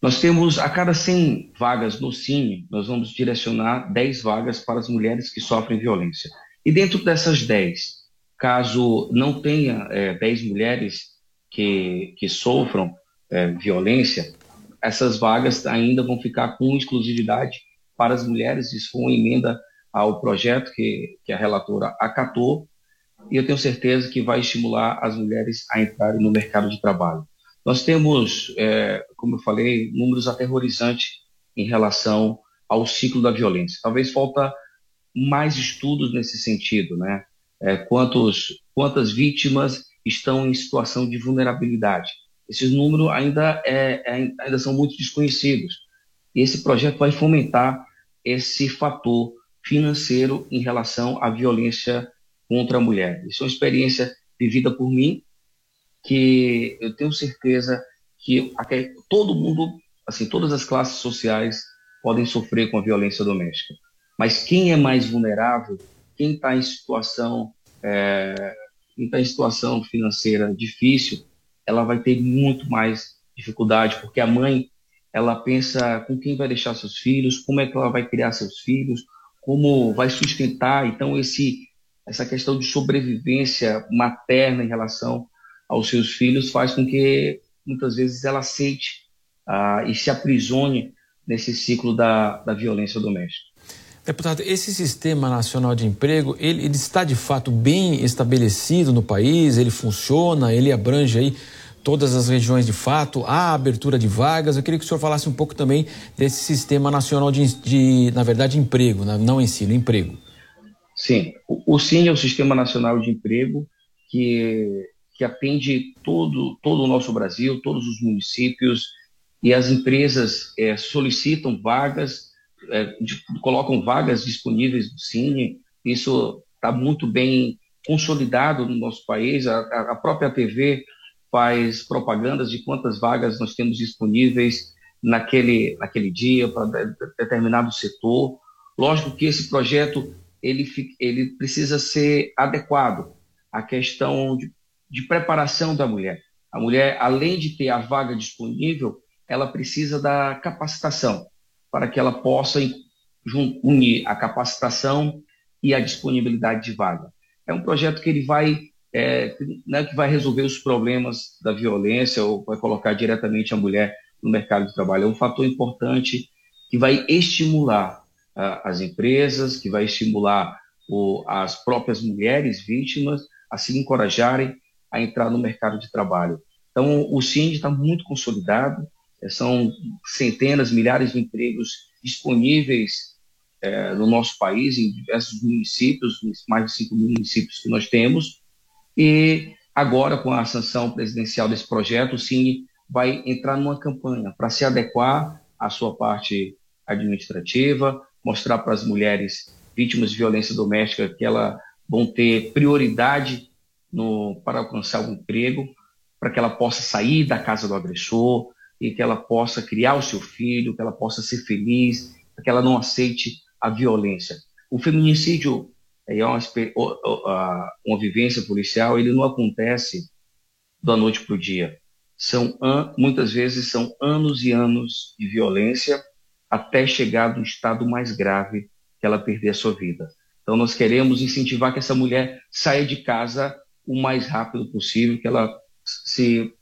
Nós temos, a cada 100 vagas no Cine, nós vamos direcionar 10 vagas para as mulheres que sofrem violência. E dentro dessas 10, caso não tenha é, 10 mulheres que, que sofram é, violência, essas vagas ainda vão ficar com exclusividade para as mulheres. Isso foi uma emenda ao projeto que, que a relatora acatou, e eu tenho certeza que vai estimular as mulheres a entrarem no mercado de trabalho. Nós temos, é, como eu falei, números aterrorizantes em relação ao ciclo da violência. Talvez falta mais estudos nesse sentido, né? É, quantos, quantas vítimas estão em situação de vulnerabilidade? Esses números ainda, é, é, ainda são muito desconhecidos. E esse projeto vai fomentar esse fator financeiro em relação à violência contra a mulher. Isso é uma experiência vivida por mim que eu tenho certeza que todo mundo, assim, todas as classes sociais podem sofrer com a violência doméstica. Mas quem é mais vulnerável, quem está em situação, é, quem está em situação financeira difícil, ela vai ter muito mais dificuldade, porque a mãe ela pensa com quem vai deixar seus filhos, como é que ela vai criar seus filhos, como vai sustentar. Então esse essa questão de sobrevivência materna em relação aos seus filhos faz com que muitas vezes ela aceite ah, e se aprisione nesse ciclo da, da violência doméstica. Deputado, esse sistema nacional de emprego, ele, ele, está de fato bem estabelecido no país? Ele funciona? Ele abrange aí todas as regiões de fato? Há abertura de vagas? Eu queria que o senhor falasse um pouco também desse sistema nacional de, de na verdade, emprego, né? não ensino, emprego. Sim, o, o SIM é o Sistema Nacional de Emprego, que que atende todo, todo o nosso Brasil, todos os municípios, e as empresas é, solicitam vagas, é, de, colocam vagas disponíveis do Cine. Isso está muito bem consolidado no nosso país. A, a própria TV faz propagandas de quantas vagas nós temos disponíveis naquele, naquele dia para determinado setor. Lógico que esse projeto ele, ele precisa ser adequado à questão de, de preparação da mulher. A mulher, além de ter a vaga disponível, ela precisa da capacitação para que ela possa unir a capacitação e a disponibilidade de vaga. É um projeto que ele vai é, né, que vai resolver os problemas da violência ou vai colocar diretamente a mulher no mercado de trabalho. É um fator importante que vai estimular uh, as empresas, que vai estimular o, as próprias mulheres vítimas a se encorajarem a entrar no mercado de trabalho. Então, o CIND está muito consolidado, é, são centenas, milhares de empregos disponíveis é, no nosso país, em diversos municípios, mais de 5 mil municípios que nós temos, e agora, com a sanção presidencial desse projeto, o Cine vai entrar numa campanha para se adequar à sua parte administrativa, mostrar para as mulheres vítimas de violência doméstica que elas vão ter prioridade no, para alcançar um emprego, para que ela possa sair da casa do agressor e que ela possa criar o seu filho, que ela possa ser feliz, para que ela não aceite a violência. O feminicídio é uma, uma vivência policial, ele não acontece da noite para o dia. São muitas vezes são anos e anos de violência até chegar no estado mais grave que ela perder a sua vida. Então nós queremos incentivar que essa mulher saia de casa o mais rápido possível, que ela se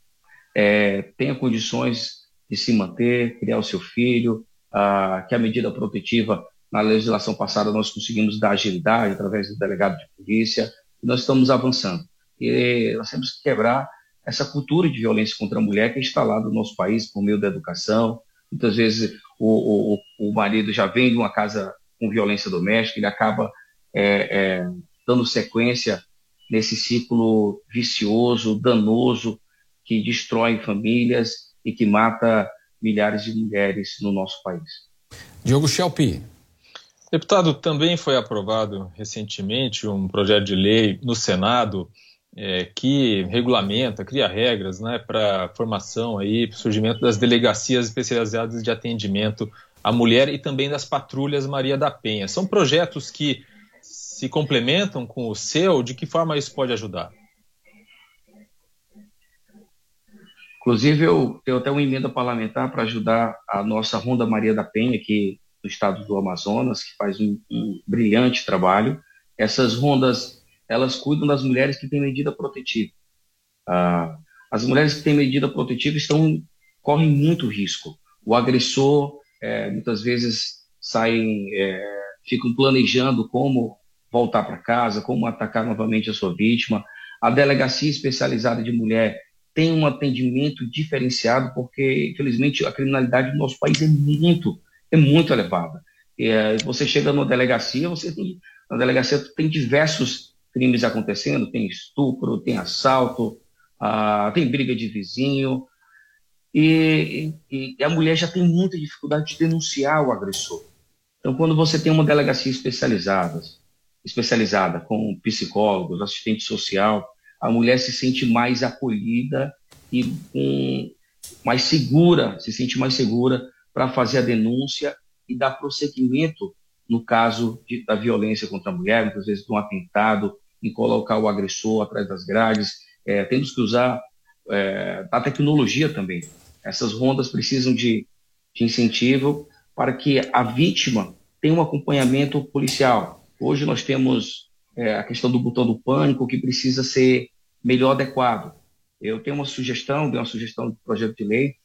é, tenha condições de se manter, criar o seu filho, a, que a medida protetiva na legislação passada nós conseguimos dar agilidade através do delegado de polícia, e nós estamos avançando. E nós temos que quebrar essa cultura de violência contra a mulher que é instalada no nosso país por meio da educação. Muitas vezes o, o, o marido já vem de uma casa com violência doméstica, ele acaba é, é, dando sequência nesse ciclo vicioso, danoso, que destrói famílias e que mata milhares de mulheres no nosso país. Diogo Schelpi. Deputado, também foi aprovado recentemente um projeto de lei no Senado é, que regulamenta, cria regras né, para formação e surgimento das delegacias especializadas de atendimento à mulher e também das patrulhas Maria da Penha. São projetos que se complementam com o seu, de que forma isso pode ajudar? Inclusive, eu tenho até uma emenda parlamentar para ajudar a nossa Ronda Maria da Penha, que do estado do Amazonas, que faz um, um brilhante trabalho. Essas rondas, elas cuidam das mulheres que têm medida protetiva. Ah, as mulheres que têm medida protetiva estão correm muito risco. O agressor é, muitas vezes saem, é, ficam planejando como voltar para casa, como atacar novamente a sua vítima. A delegacia especializada de mulher tem um atendimento diferenciado, porque, infelizmente, a criminalidade do nosso país é muito é muito elevada. É, você chega numa delegacia, você tem, na delegacia tem diversos crimes acontecendo, tem estupro, tem assalto, ah, tem briga de vizinho, e, e, e, a mulher já tem muita dificuldade de denunciar o agressor. Então, quando você tem uma delegacia especializada, especializada com psicólogos, assistente social, a mulher se sente mais acolhida e com, mais segura, se sente mais segura para fazer a denúncia e dar prosseguimento no caso de, da violência contra a mulher, muitas vezes de um atentado, em colocar o agressor atrás das grades. É, temos que usar é, a tecnologia também. Essas rondas precisam de, de incentivo para que a vítima tenha um acompanhamento policial. Hoje nós temos é, a questão do botão do pânico que precisa ser melhor adequado. Eu tenho uma sugestão, dei uma sugestão de projeto de lei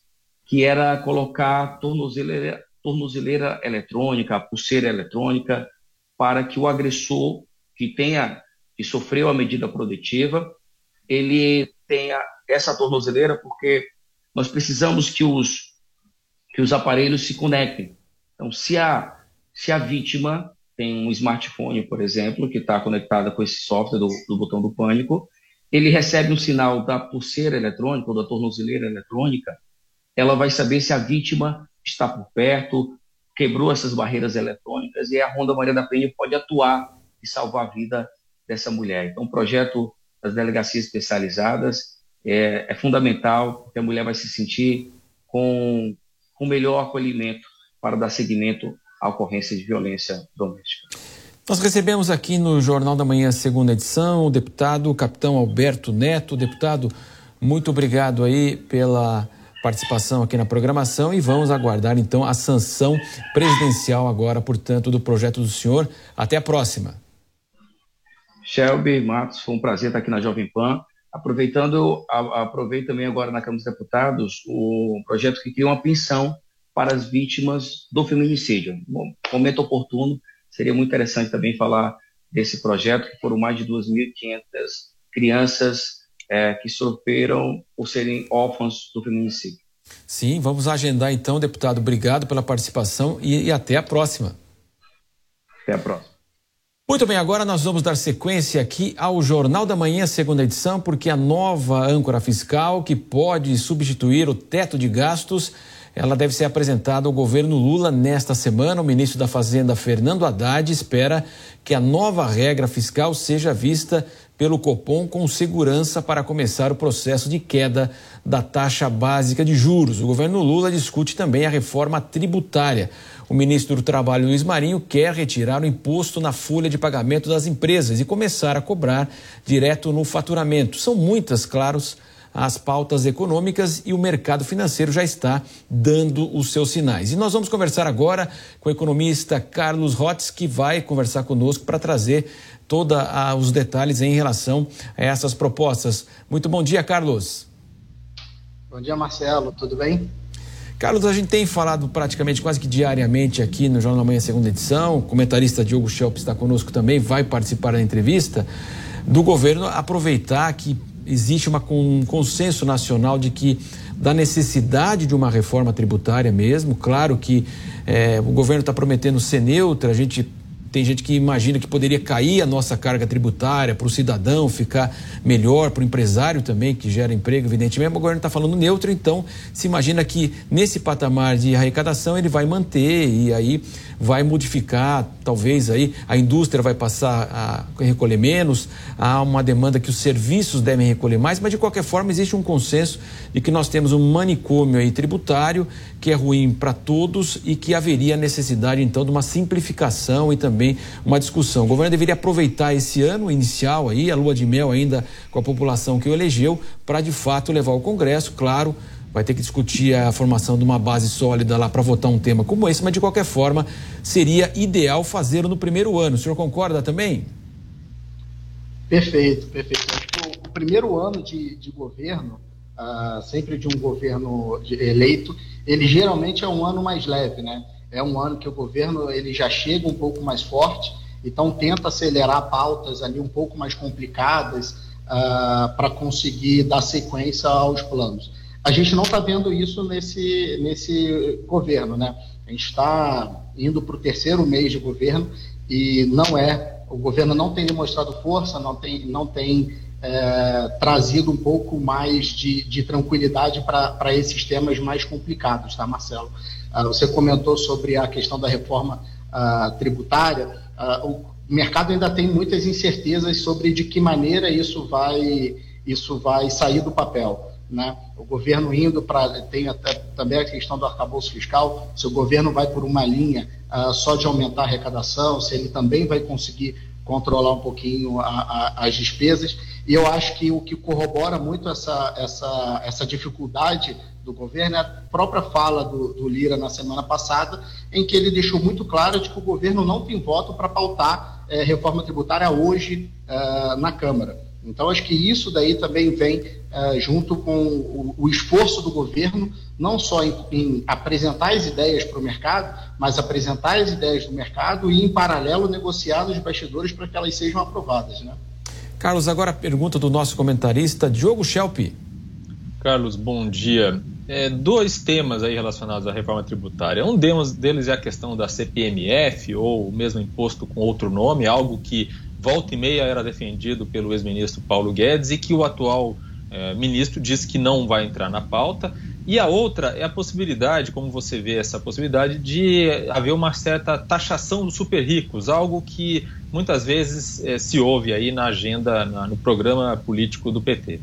que era colocar tornozeleira, tornozeleira eletrônica, pulseira eletrônica, para que o agressor que tenha que sofreu a medida protetiva, ele tenha essa tornozeleira, porque nós precisamos que os que os aparelhos se conectem. Então, se a se a vítima tem um smartphone, por exemplo, que está conectada com esse software do, do botão do pânico, ele recebe um sinal da pulseira eletrônica ou da tornozeleira eletrônica ela vai saber se a vítima está por perto, quebrou essas barreiras eletrônicas e a Ronda Maria da Penha pode atuar e salvar a vida dessa mulher. Então, o projeto das delegacias especializadas é, é fundamental, porque a mulher vai se sentir com o melhor acolhimento para dar seguimento à ocorrência de violência doméstica. Nós recebemos aqui no Jornal da Manhã, segunda edição, o deputado capitão Alberto Neto. Deputado, muito obrigado aí pela participação aqui na programação e vamos aguardar então a sanção presidencial agora, portanto, do projeto do senhor. Até a próxima. Shelby Matos, foi um prazer estar aqui na Jovem Pan. Aproveitando, aproveito também agora na Câmara dos Deputados o projeto que cria uma pensão para as vítimas do feminicídio. Bom, momento oportuno, seria muito interessante também falar desse projeto, que foram mais de 2.500 crianças é, que sofreram por serem órfãos do feminicídio. Sim, vamos agendar então, deputado. Obrigado pela participação e, e até a próxima. Até a próxima. Muito bem, agora nós vamos dar sequência aqui ao Jornal da Manhã, segunda edição, porque a nova âncora fiscal que pode substituir o teto de gastos, ela deve ser apresentada ao governo Lula nesta semana. O ministro da Fazenda, Fernando Haddad, espera que a nova regra fiscal seja vista pelo Copom com segurança para começar o processo de queda da taxa básica de juros. O governo Lula discute também a reforma tributária. O ministro do Trabalho, Luiz Marinho, quer retirar o imposto na folha de pagamento das empresas e começar a cobrar direto no faturamento. São muitas, claros, as pautas econômicas e o mercado financeiro já está dando os seus sinais. E nós vamos conversar agora com o economista Carlos Rotz, que vai conversar conosco para trazer todos os detalhes em relação a essas propostas. Muito bom dia, Carlos. Bom dia, Marcelo. Tudo bem? Carlos, a gente tem falado praticamente quase que diariamente aqui no Jornal da Manhã, segunda edição. O comentarista Diogo Schelp está conosco também, vai participar da entrevista. Do governo aproveitar que existe uma, um consenso nacional de que da necessidade de uma reforma tributária mesmo. Claro que é, o governo está prometendo ser neutro, a gente tem gente que imagina que poderia cair a nossa carga tributária para o cidadão ficar melhor, para o empresário também, que gera emprego, evidentemente. O governo está falando neutro, então se imagina que nesse patamar de arrecadação ele vai manter e aí vai modificar, talvez aí a indústria vai passar a recolher menos, há uma demanda que os serviços devem recolher mais, mas de qualquer forma existe um consenso de que nós temos um manicômio aí tributário que é ruim para todos e que haveria necessidade então de uma simplificação e também uma discussão. O governo deveria aproveitar esse ano inicial aí, a lua de mel ainda com a população que o elegeu, para de fato levar ao Congresso, claro, vai ter que discutir a formação de uma base sólida lá para votar um tema como esse, mas de qualquer forma seria ideal fazê-lo no primeiro ano. O senhor concorda também? Perfeito, perfeito. Acho que o, primeiro ano de, de governo, uh, sempre de um governo eleito, ele geralmente é um ano mais leve, né? É um ano que o governo ele já chega um pouco mais forte, então tenta acelerar pautas ali um pouco mais complicadas uh, para conseguir dar sequência aos planos. A gente não está vendo isso nesse, nesse governo, né? A gente está indo para o terceiro mês de governo e não é, o governo não tem demonstrado força, não tem, não tem é, trazido um pouco mais de, de tranquilidade para esses temas mais complicados, tá, Marcelo? Ah, você comentou sobre a questão da reforma ah, tributária. Ah, o mercado ainda tem muitas incertezas sobre de que maneira isso vai, isso vai sair do papel né? O governo indo para. Tem até, também a questão do arcabouço fiscal, se o governo vai por uma linha uh, só de aumentar a arrecadação, se ele também vai conseguir controlar um pouquinho a, a, as despesas. E eu acho que o que corrobora muito essa, essa, essa dificuldade do governo é a própria fala do, do, Lira na semana passada, em que ele deixou muito claro de que o governo não tem voto para pautar é, reforma tributária hoje uh, na Câmara. Então, acho que isso daí também vem uh, junto com o, o, esforço do governo, não só em, em apresentar as ideias para o mercado, mas apresentar as ideias do mercado e, em paralelo, negociar nos bastidores para que elas sejam aprovadas. Né? Carlos, agora a pergunta do nosso comentarista, Diogo Schelp. Carlos, bom dia. É, dois temas aí relacionados à reforma tributária. Um deles é a questão da CPMF, ou o mesmo imposto com outro nome, algo que volta e meia era defendido pelo ex-ministro Paulo Guedes e que o atual eh, ministro disse que não vai entrar na pauta. E a outra é a possibilidade, como você vê essa possibilidade, de haver uma certa taxação dos super ricos, algo que muitas vezes é, se ouve aí na agenda, na, no programa político do PT.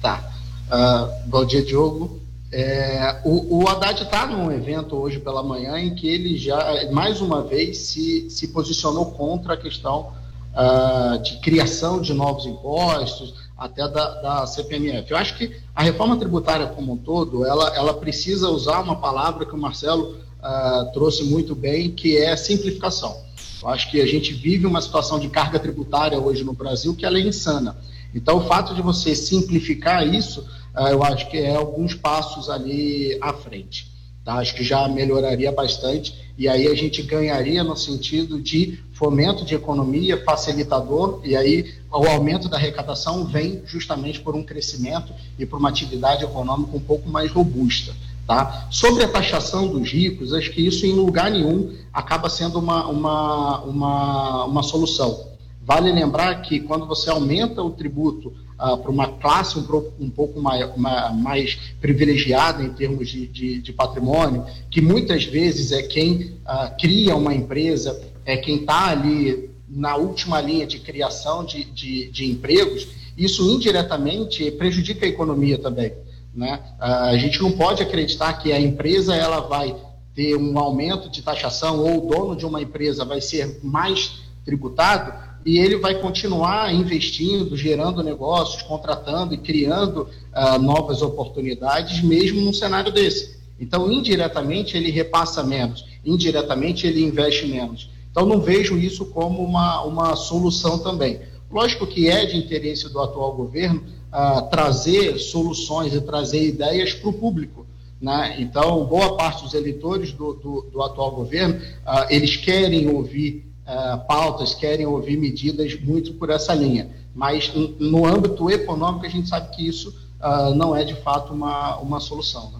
Tá. Uh, bom dia, Diogo. É, o, o Haddad está num evento hoje pela manhã em que ele já, mais uma vez, se, se posicionou contra a questão uh, de criação de novos impostos, até da, da CPMF. Eu acho que a reforma tributária como um todo, ela, ela precisa usar uma palavra que o Marcelo uh, trouxe muito bem, que é simplificação. Eu acho que a gente vive uma situação de carga tributária hoje no Brasil que ela é insana. Então, o fato de você simplificar isso, eu acho que é alguns passos ali à frente. Tá? Acho que já melhoraria bastante e aí a gente ganharia no sentido de fomento de economia, facilitador, e aí o aumento da arrecadação vem justamente por um crescimento e por uma atividade econômica um pouco mais robusta. Tá? Sobre a taxação dos ricos, acho que isso em lugar nenhum acaba sendo uma, uma, uma, uma solução. Vale lembrar que quando você aumenta o tributo uh, para uma classe um, um pouco mais, uma, mais, privilegiada em termos de, de, de, patrimônio, que muitas vezes é quem uh, cria uma empresa, é quem está ali na última linha de criação de, de, de, empregos, isso indiretamente prejudica a economia também. Né? Uh, a gente não pode acreditar que a empresa ela vai ter um aumento de taxação ou o dono de uma empresa vai ser mais tributado e ele vai continuar investindo, gerando negócios, contratando e criando uh, novas oportunidades, mesmo num cenário desse. Então, indiretamente, ele repassa menos, indiretamente, ele investe menos. Então, não vejo isso como uma, uma solução também. Lógico que é de interesse do atual governo uh, trazer soluções e trazer ideias para o público. Né? Então, boa parte dos eleitores do, do, do atual governo, uh, eles querem ouvir uh, pautas, querem ouvir medidas muito por essa linha. Mas no âmbito econômico, a gente sabe que isso uh, não é de fato uma, uma solução. Né?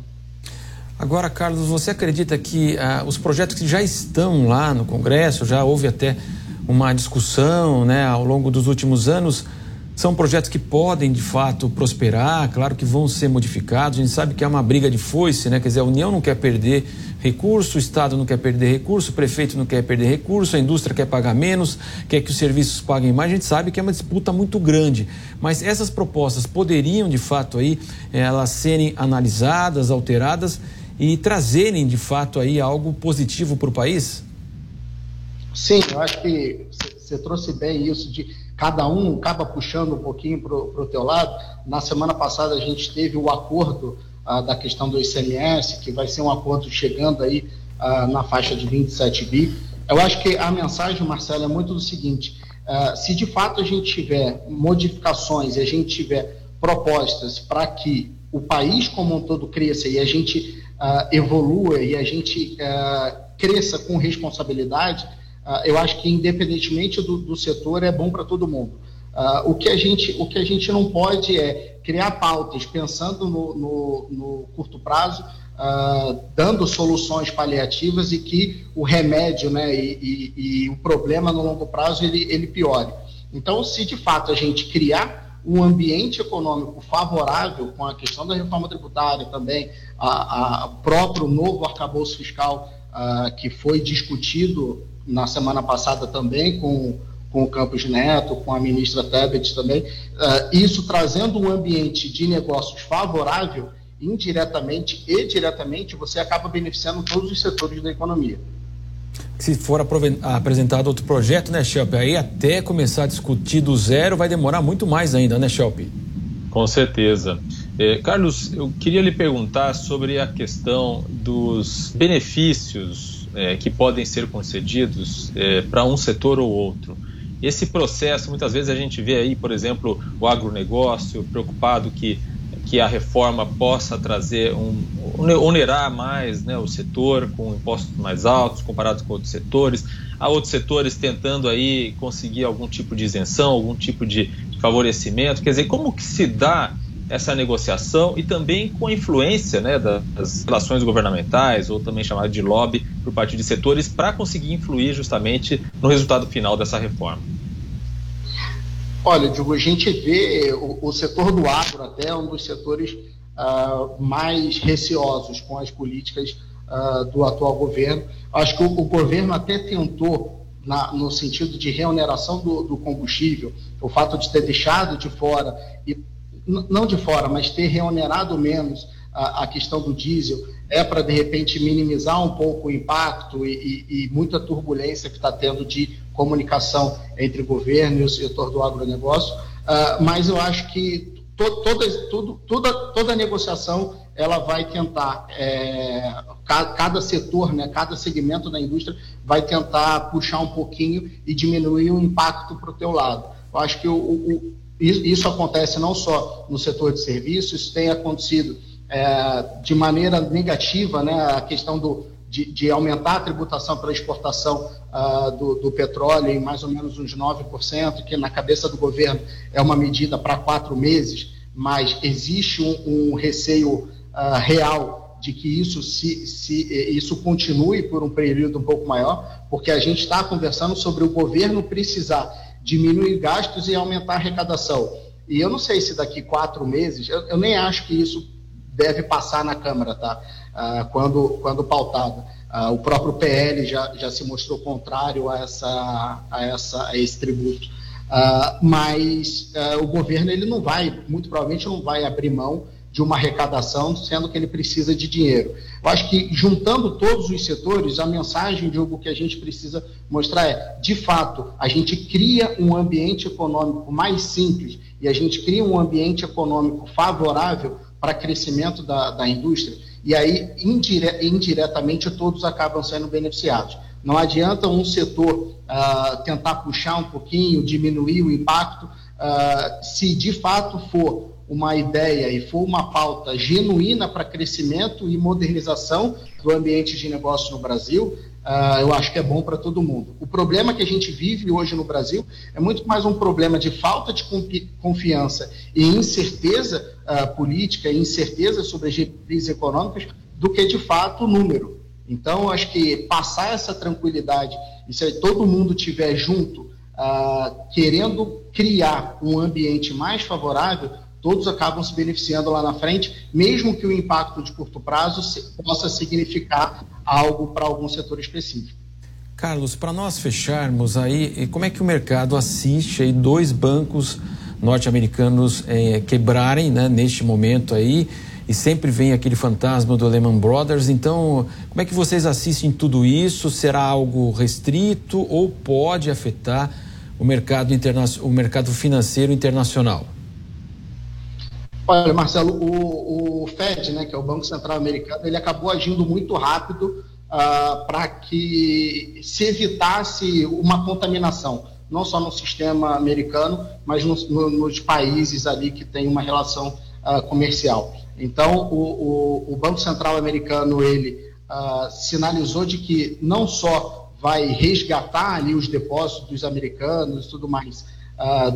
Agora, Carlos, você acredita que uh, os projetos que já estão lá no Congresso, já houve até uma discussão né, ao longo dos últimos anos, são projetos que podem de fato prosperar, claro que vão ser modificados. A gente sabe que é uma briga de foice, né? Quer dizer, a União não quer perder recurso, o Estado não quer perder recurso, o prefeito não quer perder recurso, a indústria quer pagar menos, quer que os serviços paguem mais. A gente sabe que é uma disputa muito grande, mas essas propostas poderiam, de fato, aí, elas serem analisadas, alteradas e trazerem, de fato, aí algo positivo para o país? Sim, eu acho que você trouxe bem isso de cada um acaba puxando um pouquinho para o teu lado. Na semana passada a gente teve o acordo da questão do ICMS, que vai ser um acordo chegando aí na faixa de 27 bi. Eu acho que a mensagem, Marcelo, é muito do seguinte: se de fato a gente tiver modificações e a gente tiver propostas para que o país como um todo cresça e a gente evolua e a gente cresça com responsabilidade, eu acho que independentemente do, do setor é bom para todo mundo. Uh, o, que a gente, o que a gente não pode é criar pautas pensando no, no, no curto prazo, uh, dando soluções paliativas e que o remédio né, e, e, e, o problema no longo prazo ele, ele piore. Então, se de fato a gente criar um ambiente econômico favorável com a questão da reforma tributária também, a, a próprio novo arcabouço fiscal uh, que foi discutido na semana passada também com com o Campos Neto, com a ministra Tebet também, uh, isso trazendo um ambiente de negócios favorável, indiretamente e diretamente, você acaba beneficiando todos os setores da economia. Se for apresentado outro projeto, né, Shelp, aí até começar a discutir do zero vai demorar muito mais ainda, né, Shelp? Com certeza. Eh, Carlos, eu queria lhe perguntar sobre a questão dos benefícios eh, que podem ser concedidos eh, para um setor ou outro. Esse processo, muitas vezes a gente vê aí, por exemplo, o agronegócio preocupado que, que a reforma possa trazer um, onerar mais né, o setor com impostos mais altos comparados com outros setores. Há outros setores tentando aí conseguir algum tipo de isenção, algum tipo de favorecimento. Quer dizer, como que se dá essa negociação e também com a influência né, das relações governamentais, ou também chamado de lobby, por parte de setores, para conseguir influir justamente no resultado final dessa reforma? Olha, Diogo, a gente vê o, o setor do agro até um dos setores uh, mais receosos com as políticas uh, do atual governo. Acho que o, o governo até tentou, na, no sentido de reoneração do, do, combustível, o fato de ter deixado de fora, e não de fora, mas ter reonerado menos a, a questão do diesel, é para, de repente, minimizar um pouco o impacto e, e, e muita turbulência que está tendo de comunicação entre o governo e o setor do agronegócio. Uh, mas eu acho que to, toda, tudo, toda, toda negociação ela vai tentar, é, cada, cada, setor, né, cada segmento da indústria vai tentar puxar um pouquinho e diminuir o impacto para o teu lado. Eu acho que o, o, isso acontece não só no setor de serviços, tem acontecido é, de maneira negativa, né, a questão do, de, de aumentar a tributação pela exportação uh, do, do, petróleo em mais ou menos uns 9%, que na cabeça do governo é uma medida para quatro meses, mas existe um, um receio uh, real de que isso, se, se, isso continue por um período um pouco maior, porque a gente está conversando sobre o governo precisar diminuir gastos e aumentar a arrecadação. E eu não sei se daqui quatro meses, eu, eu nem acho que isso deve passar na Câmara, tá? Ah, quando, quando pautada. Ah, o próprio PL já, já se mostrou contrário a, essa, a, essa, a esse tributo. Ah, mas ah, o governo ele não vai, muito provavelmente não vai abrir mão de uma arrecadação, sendo que ele precisa de dinheiro. Eu acho que juntando todos os setores, a mensagem, Diogo, que a gente precisa mostrar é, de fato, a gente cria um ambiente econômico mais simples e a gente cria um ambiente econômico favorável para crescimento da, da indústria, e aí indire, indiretamente todos acabam sendo beneficiados. Não adianta um setor uh, tentar puxar um pouquinho, diminuir o impacto, uh, se de fato for uma ideia e for uma pauta genuína para crescimento e modernização do ambiente de negócio no Brasil, uh, eu acho que é bom para todo mundo. O problema que a gente vive hoje no Brasil é muito mais um problema de falta de confiança e incerteza uh, política, incerteza sobre as diretrizes econômicas, do que de fato o número. Então, acho que passar essa tranquilidade e se todo mundo tiver junto, uh, querendo criar um ambiente mais favorável, todos acabam se beneficiando lá na frente, mesmo que o impacto de curto prazo possa significar algo para algum setor específico. Carlos, para nós fecharmos aí, como é que o mercado assiste aí dois bancos norte-americanos é, quebrarem né, neste momento aí? E sempre vem aquele fantasma do Lehman Brothers. Então, como é que vocês assistem tudo isso? Será algo restrito ou pode afetar o mercado, interna o mercado financeiro internacional? Olha, Marcelo, o, o, Fed, né, que é o Banco Central Americano, ele acabou agindo muito rápido uh, para que se evitasse uma contaminação, não só no sistema americano, mas no, no, nos países ali que tem uma relação uh, comercial. Então, o, o, o, Banco Central Americano ele uh, sinalizou de que não só vai resgatar ali os depósitos dos americanos e tudo mais,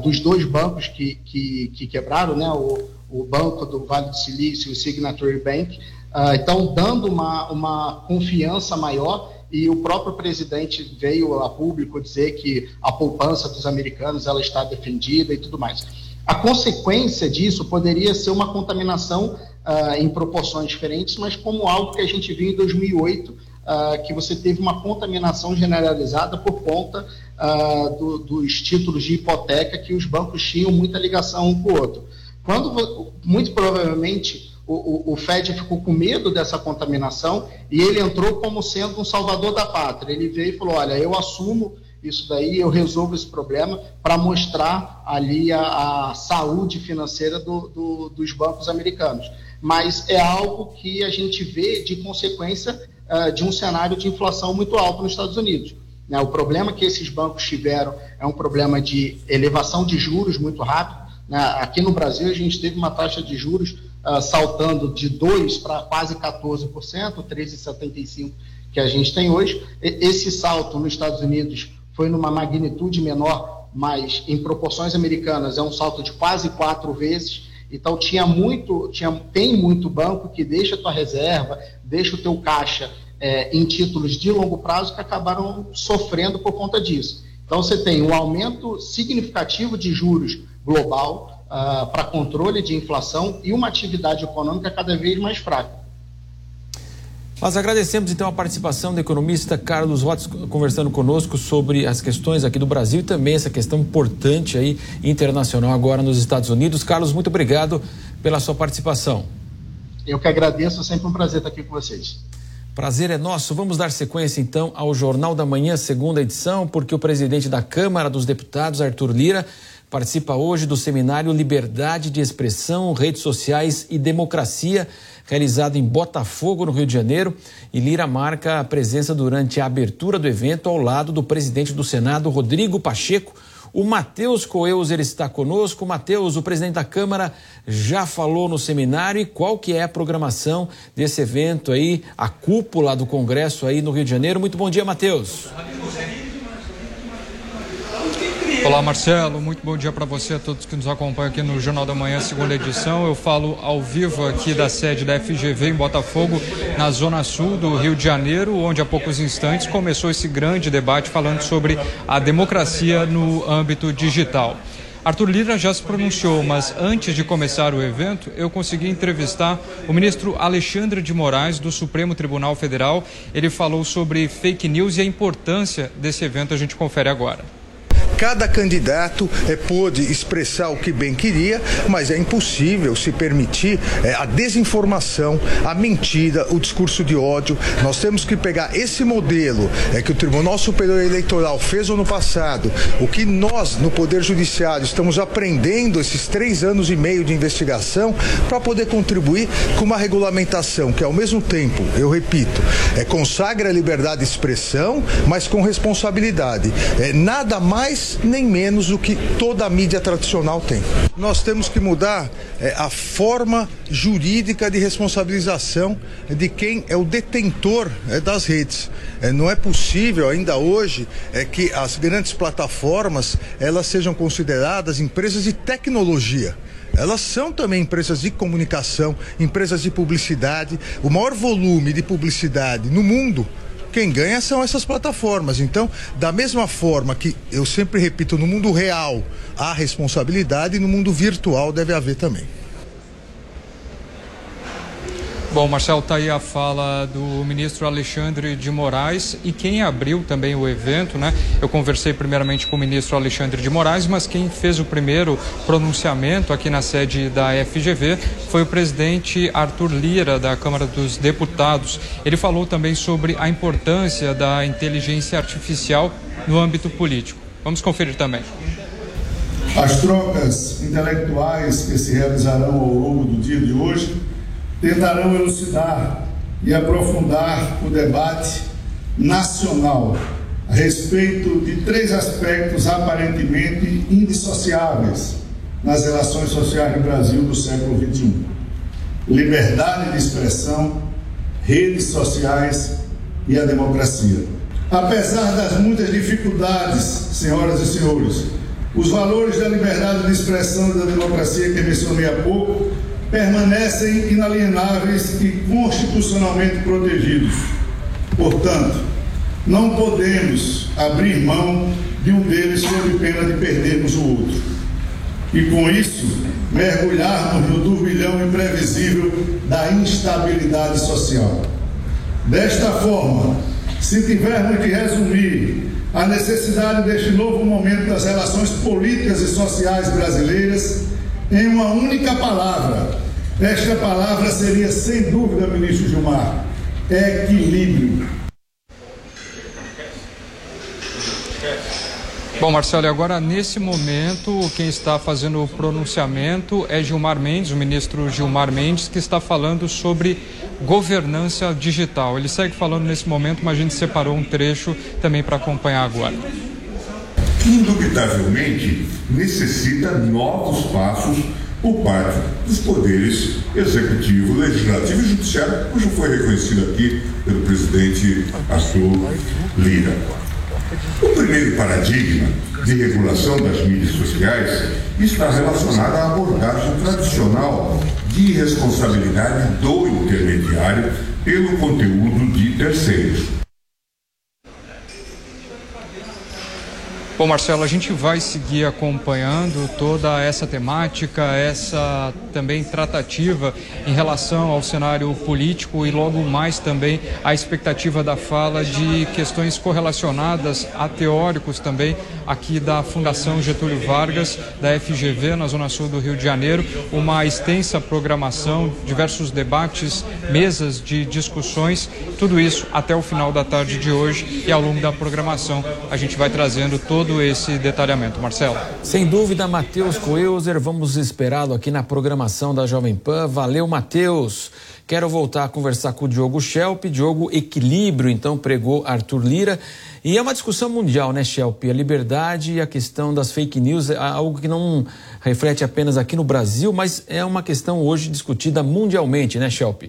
dos dois bancos que, que, que quebraram, né, o o Banco do Vale do Silício, o Signature Bank, uh, então dando uma, uma confiança maior e o próprio presidente veio a público dizer que a poupança dos americanos ela está defendida e tudo mais. A consequência disso poderia ser uma contaminação uh, em proporções diferentes, mas como algo que a gente viu em 2008, uh, ah, que você teve uma contaminação generalizada por conta uh, do, dos títulos de hipoteca que os bancos tinham muita ligação um com o outro. Quando, muito provavelmente, o, o, o, Fed ficou com medo dessa contaminação e ele entrou como sendo um salvador da pátria. Ele veio e falou: Olha, eu assumo isso daí, eu resolvo esse problema para mostrar ali a, a saúde financeira do, do, dos bancos americanos. Mas é algo que a gente vê de consequência uh, de um cenário de inflação muito alto nos Estados Unidos. Né? O problema que esses bancos tiveram é um problema de elevação de juros muito rápido? Aqui no Brasil, a gente teve uma taxa de juros uh, saltando de 2% para quase 14%, 13,75% que a gente tem hoje. Esse salto nos Estados Unidos foi numa magnitude menor, mas em proporções americanas é um salto de quase quatro vezes. Então tinha muito, tinha, tem muito banco que deixa a tua reserva, deixa o teu caixa é, em títulos de longo prazo que acabaram sofrendo por conta disso. Então você tem um aumento significativo de juros global, uh, para controle de inflação e uma atividade econômica cada vez mais fraca. Nós agradecemos então a participação do economista Carlos Watts conversando conosco sobre as questões aqui do Brasil e também essa questão importante aí internacional agora nos Estados Unidos. Carlos, muito obrigado pela sua participação. Eu que agradeço, sempre um prazer estar aqui com vocês. Prazer é nosso. Vamos dar sequência então ao Jornal da Manhã, segunda edição, porque o presidente da Câmara dos Deputados, Arthur Lira, participa hoje do seminário Liberdade de Expressão, Redes Sociais e Democracia realizado em Botafogo, no Rio de Janeiro, e Lira marca a presença durante a abertura do evento ao lado do presidente do Senado, Rodrigo Pacheco. O Matheus Coeus ele está conosco. Matheus, o presidente da Câmara, já falou no seminário e qual que é a programação desse evento aí, a cúpula do Congresso aí no Rio de Janeiro. Muito bom dia, Matheus. Olá, Marcelo. Muito bom dia para você, a todos que nos acompanham aqui no Jornal da Manhã, segunda edição. Eu falo ao vivo aqui da sede da FGV em Botafogo, na zona sul do Rio de Janeiro, onde há poucos instantes começou esse grande debate falando sobre a democracia no âmbito digital. Arthur Lira já se pronunciou, mas antes de começar o evento, eu consegui entrevistar o ministro Alexandre de Moraes, do Supremo Tribunal Federal. Ele falou sobre fake news e a importância desse evento. A gente confere agora. Cada candidato é, pôde expressar o que bem queria, mas é impossível se permitir é, a desinformação, a mentira, o discurso de ódio. Nós temos que pegar esse modelo é, que o Tribunal Superior Eleitoral fez ano passado, o que nós, no Poder Judiciário, estamos aprendendo esses três anos e meio de investigação, para poder contribuir com uma regulamentação que, ao mesmo tempo, eu repito, é, consagra a liberdade de expressão, mas com responsabilidade. É, nada mais nem menos do que toda a mídia tradicional tem. Nós temos que mudar é, a forma jurídica de responsabilização de quem é o detentor é, das redes. É, não é possível ainda hoje é, que as grandes plataformas elas sejam consideradas empresas de tecnologia elas são também empresas de comunicação, empresas de publicidade. O maior volume de publicidade no mundo quem ganha são essas plataformas. Então, da mesma forma que eu sempre repito, no mundo real há responsabilidade, no mundo virtual deve haver também. Bom, Marcelo, está aí a fala do ministro Alexandre de Moraes e quem abriu também o evento, né? Eu conversei primeiramente com o ministro Alexandre de Moraes, mas quem fez o primeiro pronunciamento aqui na sede da FGV foi o presidente Arthur Lira, da Câmara dos Deputados. Ele falou também sobre a importância da inteligência artificial no âmbito político. Vamos conferir também. As trocas intelectuais que se realizarão ao longo do dia de hoje tentarão elucidar e aprofundar o debate nacional a respeito de três aspectos aparentemente indissociáveis nas relações sociais do Brasil do século XXI: liberdade de expressão, redes sociais e a democracia. Apesar das muitas dificuldades, senhoras e senhores, os valores da liberdade de expressão e da democracia que mencionei há pouco permanecem inalienáveis e constitucionalmente protegidos. Portanto, não podemos abrir mão de um deles sob pena de perdermos o outro. E com isso, mergulharmos no turbilhão imprevisível da instabilidade social. Desta forma, se tivermos de resumir a necessidade deste novo momento das relações políticas e sociais brasileiras, em uma única palavra. Esta palavra seria, sem dúvida, ministro Gilmar, equilíbrio. Bom, Marcelo, agora nesse momento quem está fazendo o pronunciamento é Gilmar Mendes, o ministro Gilmar Mendes, que está falando sobre governança digital. Ele segue falando nesse momento, mas a gente separou um trecho também para acompanhar agora indubitavelmente necessita novos passos por parte dos poderes executivo, legislativo e judiciário, já foi reconhecido aqui pelo presidente Arthur Lira. O primeiro paradigma de regulação das mídias sociais está relacionado à abordagem tradicional de responsabilidade do intermediário pelo conteúdo de terceiros. Bom, Marcelo, a gente vai seguir acompanhando toda essa temática, essa também tratativa em relação ao cenário político e logo mais também a expectativa da fala de questões correlacionadas a teóricos também aqui da Fundação Getúlio Vargas, da FGV, na Zona Sul do Rio de Janeiro, uma extensa programação, diversos debates, mesas de discussões, tudo isso até o final da tarde de hoje e ao longo da programação a gente vai trazendo todo todo esse detalhamento. Marcelo. Sem dúvida, Matheus Coelzer, vamos esperá-lo aqui na programação da Jovem Pan. Valeu, Matheus. Quero voltar a conversar com o Diogo Schelp. Diogo, equilíbrio, então, pregou Arthur Lira. E é uma discussão mundial, né, Schelp? A liberdade e a questão das fake news é algo que não reflete apenas aqui no Brasil, mas é uma questão hoje discutida mundialmente, né, Schelp?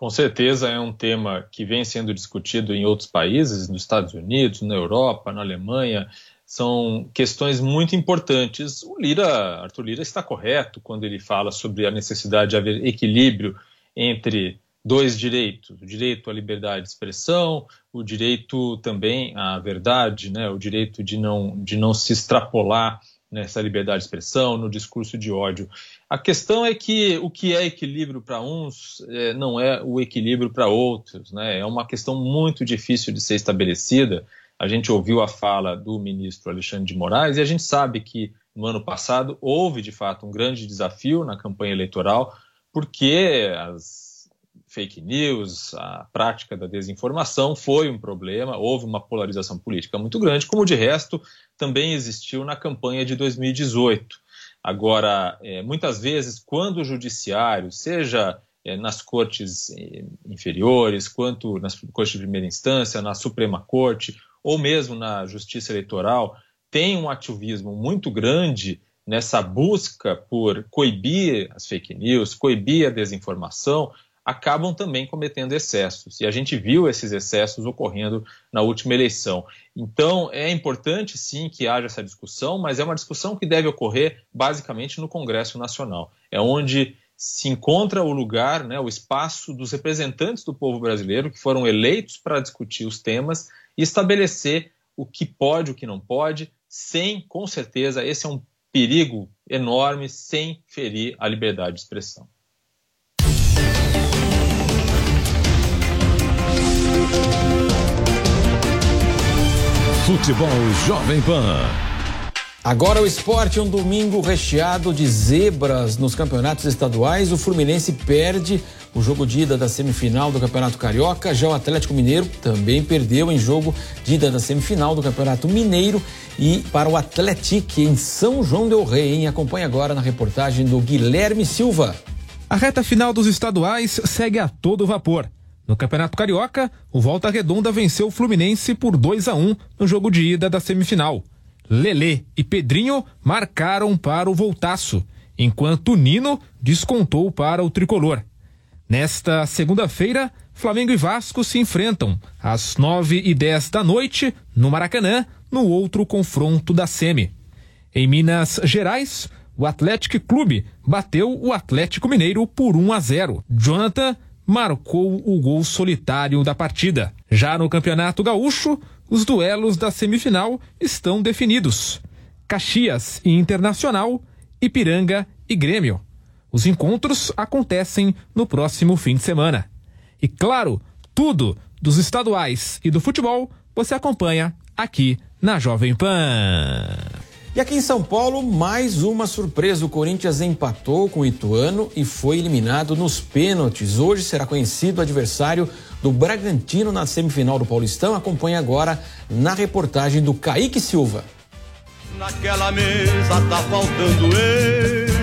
Com certeza é um tema que vem sendo discutido em outros países, nos Estados Unidos, na Europa, na Alemanha, são questões muito importantes. O Lira, Arthur Lira está correto quando ele fala sobre a necessidade de haver equilíbrio entre dois direitos, o direito à liberdade de expressão, o direito também à verdade, né, o direito de não, de não se extrapolar nessa liberdade de expressão, no discurso de ódio. A questão é que o que é equilíbrio para uns é, não é o equilíbrio para outros, né? é uma questão muito difícil de ser estabelecida a gente ouviu a fala do ministro Alexandre de Moraes e a gente sabe que no ano passado houve de fato um grande desafio na campanha eleitoral, porque as fake news, a prática da desinformação foi um problema, houve uma polarização política muito grande, como de resto também existiu na campanha de 2018. Agora, é, muitas vezes, quando o judiciário, seja é, nas cortes é, inferiores, quanto nas cortes de primeira instância, na Suprema Corte ou mesmo na justiça eleitoral, tem um ativismo muito grande nessa busca por coibir as fake news, coibir a desinformação, acabam também cometendo excessos. E a gente viu esses excessos ocorrendo na última eleição. Então, é importante sim que haja essa discussão, mas é uma discussão que deve ocorrer basicamente no Congresso Nacional. É onde se encontra o lugar, né, o espaço dos representantes do povo brasileiro que foram eleitos para discutir os temas e estabelecer o que pode, o que não pode, sem, com certeza, esse é um perigo enorme, sem ferir a liberdade de expressão. Futebol Jovem Pan. Agora o esporte, um domingo recheado de zebras nos campeonatos estaduais. O Fluminense perde o jogo de ida da semifinal do Campeonato Carioca. Já o Atlético Mineiro também perdeu em jogo de ida da semifinal do Campeonato Mineiro. E para o Atlético em São João del Rei, hein? Acompanhe agora na reportagem do Guilherme Silva. A reta final dos estaduais segue a todo vapor. No Campeonato Carioca, o Volta Redonda venceu o Fluminense por 2 a 1 no jogo de ida da semifinal. Lelê e Pedrinho marcaram para o Voltaço, enquanto Nino descontou para o tricolor. Nesta segunda-feira, Flamengo e Vasco se enfrentam às nove e dez da noite no Maracanã, no outro confronto da Semi. Em Minas Gerais, o Atlético Clube bateu o Atlético Mineiro por 1 a 0. Jonathan marcou o gol solitário da partida. Já no Campeonato Gaúcho, os duelos da semifinal estão definidos. Caxias e Internacional, Ipiranga e Grêmio. Os encontros acontecem no próximo fim de semana. E claro, tudo dos estaduais e do futebol você acompanha aqui na Jovem Pan. E aqui em São Paulo, mais uma surpresa. O Corinthians empatou com o Ituano e foi eliminado nos pênaltis. Hoje será conhecido o adversário do Bragantino na semifinal do Paulistão. Acompanhe agora na reportagem do Kaique Silva. Naquela mesa tá faltando ele.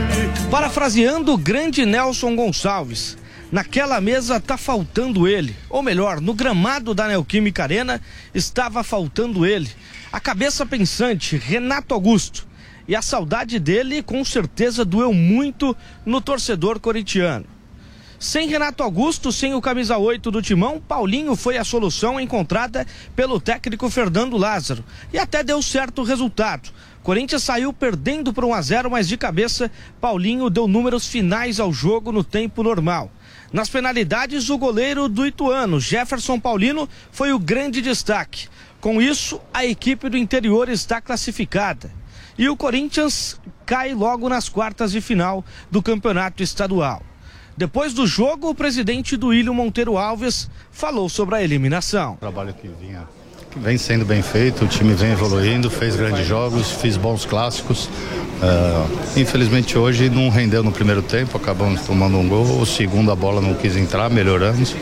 Parafraseando o grande Nelson Gonçalves. Naquela mesa tá faltando ele. Ou melhor, no gramado da Neoquímica Arena estava faltando ele. A cabeça pensante, Renato Augusto. E a saudade dele com certeza doeu muito no torcedor corintiano. Sem Renato Augusto, sem o camisa 8 do Timão, Paulinho foi a solução encontrada pelo técnico Fernando Lázaro. E até deu certo o resultado. Corinthians saiu perdendo por 1 a 0, mas de cabeça, Paulinho deu números finais ao jogo no tempo normal. Nas penalidades, o goleiro do Ituano, Jefferson Paulino, foi o grande destaque. Com isso, a equipe do interior está classificada. E o Corinthians cai logo nas quartas de final do campeonato estadual. Depois do jogo, o presidente do Ilho Monteiro Alves falou sobre a eliminação. O trabalho que vinha vem sendo bem feito, o time vem evoluindo, fez grandes jogos, fez bons clássicos. Uh, infelizmente hoje não rendeu no primeiro tempo, acabamos tomando um gol, o segundo a bola não quis entrar, melhoramos.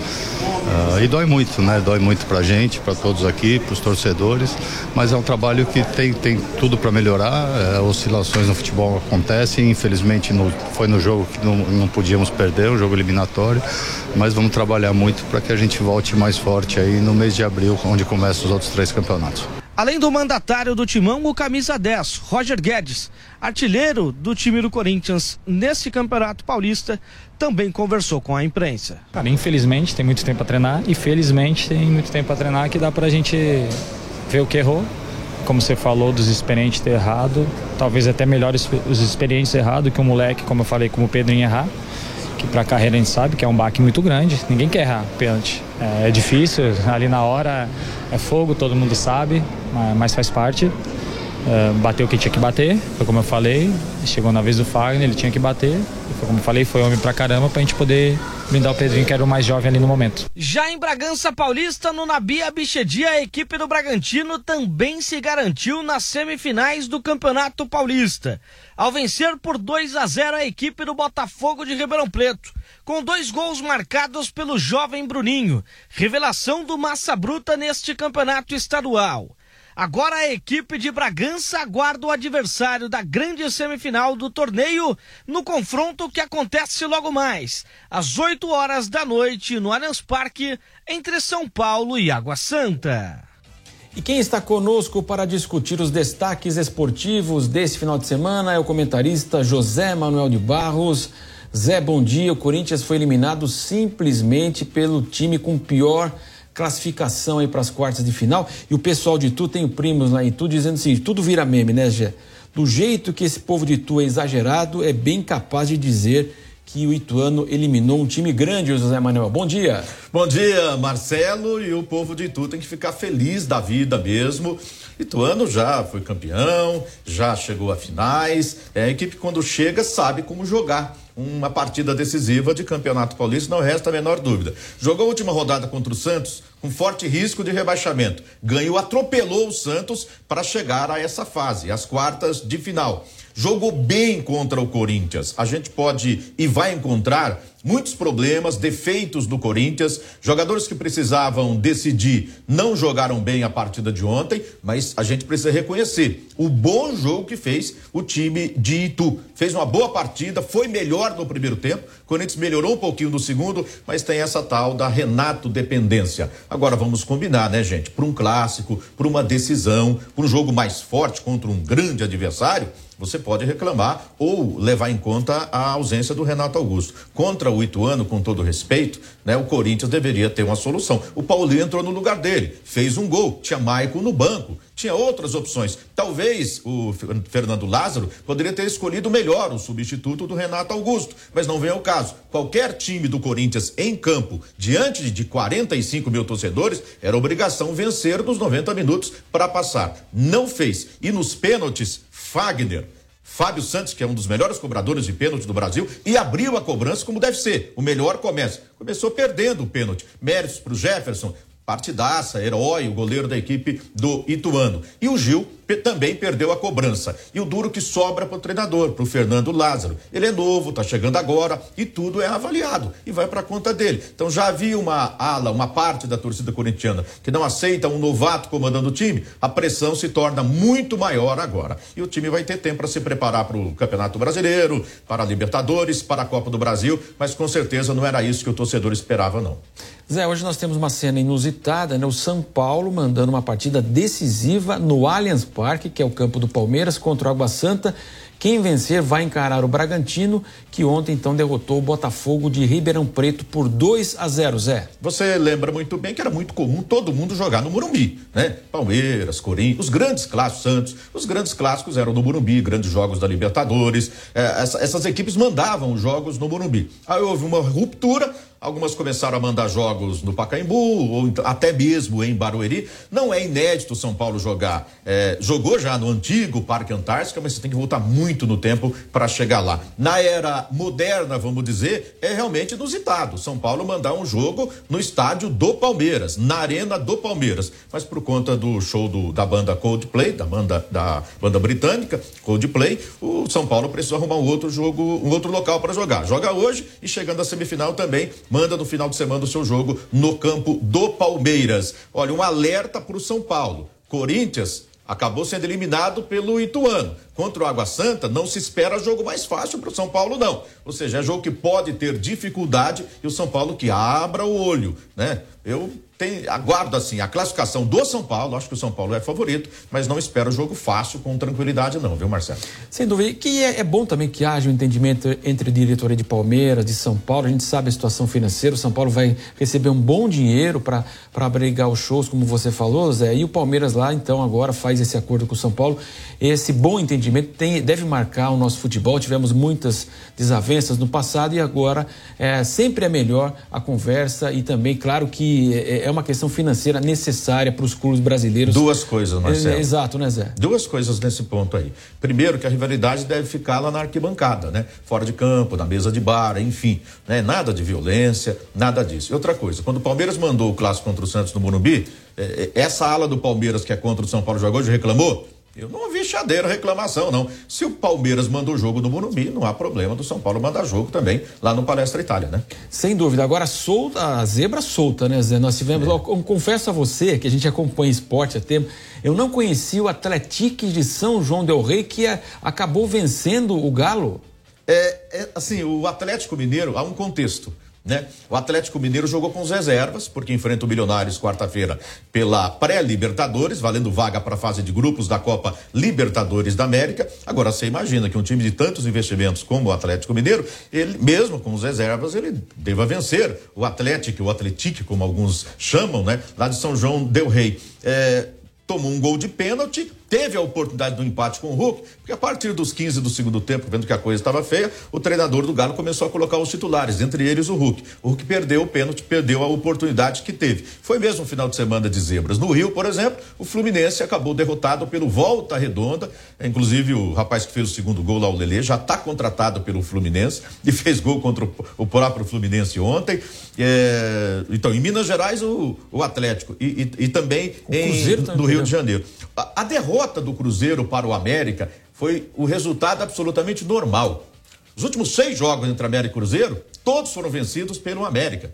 Uh, e dói muito, né? Dói muito pra gente, para todos aqui, pros torcedores, mas é um trabalho que tem, tem tudo para melhorar. Uh, oscilações no futebol acontecem, infelizmente no, foi no jogo que não, não podíamos perder, um jogo eliminatório, mas vamos trabalhar muito para que a gente volte mais forte aí no mês de abril, onde começam os outros três campeonatos. Além do mandatário do timão, o camisa 10, Roger Guedes, artilheiro do time do Corinthians nesse Campeonato Paulista, também conversou com a imprensa. Cara, infelizmente tem muito tempo para treinar e felizmente tem muito tempo para treinar que dá pra gente ver o que errou. Como você falou dos experientes ter errado, talvez até melhor os experientes errado que o moleque, como eu falei, como o Pedrinho errar que para a carreira a gente sabe que é um baque muito grande. Ninguém quer errar pênalti. É, é, difícil, ali na hora é fogo, todo mundo sabe, mas faz parte. É, bateu o que tinha que bater, foi como eu falei. Chegou na vez do Fagner, ele tinha que bater. Foi como eu falei, foi homem pra caramba pra gente poder brindar o Pedrinho, que era o mais jovem ali no momento. Já em Bragança Paulista, no Nabia Bichedia, a equipe do Bragantino também se garantiu nas semifinais do Campeonato Paulista, ao vencer por 2 a 0 a equipe do Botafogo de Ribeirão Preto, com dois gols marcados pelo jovem Bruninho, revelação do Massa Bruta neste campeonato estadual. Agora a equipe de Bragança aguarda o adversário da grande semifinal do torneio no confronto que acontece logo mais, às 8 horas da noite, no Allianz Parque, entre São Paulo e Água Santa. E quem está conosco para discutir os destaques esportivos desse final de semana é o comentarista José Manuel de Barros. Zé, bom dia. O Corinthians foi eliminado simplesmente pelo time com pior classificação aí para as quartas de final. E o pessoal de Tu, tem primos lá em dizendo assim: tudo vira meme, né, Gé? Do jeito que esse povo de Tu é exagerado, é bem capaz de dizer que o Ituano eliminou um time grande, José Manuel. Bom dia. Bom dia, Marcelo. E o povo de Itu tem que ficar feliz da vida mesmo. Ituano já foi campeão, já chegou a finais. É a equipe, quando chega, sabe como jogar uma partida decisiva de Campeonato Paulista, não resta a menor dúvida. Jogou a última rodada contra o Santos com forte risco de rebaixamento. Ganhou, atropelou o Santos para chegar a essa fase, as quartas de final jogou bem contra o Corinthians. A gente pode e vai encontrar muitos problemas, defeitos do Corinthians. Jogadores que precisavam decidir não jogaram bem a partida de ontem, mas a gente precisa reconhecer o bom jogo que fez o time de Itu. Fez uma boa partida, foi melhor no primeiro tempo. O Corinthians melhorou um pouquinho no segundo, mas tem essa tal da Renato dependência. Agora vamos combinar, né, gente? Para um clássico, para uma decisão, para um jogo mais forte contra um grande adversário, você pode reclamar ou levar em conta a ausência do Renato Augusto. Contra o Ituano, com todo respeito, né, o Corinthians deveria ter uma solução. O Paulinho entrou no lugar dele, fez um gol, tinha Maicon no banco, tinha outras opções. Talvez o Fernando Lázaro poderia ter escolhido melhor o substituto do Renato Augusto, mas não vem ao caso. Qualquer time do Corinthians em campo, diante de 45 mil torcedores, era obrigação vencer nos 90 minutos para passar. Não fez. E nos pênaltis, Fagner Fábio Santos, que é um dos melhores cobradores de pênalti do Brasil, e abriu a cobrança como deve ser, o melhor começo. Começou perdendo o pênalti. Méritos para o Jefferson, partidaça, herói, o goleiro da equipe do Ituano. E o Gil também perdeu a cobrança. E o duro que sobra para o treinador, para o Fernando Lázaro. Ele é novo, está chegando agora e tudo é avaliado e vai para conta dele. Então já havia uma ala, uma parte da torcida corintiana que não aceita um novato comandando o time, a pressão se torna muito maior agora. E o time vai ter tempo para se preparar para o Campeonato Brasileiro, para a Libertadores, para a Copa do Brasil, mas com certeza não era isso que o torcedor esperava, não. Zé, hoje nós temos uma cena inusitada, né? O São Paulo mandando uma partida decisiva no Allianz Parque, que é o campo do Palmeiras, contra o Água Santa. Quem vencer vai encarar o Bragantino, que ontem então derrotou o Botafogo de Ribeirão Preto por 2 a 0, Zé. Você lembra muito bem que era muito comum todo mundo jogar no Morumbi, né? Palmeiras, Corinthians, os grandes clássicos, Santos, os grandes clássicos eram no Morumbi, grandes jogos da Libertadores. É, essa, essas equipes mandavam os jogos no Morumbi. Aí houve uma ruptura, Algumas começaram a mandar jogos no Pacaembu, ou então, até mesmo em Barueri. Não é inédito São Paulo jogar. É, jogou já no antigo Parque Antártica, mas você tem que voltar muito no tempo para chegar lá. Na era moderna, vamos dizer, é realmente inusitado. São Paulo mandar um jogo no estádio do Palmeiras, na arena do Palmeiras. Mas por conta do show do, da banda Coldplay, da banda, da banda britânica, Coldplay, o São Paulo precisou arrumar um outro jogo, um outro local para jogar. Joga hoje e chegando à semifinal também manda no final de semana o seu jogo no campo do Palmeiras. Olha, um alerta para o São Paulo. Corinthians acabou sendo eliminado pelo Ituano. Contra o Água Santa, não se espera jogo mais fácil para o São Paulo, não. Ou seja, é jogo que pode ter dificuldade e o São Paulo que abra o olho, né? Eu tem, aguardo assim a classificação do São Paulo, acho que o São Paulo é favorito, mas não espero jogo fácil com tranquilidade não, viu Marcelo? Sem dúvida, que é, é, bom também que haja um entendimento entre a diretoria de Palmeiras, de São Paulo, a gente sabe a situação financeira, o São Paulo vai receber um bom dinheiro para abrigar os shows, como você falou, Zé, e o Palmeiras lá então agora faz esse acordo com o São Paulo, esse bom entendimento tem, deve marcar o nosso futebol, tivemos muitas desavenças no passado e agora é, sempre é melhor a conversa e também, claro que é, é uma questão financeira necessária para os clubes brasileiros. Duas coisas, Marcelo. É, exato, né, Zé? Duas coisas nesse ponto aí. Primeiro, que a rivalidade deve ficar lá na arquibancada, né? Fora de campo, na mesa de bar, enfim. Né? Nada de violência, nada disso. E outra coisa, quando o Palmeiras mandou o clássico contra o Santos no Morumbi, é, é, essa ala do Palmeiras que é contra o São Paulo jogou hoje reclamou eu não ouvi chadeira reclamação, não. Se o Palmeiras manda o jogo no Morumbi, não há problema do São Paulo mandar jogo também lá no Palestra Itália, né? Sem dúvida. Agora, solta, a zebra solta, né, Zé? Nós tivemos. É. Eu confesso a você que a gente acompanha esporte há tempo. Eu não conhecia o Atlético de São João Del Rei, que é, acabou vencendo o Galo. É, é, assim, o Atlético Mineiro, há um contexto. Né? O Atlético Mineiro jogou com as reservas, porque enfrenta o Milionários quarta-feira pela pré-Libertadores, valendo vaga para a fase de grupos da Copa Libertadores da América. Agora você imagina que um time de tantos investimentos como o Atlético Mineiro, ele mesmo com as reservas, ele deva vencer o Atlético, o Atlético, como alguns chamam, né? Lá de São João del Rei. É, tomou um gol de pênalti teve a oportunidade do empate com o Hulk, porque a partir dos 15 do segundo tempo, vendo que a coisa estava feia, o treinador do Galo começou a colocar os titulares, entre eles o Hulk. O Hulk perdeu o pênalti, perdeu a oportunidade que teve. Foi mesmo um final de semana de zebras. No Rio, por exemplo, o Fluminense acabou derrotado pelo Volta Redonda, inclusive o rapaz que fez o segundo gol lá, o Lelê, já está contratado pelo Fluminense e *laughs* fez gol contra o, próprio Fluminense ontem. É, então, em Minas Gerais, o, o Atlético e, e, e também em, no Rio de Janeiro. A derrota derrota do Cruzeiro para o América foi o resultado absolutamente normal. Os últimos seis jogos entre América e Cruzeiro, todos foram vencidos pelo América.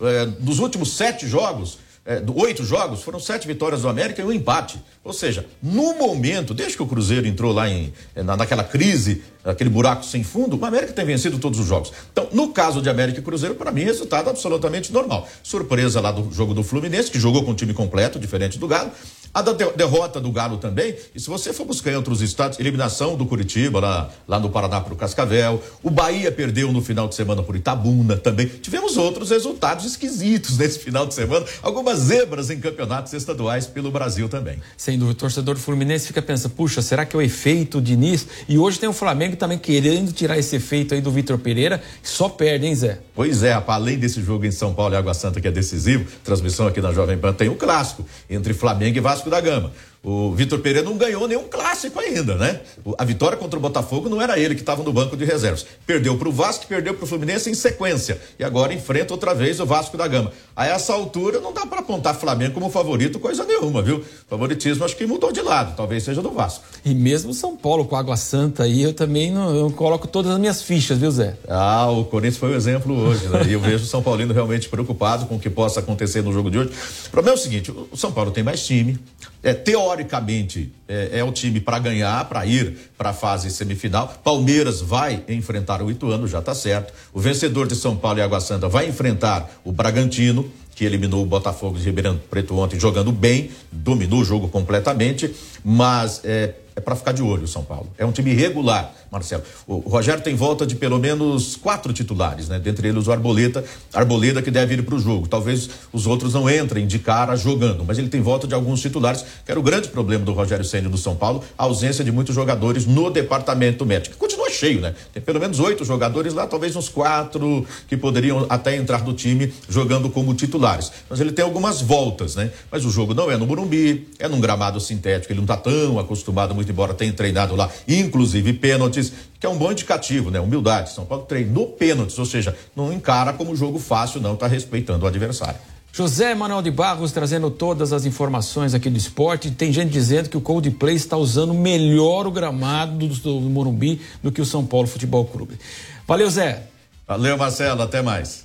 É, dos últimos sete jogos, é, oito jogos, foram sete vitórias do América e um empate. Ou seja, no momento, desde que o Cruzeiro entrou lá em, é, na, naquela crise, aquele buraco sem fundo, o América tem vencido todos os jogos. Então, no caso de América e Cruzeiro, para mim, resultado absolutamente normal. Surpresa lá do jogo do Fluminense, que jogou com o time completo, diferente do Galo. A da derrota do Galo também, e se você for buscar em outros estados, eliminação do Curitiba, lá, lá no Paraná para o Cascavel, o Bahia perdeu no final de semana por Itabuna também. Tivemos outros resultados esquisitos *laughs* nesse final de semana, algumas zebras em campeonatos estaduais pelo Brasil também. Sem dúvida, o torcedor do Fluminense fica pensando, puxa, será que é o efeito Diniz? E hoje tem o Flamengo também querendo tirar esse efeito aí do Vitor Pereira, só perde, hein, Zé? Pois é, rapaz, além desse jogo em São Paulo e Água Santa que é decisivo, transmissão aqui na Jovem Pan, tem o um clássico entre Flamengo e Vasco Vasco da Gama. O Vitor Pereira não ganhou nenhum clássico ainda, né? A vitória contra o Botafogo não era ele que estava no banco de reservas. Perdeu para o Vasco, perdeu para o Fluminense em sequência. E agora enfrenta outra vez o Vasco da Gama. A essa altura não dá para apontar Flamengo como favorito, coisa nenhuma, viu? Favoritismo acho que mudou de lado, talvez seja do Vasco. E mesmo São Paulo com Água Santa aí, eu também não eu coloco todas as minhas fichas, viu, Zé? Ah, o Corinthians foi o um exemplo hoje, né? E eu vejo o São Paulino realmente preocupado com o que possa acontecer no jogo de hoje. O problema é o seguinte: o São Paulo tem mais time, é, teoricamente é, é o time para ganhar, para ir para a fase semifinal. Palmeiras vai enfrentar o Ituano, já está certo. O vencedor de São Paulo e Água Santa vai enfrentar o Bragantino, que eliminou o Botafogo de Ribeirão Preto ontem, jogando bem, dominou o jogo completamente, mas é, é para ficar de olho o São Paulo. É um time regular, Marcelo. O Rogério tem volta de pelo menos quatro titulares, né? Dentre eles o Arboleta, Arboleda que deve ir para o jogo. Talvez os outros não entrem de cara jogando, mas ele tem volta de alguns titulares, que era o grande problema do Rogério Ceni do São Paulo, a ausência de muitos jogadores no departamento médico. Continua cheio, né? Tem pelo menos oito jogadores lá, talvez uns quatro que poderiam até entrar do time jogando como titulares. Mas ele tem algumas voltas, né? Mas o jogo não é no Burumbi, é num gramado sintético, ele não está tão acostumado, muito embora tenha treinado lá, inclusive pênaltis, que é um bom indicativo, né? Humildade. São Paulo treinou pênaltis, ou seja, não encara como jogo fácil, não, está respeitando o adversário. José Manuel de Barros trazendo todas as informações aqui do esporte. Tem gente dizendo que o Coldplay está usando melhor o gramado do, do Morumbi do que o São Paulo Futebol Clube. Valeu, Zé. Valeu, Marcelo. Até mais.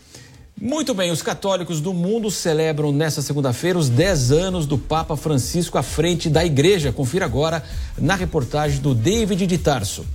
Muito bem, os católicos do mundo celebram nesta segunda-feira os 10 anos do Papa Francisco à frente da igreja. Confira agora na reportagem do David de Tarso.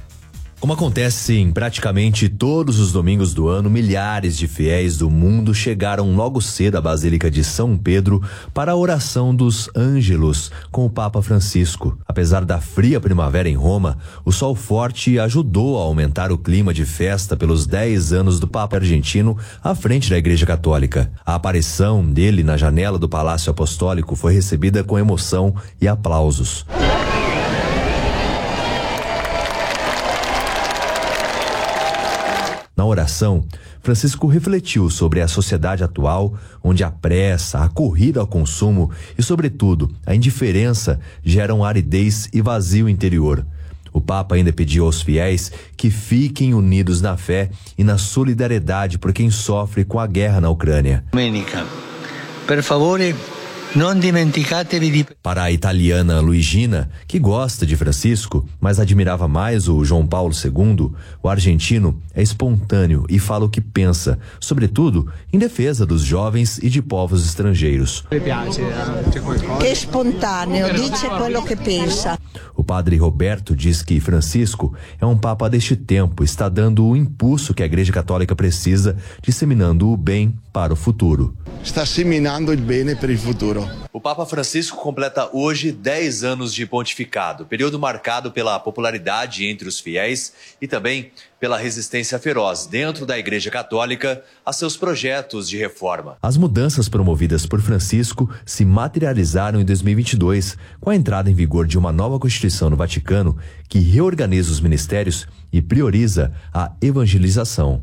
Como acontece em praticamente todos os domingos do ano, milhares de fiéis do mundo chegaram logo cedo à Basílica de São Pedro para a oração dos Ângelos com o Papa Francisco. Apesar da fria primavera em Roma, o sol forte ajudou a aumentar o clima de festa pelos 10 anos do Papa argentino à frente da Igreja Católica. A aparição dele na janela do Palácio Apostólico foi recebida com emoção e aplausos. Na oração, Francisco refletiu sobre a sociedade atual, onde a pressa, a corrida ao consumo e, sobretudo, a indiferença geram aridez e vazio interior. O Papa ainda pediu aos fiéis que fiquem unidos na fé e na solidariedade por quem sofre com a guerra na Ucrânia. Domenica, per favore, non dimenticatevi di... Para a italiana Luigina, que gosta de Francisco, mas admirava mais o João Paulo II, o argentino é espontâneo e fala o que pensa, sobretudo em defesa dos jovens e de povos estrangeiros. Che è spontaneo, dice quello che pensa. O padre Roberto diz que Francisco é um papa deste tempo, está dando o impulso que a Igreja Católica precisa, disseminando o bem para o futuro. Está seminando o bem para o futuro. O Papa Francisco completa hoje 10 anos de pontificado, período marcado pela popularidade entre os fiéis e também pela resistência feroz dentro da Igreja Católica a seus projetos de reforma. As mudanças promovidas por Francisco se materializaram em 2022, com a entrada em vigor de uma nova Constituição no Vaticano que reorganiza os ministérios e prioriza a evangelização.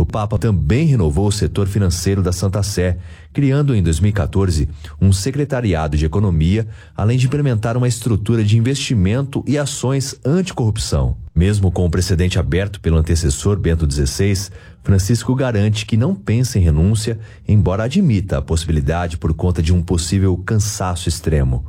O Papa também renovou o setor financeiro da Santa Sé, criando em 2014 um secretariado de economia, além de implementar uma estrutura de investimento e ações anticorrupção. Mesmo com o precedente aberto pelo antecessor Bento XVI, Francisco garante que não pensa em renúncia, embora admita a possibilidade por conta de um possível cansaço extremo.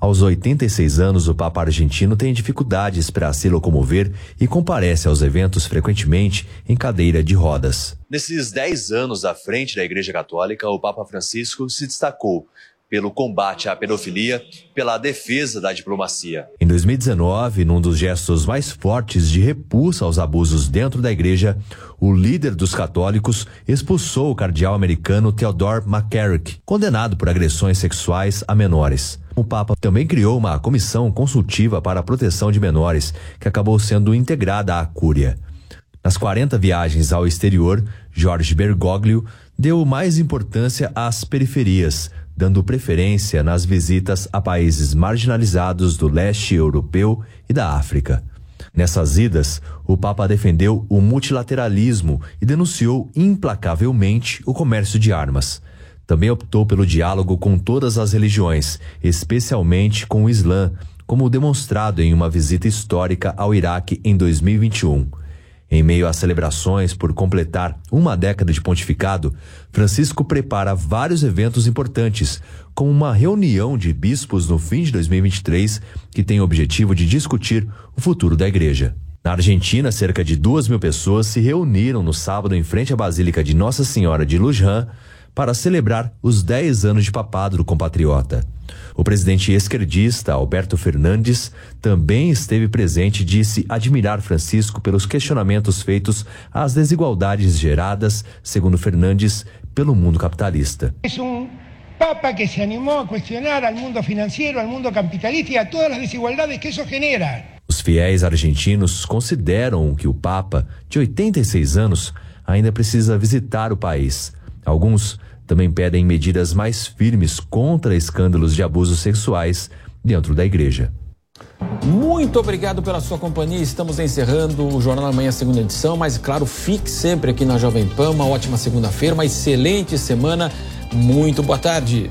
Aos 86 anos, o Papa argentino tem dificuldades para se locomover e comparece aos eventos frequentemente em cadeira de rodas. Nesses 10 anos à frente da Igreja Católica, o Papa Francisco se destacou pelo combate à pedofilia, pela defesa da diplomacia. Em 2019, num dos gestos mais fortes de repulsa aos abusos dentro da igreja, o líder dos católicos expulsou o cardeal americano Theodore McCarrick, condenado por agressões sexuais a menores. O Papa também criou uma comissão consultiva para a proteção de menores, que acabou sendo integrada à Cúria. Nas 40 viagens ao exterior, Jorge Bergoglio deu mais importância às periferias, dando preferência nas visitas a países marginalizados do leste europeu e da África. Nessas idas, o Papa defendeu o multilateralismo e denunciou implacavelmente o comércio de armas. Também optou pelo diálogo com todas as religiões, especialmente com o Islã, como demonstrado em uma visita histórica ao Iraque em 2021. Em meio às celebrações por completar uma década de pontificado, Francisco prepara vários eventos importantes, como uma reunião de bispos no fim de 2023, que tem o objetivo de discutir o futuro da igreja. Na Argentina, cerca de duas mil pessoas se reuniram no sábado em frente à Basílica de Nossa Senhora de Luján para celebrar os 10 anos de papado do compatriota. O presidente esquerdista Alberto Fernandes também esteve presente e disse admirar Francisco pelos questionamentos feitos às desigualdades geradas, segundo Fernandes, pelo mundo capitalista. Es un Papa que se animó a cuestionar al mundo financiero, al mundo capitalista y a todas las desigualdades que eso genera. Os fiéis argentinos consideram que o Papa, de 86 anos, ainda precisa visitar o país. Alguns também pedem medidas mais firmes contra escândalos de abusos sexuais dentro da igreja. Muito obrigado pela sua companhia. Estamos encerrando o Jornal da Manhã, segunda edição. Mas, claro, fique sempre aqui na Jovem Pan. Uma ótima segunda-feira, uma excelente semana. Muito boa tarde.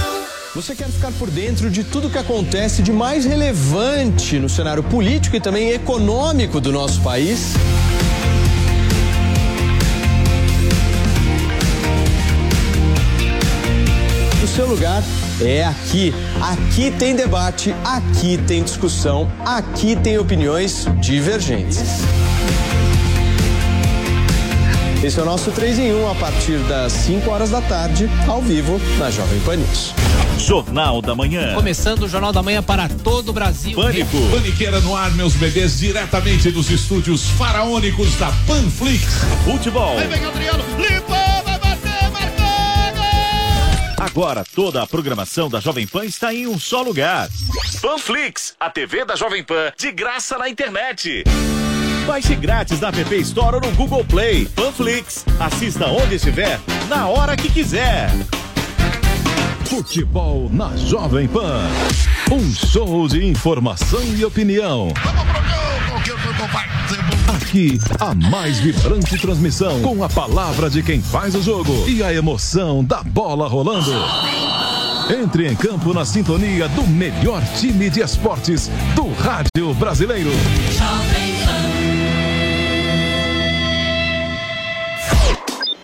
Você quer ficar por dentro de tudo que acontece de mais relevante no cenário político e também econômico do nosso país? O seu lugar é aqui. Aqui tem debate, aqui tem discussão, aqui tem opiniões divergentes. Esse é o nosso 3 em 1 a partir das 5 horas da tarde, ao vivo, na Jovem Pan News. Jornal da Manhã. Começando o Jornal da Manhã para todo o Brasil. Pânico. Paniqueira no ar, meus bebês, diretamente dos estúdios faraônicos da Panflix. Futebol. Aí vem Adriano, limpou, vai bater, marcado! Agora toda a programação da Jovem Pan está em um só lugar. Panflix, a TV da Jovem Pan, de graça na internet. Baixe grátis na App Store ou no Google Play. Panflix, assista onde estiver, na hora que quiser. Futebol na Jovem Pan. Um show de informação e opinião. Aqui, a mais vibrante transmissão com a palavra de quem faz o jogo e a emoção da bola rolando. Entre em campo na sintonia do melhor time de esportes do rádio brasileiro.